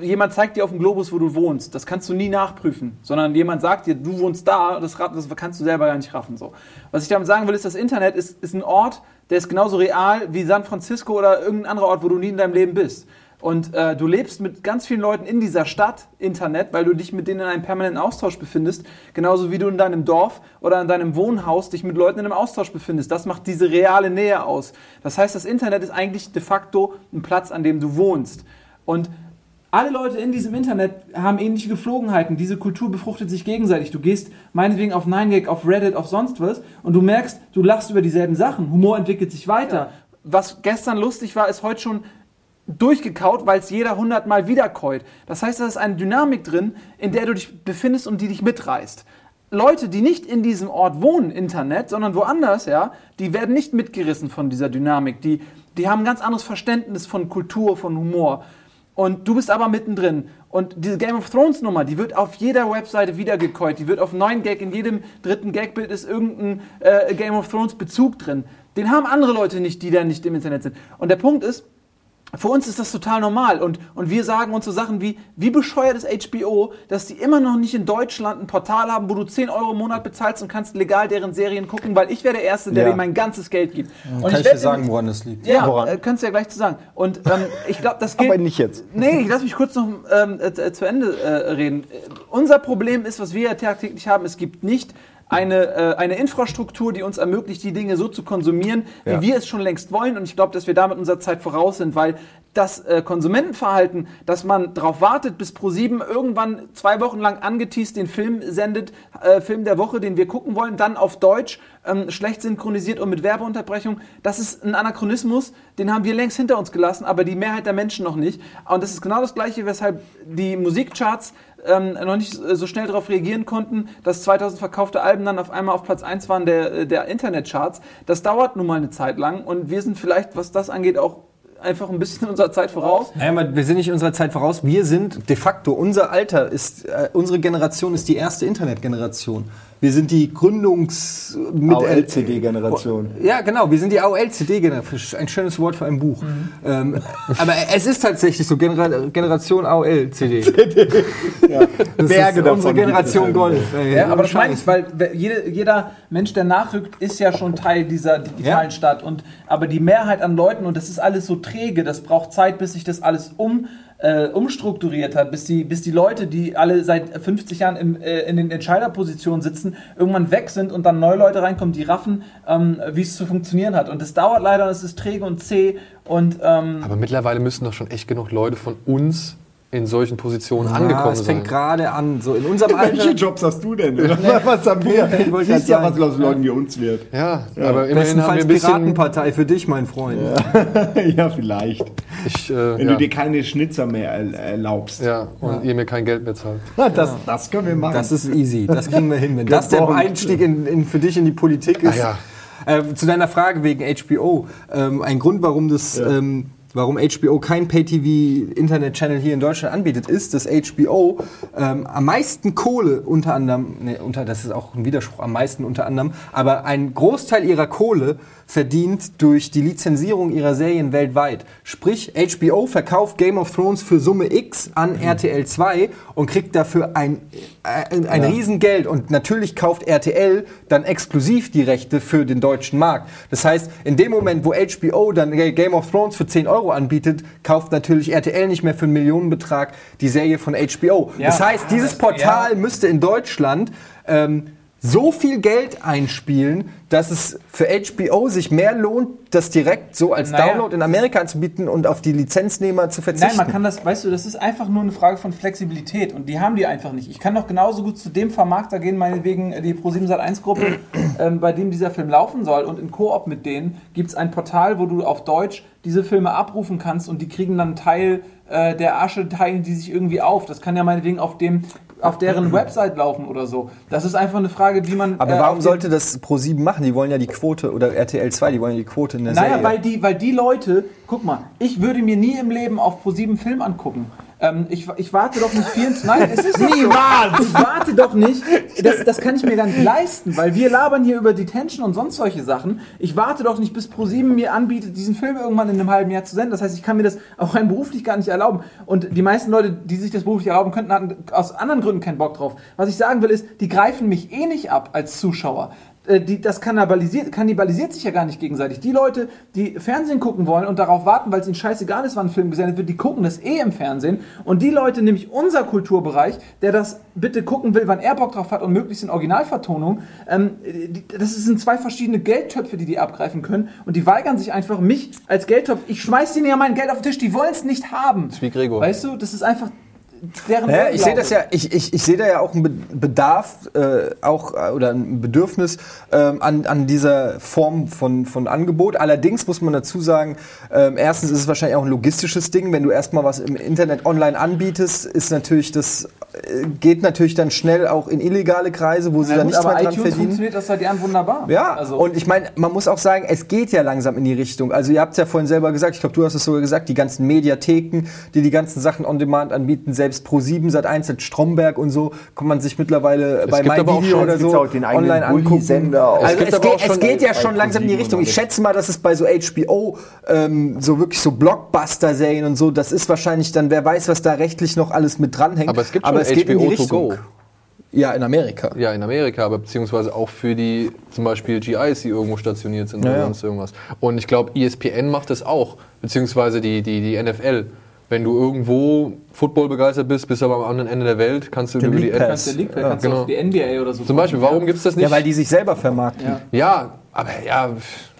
Speaker 6: jemand zeigt dir auf dem Globus, wo du wohnst. Das kannst du nie nachprüfen, sondern jemand sagt dir, du wohnst da, das, das kannst du selber gar nicht raffen. So. Was ich damit sagen will, ist, das Internet ist, ist ein Ort, der ist genauso real wie San Francisco oder irgendein anderer Ort, wo du nie in deinem Leben bist. Und äh, du lebst mit ganz vielen Leuten in dieser Stadt, Internet, weil du dich mit denen in einem permanenten Austausch befindest, genauso wie du in deinem Dorf oder in deinem Wohnhaus dich mit Leuten in einem Austausch befindest. Das macht diese reale Nähe aus. Das heißt, das Internet ist eigentlich de facto ein Platz, an dem du wohnst. Und alle Leute in diesem Internet haben ähnliche Geflogenheiten. Diese Kultur befruchtet sich gegenseitig. Du gehst meinetwegen auf 9gag, auf Reddit, auf sonst was und du merkst, du lachst über dieselben Sachen. Humor entwickelt sich weiter. Was gestern lustig war, ist heute schon durchgekaut, weil es jeder hundertmal wiederkäut. Das heißt, da ist eine Dynamik drin, in der du dich befindest und die dich mitreißt. Leute, die nicht in diesem Ort wohnen, Internet, sondern woanders, ja, die werden nicht mitgerissen von dieser Dynamik. Die, die haben ein ganz anderes Verständnis von Kultur, von Humor. Und du bist aber mittendrin. Und diese Game of Thrones Nummer, die wird auf jeder Webseite wiedergekäut. Die wird auf 9gag, in jedem dritten Gagbild ist irgendein äh, Game of Thrones Bezug drin. Den haben andere Leute nicht, die da nicht im Internet sind. Und der Punkt ist, für uns ist das total normal und, und wir sagen uns so Sachen wie, wie bescheuert ist HBO, dass die immer noch nicht in Deutschland ein Portal haben, wo du 10 Euro im Monat bezahlst und kannst legal deren Serien gucken, weil ich wäre der Erste, der
Speaker 3: Ja.
Speaker 6: dir mein ganzes Geld gibt. Und
Speaker 1: Kann ich dir
Speaker 6: werd
Speaker 1: sagen, woran das liegt?
Speaker 6: ja,
Speaker 3: Woran?
Speaker 6: äh, kannst du ja gleich zu sagen. Und ähm, ich glaube, das gilt.
Speaker 3: Aber nicht jetzt.
Speaker 6: Nee, ich lass mich kurz noch ähm, äh, zu Ende äh, reden. Äh, unser Problem ist, was wir ja tagtäglich haben, es gibt nicht eine, äh, eine Infrastruktur, die uns ermöglicht, die Dinge so zu konsumieren, wie
Speaker 8: Ja.
Speaker 6: wir es schon längst wollen. Und ich glaube, dass wir damit unserer Zeit voraus sind, weil das äh, Konsumentenverhalten, dass man darauf wartet, bis Pro7 irgendwann zwei Wochen lang angeteased den Film sendet, äh, Film der Woche, den wir gucken wollen, dann auf Deutsch, ähm, schlecht synchronisiert und mit Werbeunterbrechung, das ist ein Anachronismus, den haben wir längst hinter uns gelassen, aber die Mehrheit der Menschen noch nicht. Und das ist genau das Gleiche, weshalb die Musikcharts ähm, noch nicht äh, so schnell darauf reagieren konnten, dass 2000 verkaufte Alben dann auf einmal auf Platz 1 waren der, der Internetcharts. Das dauert nun mal eine Zeit lang und wir sind vielleicht, was das angeht, auch einfach ein bisschen unserer Zeit voraus.
Speaker 1: Naja, wir sind nicht unserer Zeit voraus. Wir sind de facto, unser Alter ist, äh, unsere Generation ist die erste Internetgeneration. Wir sind die Gründungs... mit
Speaker 3: AOL-CD-Generation.
Speaker 1: Ja, genau. Wir sind die AOL-CD-Generation. Ein schönes Wort für ein Buch.
Speaker 6: Mhm.
Speaker 1: Ähm, aber es ist tatsächlich so Genera Generation AOL-CD. Das
Speaker 3: Berge
Speaker 1: ist unsere Generation Golf.
Speaker 6: Ja, aber das meine ich, weil jede, jeder Mensch, der nachrückt, ist ja schon Teil dieser digitalen
Speaker 1: Ja.
Speaker 6: Stadt. Und, aber die Mehrheit an Leuten, und das ist alles so träge, das braucht Zeit, bis sich das alles um, äh, umstrukturiert hat, bis die, bis die Leute, die alle seit 50 Jahren im, äh, in den Entscheiderpositionen sitzen, irgendwann weg sind und dann neue Leute reinkommen, die raffen, ähm, wie es zu funktionieren hat. Und das dauert leider, und es ist träge und zäh. Und ähm,
Speaker 2: Aber mittlerweile müssen doch schon echt genug Leute von uns in solchen Positionen
Speaker 1: Ja,
Speaker 2: angekommen
Speaker 1: es
Speaker 2: sein.
Speaker 1: fängt gerade an. So in unserem
Speaker 3: Welche
Speaker 1: Alter.
Speaker 3: Jobs hast du denn? Was haben wir?
Speaker 1: Ich wollte
Speaker 3: Siehst ja, was aus Leuten wie uns wird.
Speaker 2: Ja, aber immerhin haben wir
Speaker 1: Bestenfalls
Speaker 2: ein bisschen.
Speaker 1: Piratenpartei für dich, mein Freund.
Speaker 3: ja, vielleicht.
Speaker 2: Ich, äh,
Speaker 3: Wenn
Speaker 2: ja,
Speaker 3: du dir keine Schnitzer mehr er erlaubst.
Speaker 2: ja, und ihr mir kein Geld mehr zahlt.
Speaker 3: Na, das, das können wir machen.
Speaker 1: Das ist easy, das kriegen wir hin. Wenn das der. Einstieg in, in, für dich in die Politik ist.
Speaker 2: Ah,
Speaker 1: äh, zu deiner Frage wegen HBO. Ähm, ein Grund, warum das. Ähm, Warum HBO kein Pay-TV-Internet-Channel hier in Deutschland anbietet, ist, dass HBO ähm, am meisten Kohle unter anderem, nee, unter, das ist auch ein Widerspruch, am meisten unter anderem, aber einen Großteil ihrer Kohle verdient durch die Lizenzierung ihrer Serien weltweit. Sprich, HBO verkauft Game of Thrones für Summe X an RTL 2 und kriegt dafür ein, äh, ein Riesengeld. Und natürlich kauft RTL dann exklusiv die Rechte für den deutschen Markt. Das heißt, in dem Moment, wo HBO dann Game of Thrones für 10 Euro anbietet, kauft natürlich RTL nicht mehr für einen Millionenbetrag die Serie von HBO.
Speaker 6: Ja.
Speaker 1: Das heißt, dieses Portal müsste in Deutschland ähm, so viel Geld einspielen, dass es für HBO sich mehr lohnt, das direkt so als
Speaker 6: Naja,
Speaker 1: Download in Amerika anzubieten und auf die Lizenznehmer zu verzichten.
Speaker 6: Nein, man kann das, weißt du, das ist einfach nur eine Frage von Flexibilität und die haben die einfach nicht. Ich kann doch genauso gut zu dem Vermarkter gehen, meinetwegen die Pro7 Sat1 Gruppe, ähm, bei dem dieser Film laufen soll und in Koop mit denen gibt es ein Portal, wo du auf Deutsch diese Filme abrufen kannst und die kriegen dann einen Teil äh, der Asche, teilen die sich irgendwie auf. Das kann ja meinetwegen auf dem auf deren Website laufen oder so. Das ist einfach eine Frage, wie man.
Speaker 1: Aber
Speaker 6: äh,
Speaker 1: warum sollte das Pro7 machen? Die wollen ja die Quote oder RTL 2, die wollen ja die Quote in der
Speaker 6: Naja,
Speaker 1: Serie.
Speaker 6: weil die, weil die Leute, guck mal, ich würde mir nie im Leben auf Pro7 Film angucken. Ähm, ich, ich warte doch nicht 24. Nein, es ist niemals. Ich warte doch nicht. Das, das kann ich mir gar nicht leisten, weil wir labern hier über Detention und sonst solche Sachen. Ich warte doch nicht, bis Pro7 mir anbietet, diesen Film irgendwann in einem halben Jahr zu senden. Das heißt, ich kann mir das auch rein beruflich gar nicht erlauben. Und die meisten Leute, die sich das beruflich erlauben könnten, hatten aus anderen Gründen keinen Bock drauf. Was ich sagen will, ist, die greifen mich eh nicht ab als Zuschauer die, das kannibalisiert, kannibalisiert sich ja gar nicht gegenseitig. Die Leute, die Fernsehen gucken wollen und darauf warten, weil es ihnen scheißegal ist, wann ein Film gesendet wird, die gucken das eh im Fernsehen. Und die Leute, nämlich unser Kulturbereich, der das bitte gucken will, wann er Bock drauf hat und möglichst in Originalvertonung, ähm, die, das sind zwei verschiedene Geldtöpfe, die die abgreifen können. Und die weigern sich einfach, mich als Geldtopf, ich schmeiß denen ja mein Geld auf den Tisch, die wollen es nicht haben.
Speaker 2: ist wie Gregor.
Speaker 6: Weißt du, das ist einfach deren
Speaker 1: Ja, ich sehe das ja, ich, ich, ich sehe da ja auch einen Be- Bedarf äh, auch äh, oder ein Bedürfnis ähm, an, an dieser Form von, von Angebot. Allerdings muss man dazu sagen, ähm, erstens ist es wahrscheinlich auch ein logistisches Ding. Wenn du erstmal was im Internet online anbietest, ist natürlich das äh, geht natürlich dann schnell auch in illegale Kreise, wo sie
Speaker 6: Na
Speaker 1: dann
Speaker 6: gut,
Speaker 1: nichts mehr dran
Speaker 6: iTunes
Speaker 1: verdienen.
Speaker 6: funktioniert das seit Jahren wunderbar.
Speaker 1: Ja,
Speaker 6: also,
Speaker 1: und ich meine, man muss auch sagen, es geht ja langsam in die Richtung. Also ihr habt es ja vorhin selber gesagt, ich glaube, du hast es sogar gesagt, die ganzen Mediatheken, die die ganzen Sachen on Demand anbieten, selbst Pro7, Sat1, Sat Stromberg und so, kann man sich mittlerweile bei
Speaker 2: gibt aber auch
Speaker 1: MyVideo oder
Speaker 3: es
Speaker 1: so online angucken. Also
Speaker 3: Es
Speaker 1: es,
Speaker 2: aber
Speaker 1: geht, es geht ja
Speaker 3: bei
Speaker 1: schon langsam in die Richtung. Ich schätze mal, dass es bei so HBO ähm, so wirklich so Blockbuster-Serien und so, das ist wahrscheinlich dann, wer weiß, was da rechtlich noch alles mit dranhängt.
Speaker 2: Aber es gibt schon
Speaker 1: geht in die
Speaker 2: HBO to
Speaker 1: Richtung.
Speaker 2: go.
Speaker 1: Ja, in Amerika.
Speaker 2: Ja, in Amerika, aber beziehungsweise auch für die zum Beispiel GIs, die irgendwo stationiert sind
Speaker 1: Ja,
Speaker 2: oder sonst irgendwas. Und ich glaube, ESPN macht das auch, beziehungsweise die, die, die NFL. Wenn du irgendwo Football begeistert bist, bist aber am anderen Ende der Welt, kannst du
Speaker 1: Den
Speaker 2: über die
Speaker 1: League
Speaker 2: Ad-
Speaker 1: Pass.
Speaker 5: Der League,
Speaker 2: Ja,
Speaker 5: kannst du
Speaker 2: genau.
Speaker 5: auf die NBA oder so.
Speaker 2: Zum Beispiel, warum gibt es das nicht?
Speaker 1: Ja, weil die sich selber vermarkten.
Speaker 5: Ja.
Speaker 2: ja, aber ja,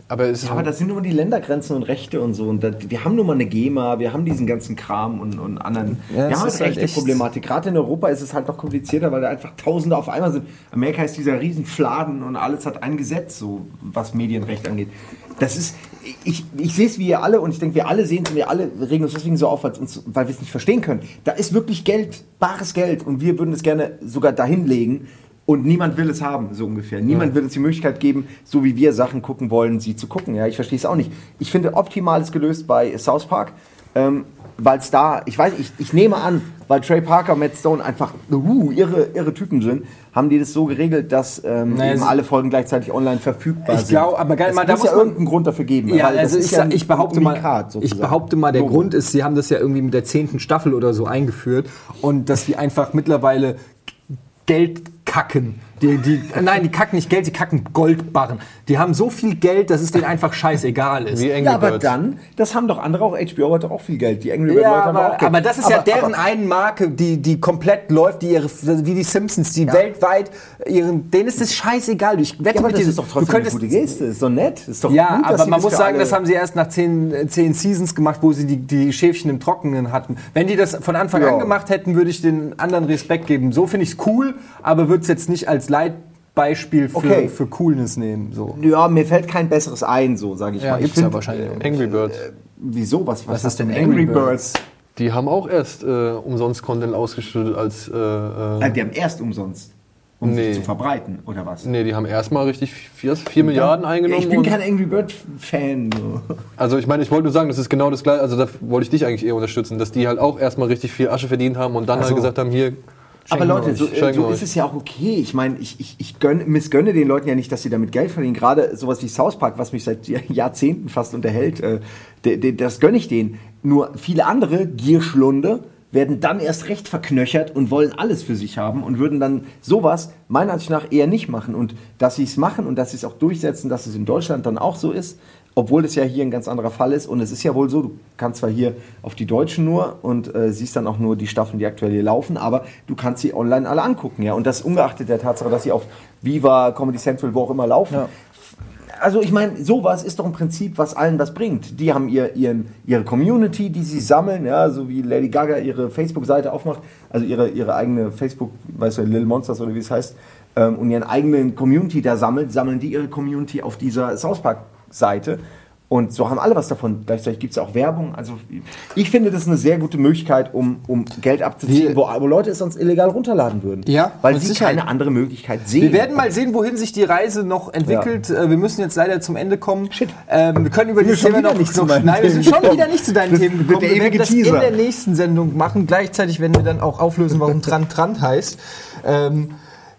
Speaker 2: aber
Speaker 3: Ja, aber das sind nur die Ländergrenzen und Rechte und so. Und das, wir haben nun mal eine GEMA, wir haben diesen ganzen Kram und, und anderen.
Speaker 1: Ja,
Speaker 3: wir haben
Speaker 1: ist
Speaker 3: halt
Speaker 1: halt
Speaker 3: rechte
Speaker 1: echt-
Speaker 3: Problematik. Gerade in Europa ist es halt noch komplizierter, weil da einfach Tausende auf einmal sind. Amerika ist dieser riesen Fladen und alles hat ein Gesetz, so was Medienrecht angeht. Das ist, ich, ich sehe es wie ihr alle und ich denke, wir alle sehen es und wir alle regen uns deswegen so auf, uns- weil wir es nicht verstehen können. Da ist wirklich Geld, bares Geld und wir würden es gerne sogar dahin legen. Und niemand will es haben, so ungefähr. Niemand will uns die Möglichkeit geben, so wie wir Sachen gucken wollen, sie zu gucken. Ja, ich verstehe es auch nicht. Ich finde, optimal ist gelöst bei South Park, ähm, weil es da, ich weiß, ich, ich nehme an, weil Trey Parker und Matt Stone einfach uh, irre, irre Typen sind, haben die das so geregelt, dass ähm,
Speaker 1: Naja,
Speaker 3: eben alle Folgen gleichzeitig online verfügbar
Speaker 1: Ich
Speaker 3: sind.
Speaker 1: glaube, aber geil,
Speaker 3: es
Speaker 1: mal, da
Speaker 3: muss ja
Speaker 1: man-
Speaker 3: irgendeinen Grund dafür geben.
Speaker 1: Ja, also ich,
Speaker 3: ja
Speaker 1: ich behaupte mal, ich behaupte mal, der
Speaker 3: Logo.
Speaker 1: Grund ist, sie haben das ja irgendwie mit der zehnten Staffel oder so eingeführt und dass die einfach mittlerweile Geld kacken. Die, die, nein, die kacken nicht Geld, die kacken Goldbarren. Die haben so viel Geld, dass es denen einfach scheißegal ist.
Speaker 2: wie Angry
Speaker 3: Ja, aber
Speaker 2: Birds.
Speaker 3: dann, das haben doch andere auch. HBO hat doch auch viel Geld. Die Angry Bird
Speaker 1: Ja,
Speaker 3: Leute haben
Speaker 1: aber,
Speaker 3: auch Geld.
Speaker 1: aber das ist ja
Speaker 3: Aber-
Speaker 1: deren
Speaker 3: aber-
Speaker 1: einen Marke, die, die komplett läuft, die ihre, wie die Simpsons, die weltweit, ihren, denen ist es scheißegal. Ich wette
Speaker 3: Ja, aber
Speaker 1: mit
Speaker 3: das
Speaker 1: dir,
Speaker 3: ist doch
Speaker 1: du
Speaker 3: trotzdem
Speaker 1: könntest,
Speaker 3: eine gute Geste. Ist doch nett. Ist doch
Speaker 1: Ja,
Speaker 3: gut,
Speaker 1: aber man muss sagen, das haben sie erst nach zehn, äh, zehn Seasons gemacht, wo sie die, die Schäfchen im Trockenen hatten. Wenn die das von Anfang
Speaker 3: Ja.
Speaker 1: an gemacht hätten, würde ich den anderen Respekt geben. So finde ich es cool, aber würde es jetzt nicht als Leitbeispiel für,
Speaker 3: Okay.
Speaker 1: für Coolness nehmen. So.
Speaker 3: Ja, mir fällt kein besseres ein, so sage ich
Speaker 1: Ja,
Speaker 3: mal. Ich
Speaker 1: gibt's ja
Speaker 3: find,
Speaker 1: wahrscheinlich.
Speaker 3: äh,
Speaker 2: Angry Birds.
Speaker 3: Wieso? Was, was,
Speaker 1: Was ist denn
Speaker 3: Angry
Speaker 1: Angry
Speaker 3: Birds?
Speaker 2: Die haben auch erst äh, umsonst Content ausgeschüttet als. Äh, äh,
Speaker 3: die haben erst umsonst, um
Speaker 2: Nee.
Speaker 3: sich zu verbreiten, oder was?
Speaker 2: nee, die haben erstmal richtig 4, 4 Milliarden eingenommen.
Speaker 3: Ich bin kein Angry Bird Fan. So.
Speaker 2: Also ich meine, ich wollte nur sagen, das ist genau das gleiche, also da wollte ich dich eigentlich eher unterstützen, dass die halt auch erstmal richtig viel Asche verdient haben und dann
Speaker 1: Ach so.
Speaker 2: halt gesagt haben, hier,
Speaker 3: Aber Leute, so, äh, so ist es ja auch okay. Ich meine, ich, ich, ich gönn, missgönne den Leuten ja nicht, dass sie damit Geld verdienen. Gerade sowas wie South Park, was mich seit Jahr- Jahrzehnten fast unterhält, äh, de, de, das gönne ich denen. Nur viele andere Gierschlunde werden dann erst recht verknöchert und wollen alles für sich haben und würden dann sowas meiner Ansicht nach eher nicht machen. Und dass sie es machen und dass sie es auch durchsetzen, dass es in Deutschland dann auch so ist, obwohl das ja hier ein ganz anderer Fall ist. Und es ist ja wohl so, du kannst zwar hier auf die Deutschen nur und äh, siehst dann auch nur die Staffeln, die aktuell hier laufen, aber du kannst sie online alle angucken. Ja? Und das ungeachtet der Tatsache, dass sie auf Viva, Comedy Central, wo auch immer laufen. Also ich meine, sowas ist doch im Prinzip, was allen was bringt. Die haben ihr, ihren, ihre Community, die sie sammeln, ja, so wie Lady Gaga ihre Facebook-Seite aufmacht, also ihre, ihre eigene Facebook, weißt du, Little Monsters oder wie es heißt, ähm, und ihren eigenen Community da sammelt, sammeln die ihre Community auf dieser South Park-Seite. Und so haben alle was davon. Gleichzeitig gibt es auch Werbung. Also ich finde, das ist eine sehr gute Möglichkeit, um, um Geld abzuziehen, wo, wo Leute es sonst illegal runterladen würden.
Speaker 1: Ja,
Speaker 3: weil sie
Speaker 1: Sicherheit.
Speaker 3: keine andere Möglichkeit sehen.
Speaker 1: Wir werden mal sehen, wohin sich die Reise noch entwickelt. Äh, Wir müssen jetzt leider zum Ende kommen.
Speaker 3: Shit.
Speaker 1: Ähm, wir können über dieses Thema noch
Speaker 3: nicht zu
Speaker 1: Nein, wir sind schon wieder nicht zu deinen
Speaker 3: Das
Speaker 1: Themen gekommen. Wir werden das in
Speaker 3: Teaser.
Speaker 1: der nächsten Sendung machen. Gleichzeitig werden wir dann auch auflösen, warum Trant Trant heißt. Ähm,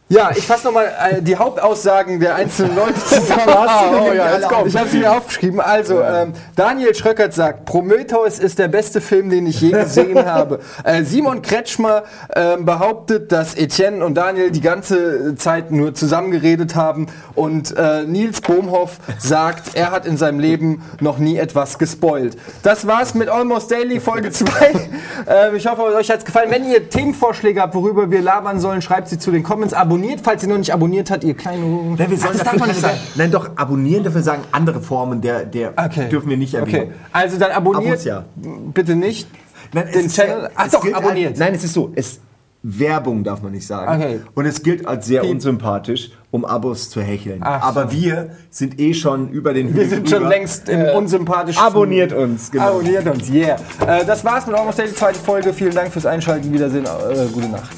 Speaker 1: ja, ich fasse nochmal äh, die Hauptaussagen der einzelnen Leute zusammen.
Speaker 3: denn
Speaker 1: oh, ja. Ich habe sie mir aufgeschrieben. Also, ähm, Daniel Schröckert sagt, Prometheus ist der beste Film, den ich je gesehen habe. Äh, Simon Kretschmer ähm, behauptet, dass Etienne und Daniel die ganze Zeit nur zusammengeredet haben. Und äh, Nils Bohmhoff sagt, er hat in seinem Leben noch nie etwas gespoilt. Das war's mit Almost Daily Folge 2. ähm, ich hoffe, euch hat's gefallen. Wenn ihr Themenvorschläge habt, worüber wir labern sollen, schreibt sie zu den Comments. Abonniert, falls ihr noch nicht abonniert habt, ihr kleinen...
Speaker 3: Nein, wir sollen
Speaker 1: Ach, das darf man nicht sagen.
Speaker 3: Nein, doch, abonnieren dafür sagen, andere Formen der, der
Speaker 1: Okay.
Speaker 3: dürfen wir nicht erwähnen.
Speaker 1: Okay, also dann abonniert
Speaker 3: ja.
Speaker 1: bitte nicht
Speaker 3: Nein,
Speaker 1: den Channel. Ach doch, abonniert.
Speaker 3: Als, nein, es ist so, es, Werbung darf man nicht sagen.
Speaker 1: Okay.
Speaker 3: Und es gilt als sehr
Speaker 1: Piep.
Speaker 3: unsympathisch, um Abos zu hecheln.
Speaker 1: Ach
Speaker 3: Aber wir sind eh schon über den
Speaker 1: Wir
Speaker 3: Hügel
Speaker 1: sind schon
Speaker 3: drüber.
Speaker 1: längst im unsympathischen...
Speaker 3: Abonniert uns, genau.
Speaker 1: Abonniert uns, yeah. Äh, das war's mit Almost Daily, zweite Folge. Vielen Dank fürs Einschalten. Wiedersehen. Äh, gute Nacht.